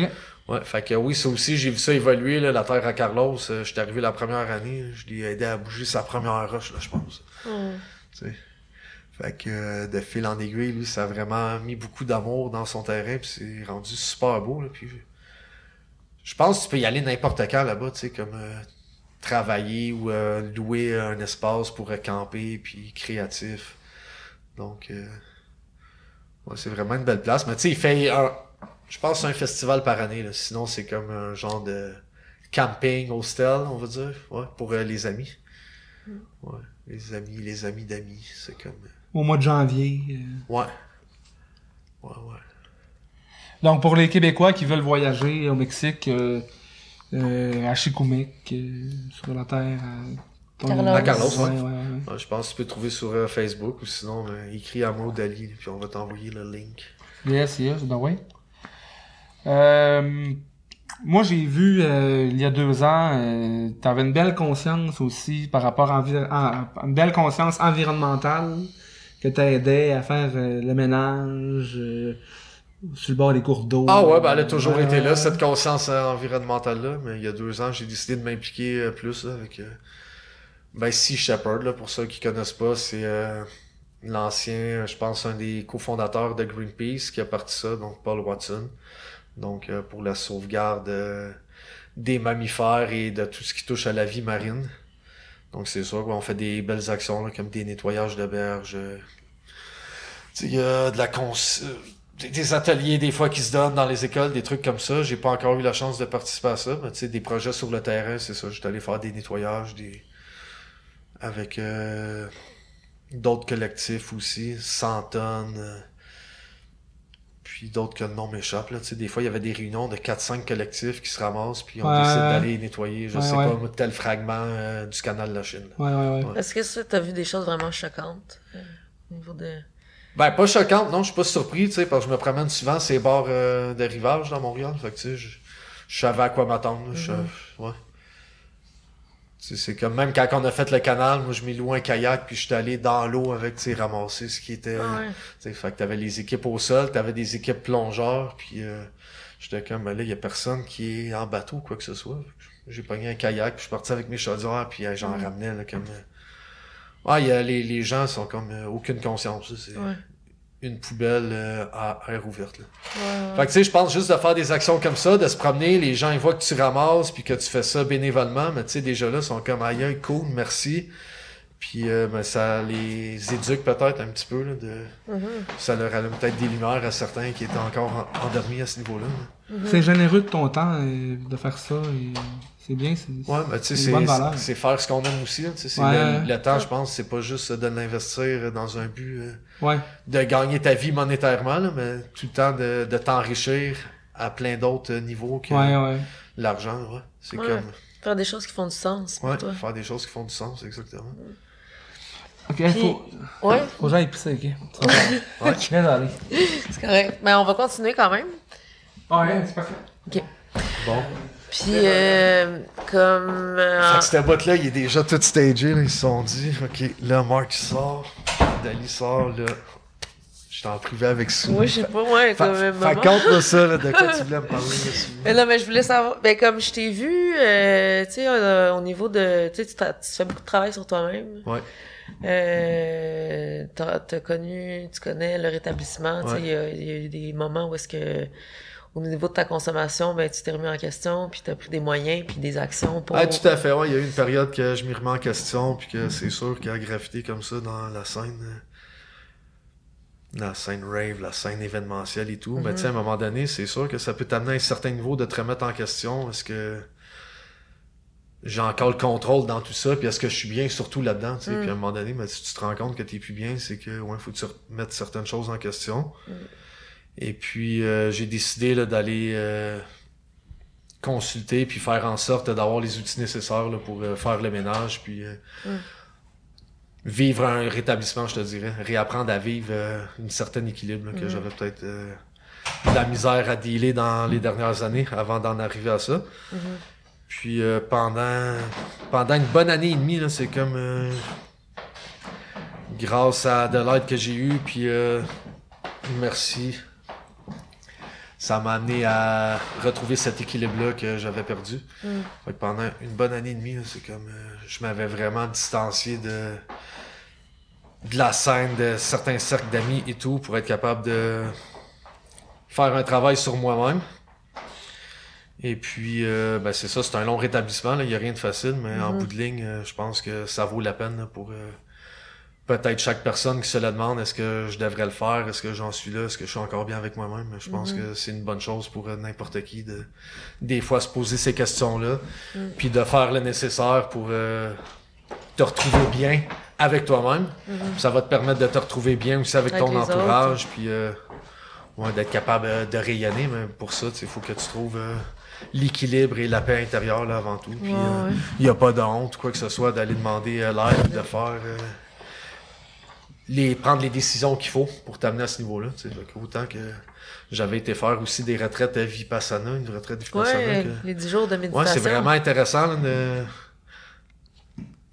Ouais, fait que oui, ça aussi, j'ai vu ça évoluer, là, la terre à Carlos. Euh, J'étais arrivé la première année, je l'ai aidé à bouger sa première roche, là, je pense. Tu sais. Fait que euh, de fil en aiguille, lui, ça a vraiment mis beaucoup d'amour dans son terrain, puis c'est rendu super beau, là, puis je pense que tu peux y aller n'importe quand là-bas, tu sais, comme euh, travailler ou euh, louer un espace pour camper, puis créatif. Donc, euh, ouais, c'est vraiment une belle place. Mais tu sais, il fait un, je pense un festival par année, là. sinon c'est comme un genre de camping, hostel, on va dire, ouais, pour euh, les amis. Ouais, les amis, les amis d'amis, c'est comme... euh, Au mois de janvier. euh. Ouais. Ouais, ouais. Donc, pour les Québécois qui veulent voyager au Mexique, à Chicoumec, euh, sur la terre. À, Carlos. À Carlos, ouais. ouais. ouais, ouais. Ouais, je pense que tu peux trouver sur euh, Facebook ou sinon euh, écris à Maud Ali, puis on va t'envoyer le link. Yes, yes, ben oui. Euh, moi, j'ai vu euh, il y a deux ans, euh, tu avais une belle conscience aussi par rapport à, envi- à- à- une belle conscience environnementale que t'aidais à faire euh, le ménage euh, sur le bord des cours d'eau. Ah ouais, ben elle a toujours été là, cette conscience euh, environnementale-là, mais il y a deux ans, j'ai décidé de m'impliquer euh, plus là, avec euh, ben, Sea Shepherd, là, pour ceux qui connaissent pas, c'est euh, l'ancien, je pense, un des cofondateurs de Greenpeace qui a parti ça, donc Paul Watson. Donc euh, pour la sauvegarde euh, des mammifères et de tout ce qui touche à la vie marine. Donc c'est sûr qu'on fait des belles actions là, comme des nettoyages de berges. euh, tu sais, il y a de la cons... des- des ateliers des fois qui se donnent dans les écoles, des trucs comme ça. J'ai pas encore eu la chance de participer à ça, mais tu sais, des projets sur le terrain, c'est ça. J'étais allé faire des nettoyages, des avec euh, d'autres collectifs aussi, 100 tonnes. euh, puis d'autres que le nom m'échappe. Là. Tu sais, des fois, il y avait des réunions de 4-5 collectifs qui se ramassent, puis on Ouais, décide d'aller nettoyer, je Ouais, sais ouais. pas, tel fragment euh, du canal de la Chine. Ouais, ouais, ouais. Ouais. Est-ce que ça, t'as vu des choses vraiment choquantes euh, au niveau de... Ben, pas choquante, non, je suis pas surpris, tu sais, parce que je me promène souvent ces bords euh, de rivage dans Montréal, fait que tu sais, je, je savais à quoi m'attendre, je ouais. Sais, c'est comme même quand on a fait le canal, moi je m'ai loué un kayak puis je suis allé dans l'eau avec, tu sais, ramasser ce qui était, Ah ouais. tu sais, fait que t'avais les équipes au sol, t'avais des équipes plongeurs, puis euh, j'étais comme, ben là, il y a personne qui est en bateau ou quoi que ce soit. J'ai pogné un kayak, puis je suis parti avec mes chaudières, puis euh, j'en ramenais, là, comme... euh, Ouais, il y a, les, les gens sont comme euh, aucune conscience, c'est Ouais. une poubelle euh, à air ouverte. Là. Ouais, Fait que tu sais, je pense juste de faire des actions comme ça, de se promener, les gens ils voient que tu ramasses puis que tu fais ça bénévolement, mais tu sais, déjà là, ils sont comme aïe, cool, merci. Puis euh, ben, ça les éduque peut-être un petit peu, là, de... Mhm. ça leur allume peut-être des lumières à certains qui étaient encore en- endormis à ce niveau-là. là. C'est généreux de ton temps euh, de faire ça. et C'est bien. c'est- Ouais, mais tu sais, C'est faire ce qu'on aime aussi. Là, tu sais, c'est Ouais. le, le temps, je pense, c'est pas juste de l'investir dans un but euh, Ouais. de gagner ta vie monétairement, là, mais tout le temps de, de t'enrichir à plein d'autres niveaux que Ouais, ouais. l'argent. Ouais. C'est Ouais. comme Faire des choses qui font du sens pour ouais, toi. faire des choses qui font du sens, exactement. Ok, faut, Ouais, faut que j'aille pisser, ok? Ouais. Désolé. c'est correct. Mais on va continuer quand même. Ouais, c'est parfait. Bon. Puis, euh, comme... euh, Fait que cette boîte-là, il est déjà tout stagé. Là. Ils se sont dit, OK, là, Marc il sort, Dali sort, là. J'étais en privé avec Sue. oui, je sais pas, ouais, Fa- comme un Fait compte-moi ça, là, de quoi tu voulais me parler. Mais non, mais je voulais savoir, ben comme je t'ai vu, euh, tu sais, euh, au niveau de, tu sais, tu t'as- tu fais beaucoup de travail sur toi-même. Ouais. Euh, t'as, t'as connu, tu connais le rétablissement, tu sais, Ouais. il y y, a eu des moments où est-ce que, au niveau de ta consommation, ben, tu t'es remis en question, puis tu as pris des moyens, puis des actions pour... Ah, tout à fait, ouais. Il y a eu une période que je m'y remets en question, puis que c'est sûr qu'il y a graffiti comme ça dans la scène. La scène rave, la scène événementielle et tout. Mais tu sais, à un moment donné, c'est sûr que ça peut t'amener à un certain niveau de te remettre en question. Est-ce que j'ai encore le contrôle dans tout ça, puis est-ce que je suis bien surtout là-dedans, tu sais. Puis à un moment donné, ben, si tu te rends compte que t'es plus bien, c'est que, ouais, faut que tu remettes certaines choses en question. Et puis, euh, j'ai décidé d'aller euh, consulter puis faire en sorte d'avoir les outils nécessaires là, pour euh, faire le ménage puis euh, vivre un rétablissement, je te dirais. Réapprendre à vivre une certaine équilibre là, que j'avais peut-être euh, de la misère à dealer dans les dernières années avant d'en arriver à ça. Puis euh, pendant pendant une bonne année et demie, c'est comme grâce à de l'aide que j'ai eue, puis merci. Ça m'a amené à retrouver cet équilibre-là que j'avais perdu. Fait que pendant une bonne année et demie, c'est comme euh, je m'avais vraiment distancié de de la scène, de certains cercles d'amis et tout, pour être capable de faire un travail sur moi-même. Et puis, euh, ben c'est ça, c'est un long rétablissement. Il n'y a rien de facile, mais en bout de ligne, euh, je pense que ça vaut la peine là, pour peut-être chaque personne qui se la demande. Est-ce que je devrais le faire? Est-ce que j'en suis là? Est-ce que je suis encore bien avec moi-même? Je pense que c'est une bonne chose pour euh, n'importe qui de des fois se poser ces questions-là, puis de faire le nécessaire pour euh, te retrouver bien avec toi-même. Ça va te permettre de te retrouver bien aussi avec, Avec ton entourage, puis euh, ouais, d'être capable de rayonner. Mais pour ça, il faut que tu trouves euh, l'équilibre et la paix intérieure là, avant tout. Puis Ouais, ouais. il n'y a pas de honte, quoi que ce soit, d'aller demander l'aide, de faire les prendre les décisions qu'il faut pour t'amener à ce niveau-là. Autant que j'avais été faire aussi des retraites à Vipassana, une retraite Vipassana. Ouais, que- les 10 jours de méditation. Ouais, c'est vraiment intéressant là, de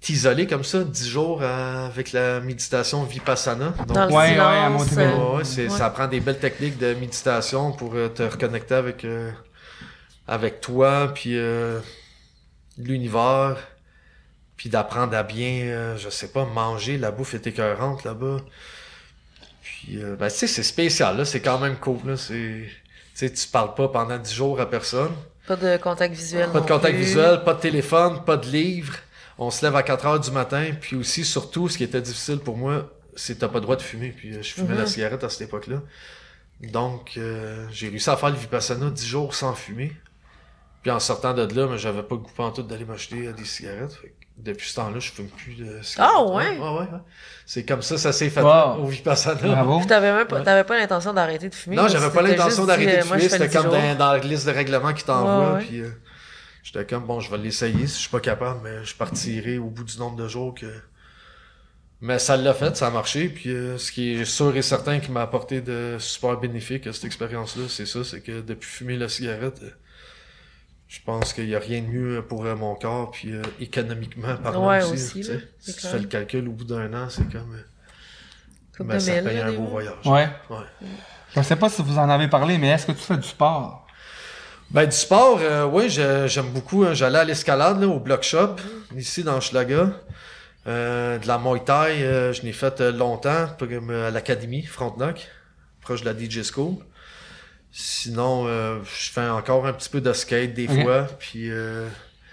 t'isoler comme ça, 10 jours avec la méditation Vipassana. Donc, Dans le Ouais, ouais, à euh, Ouais, ouais. ça prend des belles techniques de méditation pour euh, te reconnecter avec, euh, avec toi, puis euh, l'univers, puis d'apprendre à bien, euh, je sais pas, manger. La bouffe est écœurante là-bas. Puis, euh, ben, tu sais, c'est spécial, là, c'est quand même cool, là. C'est, tu sais, tu parles pas pendant 10 jours à personne. Pas de contact visuel. Pas de contact plus. visuel, pas de téléphone, pas de livre. On se lève à 4 heures du matin. Puis aussi, surtout, ce qui était difficile pour moi, c'est que t'as pas le droit de fumer. Puis euh, je fumais Mhm. la cigarette à cette époque-là. Donc, euh, j'ai réussi à faire le Vipassana 10 jours sans fumer. Puis en sortant de là, mais j'avais pas le goût en tout d'aller m'acheter euh, des cigarettes. Fait depuis ce temps-là, je fume plus de cigarettes. Ah, ouais? ouais, ouais, ouais. C'est comme ça, ça s'est fait Wow. au Vipassana. Bravo. Puis t'avais même pas, Ouais. t'avais pas l'intention d'arrêter de fumer. Non, j'avais pas l'intention d'arrêter de euh, fumer. C'était 10 comme dans, dans la liste de règlements qui ouais. Puis euh, j'étais comme, bon, je vais l'essayer. Si je suis pas capable, mais je partirai au bout du nombre de jours que. Mais ça l'a fait, ça a marché. Puis euh, ce qui est sûr et certain qui m'a apporté de super bénéfique à cette expérience-là, c'est ça, c'est que depuis fumer la cigarette, euh, je pense qu'il y a rien de mieux pour euh, mon corps, puis euh, économiquement parlant Ouais, aussi. là, si tu fais le calcul au bout d'un an, c'est comme. euh, ben, ça mille, paye là, un beau voyage. Ouais. Ouais. Je sais pas si vous en avez parlé, mais est-ce que tu fais du sport? Ben du sport, euh, oui, je- j'aime beaucoup. hein. J'allais à l'escalade là, au Block Shop, ici dans Schlaga. Euh, de la Muay Thai, euh, je n'ai fait euh, longtemps, comme, euh, à l'académie Frontenac, proche de la DJ School. Sinon, euh, je fais encore un petit peu de skate des fois, puis euh,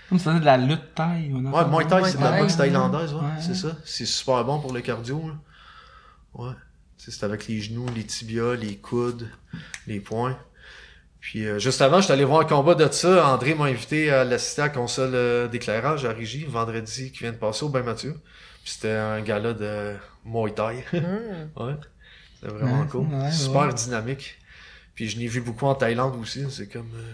Comme ça, de la lutte taille. ou ouais, Muay Thai, c'est de la boxe thaïlandaise, ouais, Ouais. c'est ça. C'est super bon pour le cardio. là. Ouais, Tu sais, c'est avec les genoux, les tibias, les coudes, les poings. Puis euh, juste avant, j'étais allé voir un combat de ça. André m'a invité à l'assister à la console euh, d'éclairage à Régie, vendredi qui vient de passer au Bain Mathieu. Puis c'était un gala de Muay Thai. Hmm. ouais. C'était vraiment Ouais, cool. ouais, Super ouais. dynamique. Puis je l'ai vu beaucoup en Thaïlande aussi. C'est comme euh,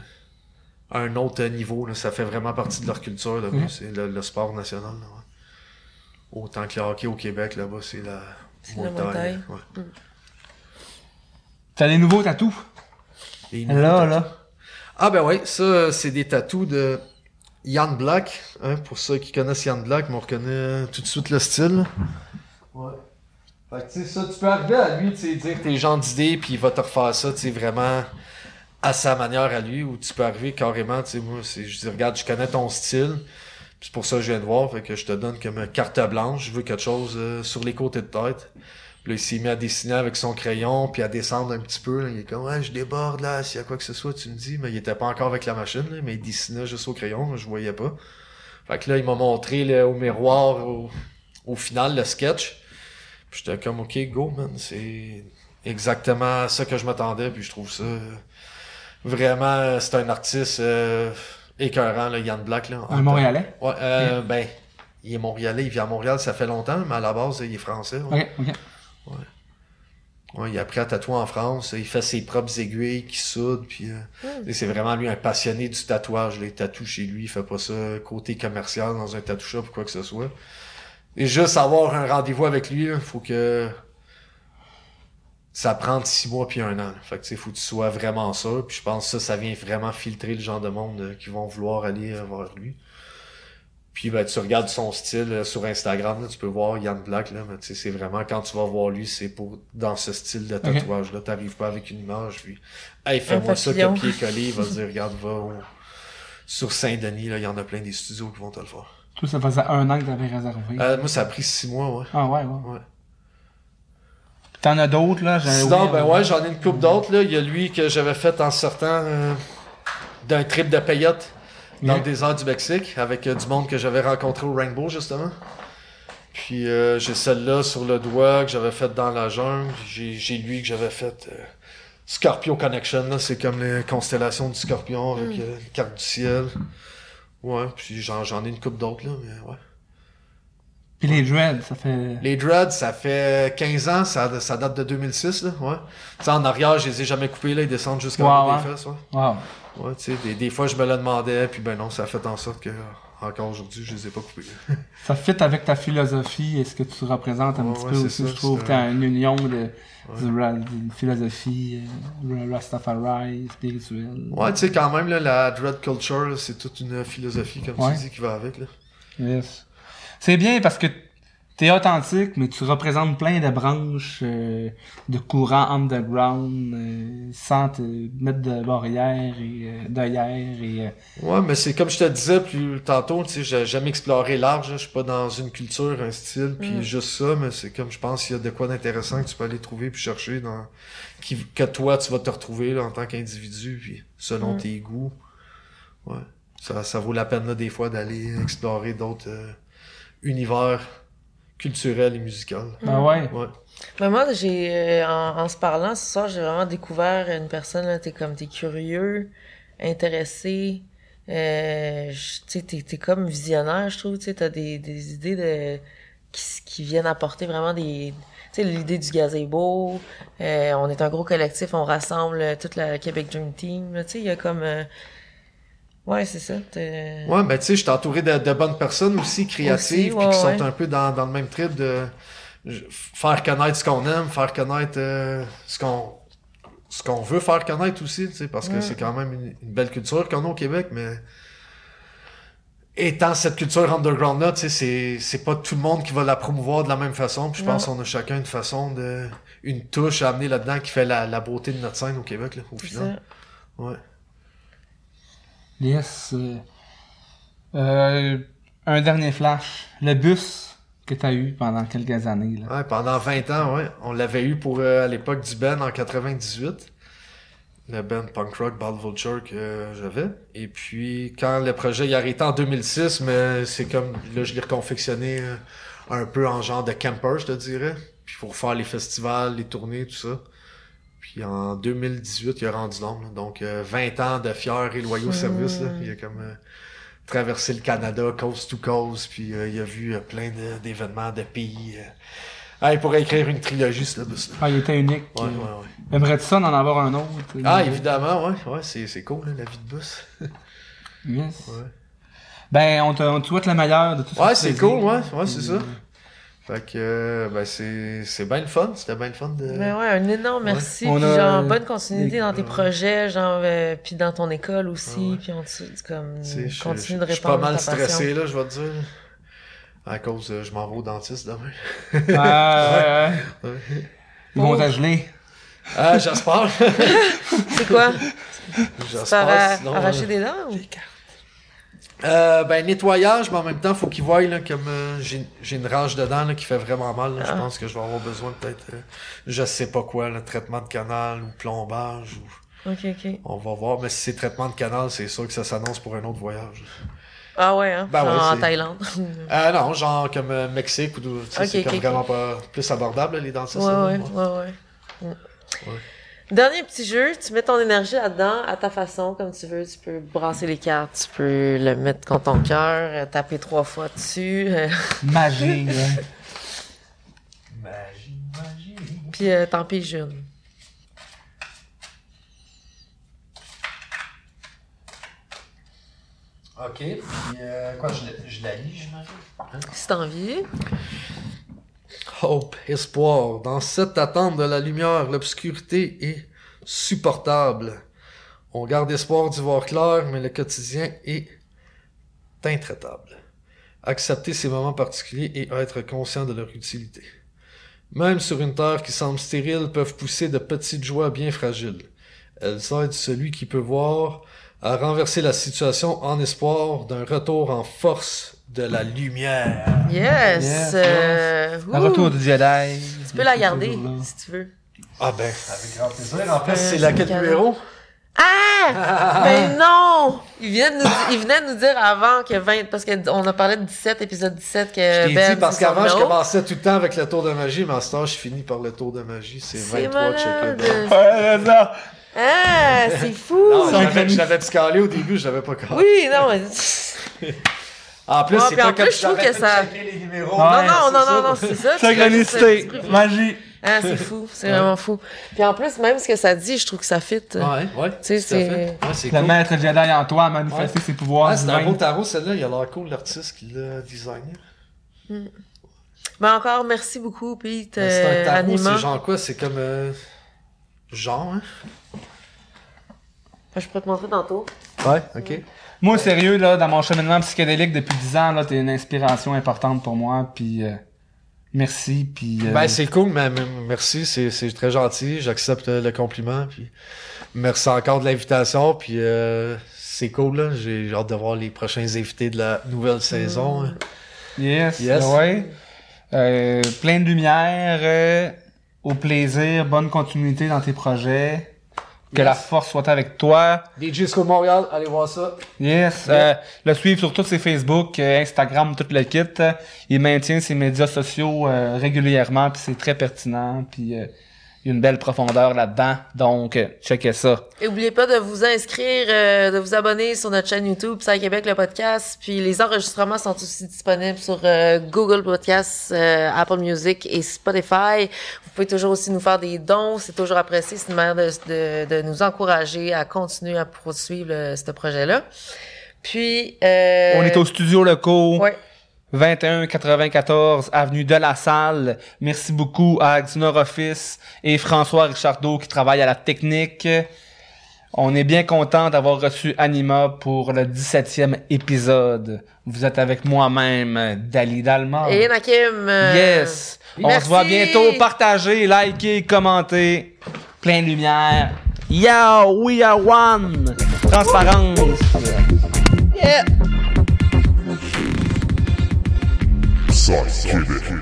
un autre niveau. là. Ça fait vraiment partie de leur culture là-bas. Mhm. C'est le, le sport national. là, ouais. Autant que le hockey au Québec, là-bas, c'est la C'est Muay le Muay Thai. Thai. Ouais. T'as des nouveaux tatous? Les nouveaux Là, tatous. là. Ah ben oui, ça, c'est des tatous de Yann Black. Hein, pour ceux qui connaissent Yann Black, mais on reconnaît tout de suite le style. Ouais. Fait que tu sais, ça, tu peux arriver à lui, tu sais, dire tes gens d'idées, puis il va te refaire ça, tu sais, vraiment à sa manière à lui, ou tu peux arriver carrément, tu sais, moi, je dis, regarde, je connais ton style, c'est pour ça que je viens de voir, fait que je te donne comme carte blanche, je veux quelque chose euh, sur les côtés de tête. Puis là, il s'est mis à dessiner avec son crayon, puis à descendre un petit peu. Là. Il est comme, ouais, je déborde là, s'il y a quoi que ce soit, tu me dis. Mais il était pas encore avec la machine, là, mais il dessinait juste au crayon, je voyais pas. Fait que là, il m'a montré là, au miroir, au, au final, le sketch. Puis j'étais comme, ok, go, man, c'est exactement ça que je m'attendais, puis je trouve ça vraiment, c'est un artiste euh, écœurant, là, Yann Black. Là, Un Montréalais? Ouais, euh, ben, il est montréalais, il vit à Montréal, ça fait longtemps, mais à la base, il est français. ouais. Ok, ok. Ouais, il a appris à tatouer en France, il fait ses propres aiguilles qui soudent, puis euh, et c'est vraiment lui un passionné du tatouage. Les tatous chez lui, il fait pas ça côté commercial dans un tattoo shop ou quoi que ce soit. Et juste avoir un rendez-vous avec lui, il faut que ça prend six mois puis un an. Fait que tu sais, faut que tu sois vraiment sûr. Puis je pense que ça, ça vient vraiment filtrer le genre de monde euh, qui vont vouloir aller vers lui. Puis ben, tu regardes son style euh, sur Instagram, là, tu peux voir Yann Black, là, mais tu sais, c'est vraiment quand tu vas voir lui, c'est pour dans ce style de tatouage là, t'arrives pas avec une image, puis Hey, fais-moi ça copier-coller, il va te dire regarde, va au- sur Saint-Denis, là, il y en a plein des studios qui vont te le faire. Toi, ça faisait un an que t'avais réservé. Euh, moi ça a pris six mois, ouais. Ah ouais, ouais. Ouais. T'en as d'autres, là? Sinon, oublié. ben ouais, j'en ai une coupe d'autres, là. Il y a lui que j'avais fait en sortant euh, d'un trip de payotte dans Yeah. le désert du Mexique avec euh, du monde que j'avais rencontré au Rainbow, justement. Puis euh, j'ai celle-là sur le doigt que j'avais faite dans la jungle. J'ai, j'ai lui que j'avais fait euh, Scorpio Connection, là. C'est comme les constellations du scorpion avec euh, une carte du ciel. Ouais, puis j'en, j'en ai une coupe d'autres, là, mais ouais. Puis les dreads, ça fait... Les Dreads, ça fait 15 ans, ça, ça date de 2006, là, ouais. Tu sais, en arrière, je les ai jamais coupés, là, ils descendent Ouais, bas ouais. des fesses, ouais. Wow. Ouais, tu sais, des, des fois, je me le demandais, puis ben non, ça a fait en sorte que, encore aujourd'hui, je les ai pas coupés. Ça fit avec ta philosophie et ce que tu représentes un Ouais, petit ouais, peu aussi. ça, je trouve que t'as une union de, de ra- d'une philosophie euh, Rastafari, spirituelle. Ouais, tu sais, quand même, là, la Dread Culture, c'est toute une philosophie, comme Ouais. tu dis, qui va avec, là. Yes. C'est bien parce que t'es authentique, mais tu représentes plein de branches euh, de courants underground euh, sans te mettre de barrières et euh, d'œillères et... euh, Ouais, mais c'est comme je te disais plus tantôt, tu sais, j'ai jamais exploré large, là. je suis pas dans une culture, un style, puis Mm. juste ça, mais c'est comme je pense qu'il y a de quoi d'intéressant que tu peux aller trouver puis chercher dans qui, que toi tu vas te retrouver là, en tant qu'individu, puis selon Mm. tes goûts. Ouais. Ça, ça vaut la peine là, des fois d'aller explorer d'autres euh, univers culturels et musicaux. Ah ouais? Ouais. Mais moi, j'ai, euh, en, en se parlant ce soir, j'ai vraiment découvert une personne, là, t'es comme, t'es curieux, intéressé, euh, je- tu sais, t'es, t'es comme visionnaire, je trouve, tu sais, t'as des, des idées de, qui, qui viennent apporter vraiment des, tu sais, l'idée du gazebo, euh, on est un gros collectif, on rassemble euh, toute la Québec Dream Team, tu sais, il y a comme, euh, ouais, c'est ça, Ouais, ben tu sais, je suis entouré de, de bonnes personnes aussi, créatives, puis qui sont un peu dans, dans le même trip de faire connaître ce qu'on aime, faire connaître euh, ce qu'on ce qu'on veut faire connaître aussi, tu sais, parce que Mm. c'est quand même une, une belle culture qu'on a au Québec, mais étant cette culture underground-là, tu sais, c'est, c'est pas tout le monde qui va la promouvoir de la même façon, puis je pense qu'on a chacun une façon de, une touche à amener là-dedans qui fait la, la beauté de notre scène au Québec, là, au final. ça. Ouais. Yes. euh, euh, un dernier flash. Le bus que t'as eu pendant quelques années. Là. Ouais, pendant 20 ans, ouais. On l'avait eu pour euh, à l'époque du band en 98. Le band punk rock Bad Vulture que j'avais. Et puis quand le projet a arrêté en 2006, mais c'est comme là je l'ai reconfectionné euh, un peu en genre de camper, je te dirais. Puis pour faire les festivals, les tournées, tout ça. Puis en 2018, il a rendu l'homme. là. Donc euh, 20 ans de fiers et loyaux services. Là. Il a comme euh, traversé le Canada, coast to coast. Puis euh, il a vu euh, plein d'événements de pays. euh. Ah, il pourrait écrire une trilogie, ce bus-là. Ah, il était unique. Ouais, euh, ouais, ouais. Aimerais-tu ça d'en avoir un autre? Ah, Euh, évidemment, ouais. Ouais, c'est, c'est cool, hein, la vie de bus. Yes. Ouais. Ben, on te, on te souhaite le meilleur de tout ce Ouais, c'est cool, ouais. Ouais, c'est ça. Fait que, euh, ben, c'est, c'est bien le fun. C'était bien le fun de. Ben ouais, un énorme Ouais. merci. Puis a, genre, bonne continuité dans tes projets, genre, euh, puis dans ton école aussi. Ouais, ouais. Puis on comme, continue de je suis pas mal stressé, là, je vais te dire. À cause, euh, je m'en vais au dentiste demain. Ah, ouais, ouais. Ouais. Ils vont t'ageler. Ah, j'espère. C'est quoi? j'espère. Arracher euh, des dents ou? Euh, ben, nettoyage, mais en même temps, faut qu'il voie, là, comme euh, j'ai une rage dedans, là, qui fait vraiment mal. là. Je Ah. pense que je vais avoir besoin peut-être, euh, je sais pas quoi, le traitement de canal ou plombage. Ou... Ok, ok. On va voir, mais si c'est traitement de canal, c'est sûr que ça s'annonce pour un autre voyage. Ah ouais, hein? Ben ouais, en Thaïlande. Euh, non, genre comme euh, Mexique ou d'où- tu sais, Ok, c'est ok, comme ok. vraiment pas plus abordable, les dentistes. Ouais, ouais, ouais. ouais, ouais. Dernier petit jeu, tu mets ton énergie là-dedans à ta façon, comme tu veux. Tu peux brasser les cartes, tu peux le mettre contre ton cœur, euh, taper trois fois dessus, Magie. Magie, magie. puis euh, tant pis, jeune. Ok, puis euh, quoi, je, je la lis, j'imagine? Si t'as envie. Hope, espoir. Dans cette attente de la lumière, l'obscurité est supportable. On garde espoir d'y voir clair, mais le quotidien est intraitable. Accepter ces moments particuliers et être conscient de leur utilité. Même sur une terre qui semble stérile, peuvent pousser de petites joies bien fragiles. Elles aident celui qui peut voir à renverser la situation en espoir d'un retour en force de la lumière. Yes! Yes, euh, retour du Jedi. Tu peux la garder, si tu veux. Ah ben, avec grand plaisir. En fait, Euh, c'est laquelle numéro? Ah! Mais non! Il venait, de nous, il venait de nous dire avant que 20, parce qu'on a parlé de 17, épisode 17, que Je t'ai Ben, dit parce qu'avant, je commençais tout le temps avec le tour de magie, mais en ce temps, je finis par le tour de magie. C'est C'est 23 check! Ouais, ça. Ah, c'est fou! Non, je l'avais- calé au début, je l'avais pas calé. Oui, non, mais... En plus, Ouais, c'est puis en pas comme je trouve que ça- non, non, non, non, non, c'est ça. tu Synchronicité. tu Magie. Ah, c'est fou, c'est vraiment fou. Puis en plus, même ce que ça dit, je trouve que ça fit. Ouais, ouais. sais, à fait. c'est- Le cool. maître Jedi en toi a manifesté ses pouvoirs Ah, c'est un beau tarot, celle-là. Il a l'air cool, l'artiste qui l'a designé. Mais encore, merci beaucoup, Pete, C'est un euh, tarot, Anima. c'est genre quoi? C'est comme... euh, Genre, hein? Je pourrais te montrer tantôt. Ouais, ok. Moi, sérieux, là, dans mon cheminement psychédélique depuis 10 ans, là, t'es une inspiration importante pour moi, puis euh, merci, puis... euh, Ben, c'est cool, mais mais merci, c'est, c'est très gentil. J'accepte le compliment. Puis merci encore de l'invitation. Puis euh, c'est cool, là. J'ai, hâte de voir les prochains invités de la nouvelle saison. hein. Yes, Yes. ouais. Euh, plein de lumière, euh, au plaisir, bonne continuité dans tes projets. Que Yes. la force soit avec toi. DJ School Montréal, allez voir ça. Yes. Euh, le suivre sur tous ses Facebook, euh, Instagram, tout le kit. Il maintient ses médias sociaux euh, régulièrement, puis c'est très pertinent, puis euh, une belle profondeur là-dedans. Donc, euh, checkez ça. Et oubliez pas de vous inscrire, euh, de vous abonner sur notre chaîne YouTube, Psy Québec, le podcast. Puis les enregistrements sont aussi disponibles sur euh, Google Podcasts, euh, Apple Music et Spotify. Vous pouvez toujours aussi nous faire des dons. C'est toujours apprécié. C'est une manière de, de, de nous encourager à continuer à poursuivre euh, ce projet-là. Puis... Euh, On est au studio locaux. Ouais. 2194 avenue de la Salle. Merci beaucoup à Agdinor Office et François Richardot qui travaille à la technique. On est bien content d'avoir reçu Anima pour le 17e épisode. Vous êtes avec moi-même, Dali Dalma. Et Nakim. Yes. On se voit bientôt. Partagez, likez, commentez. Plein de lumière. Yo, we are one. Transparence. Yeah. Exotic Kid.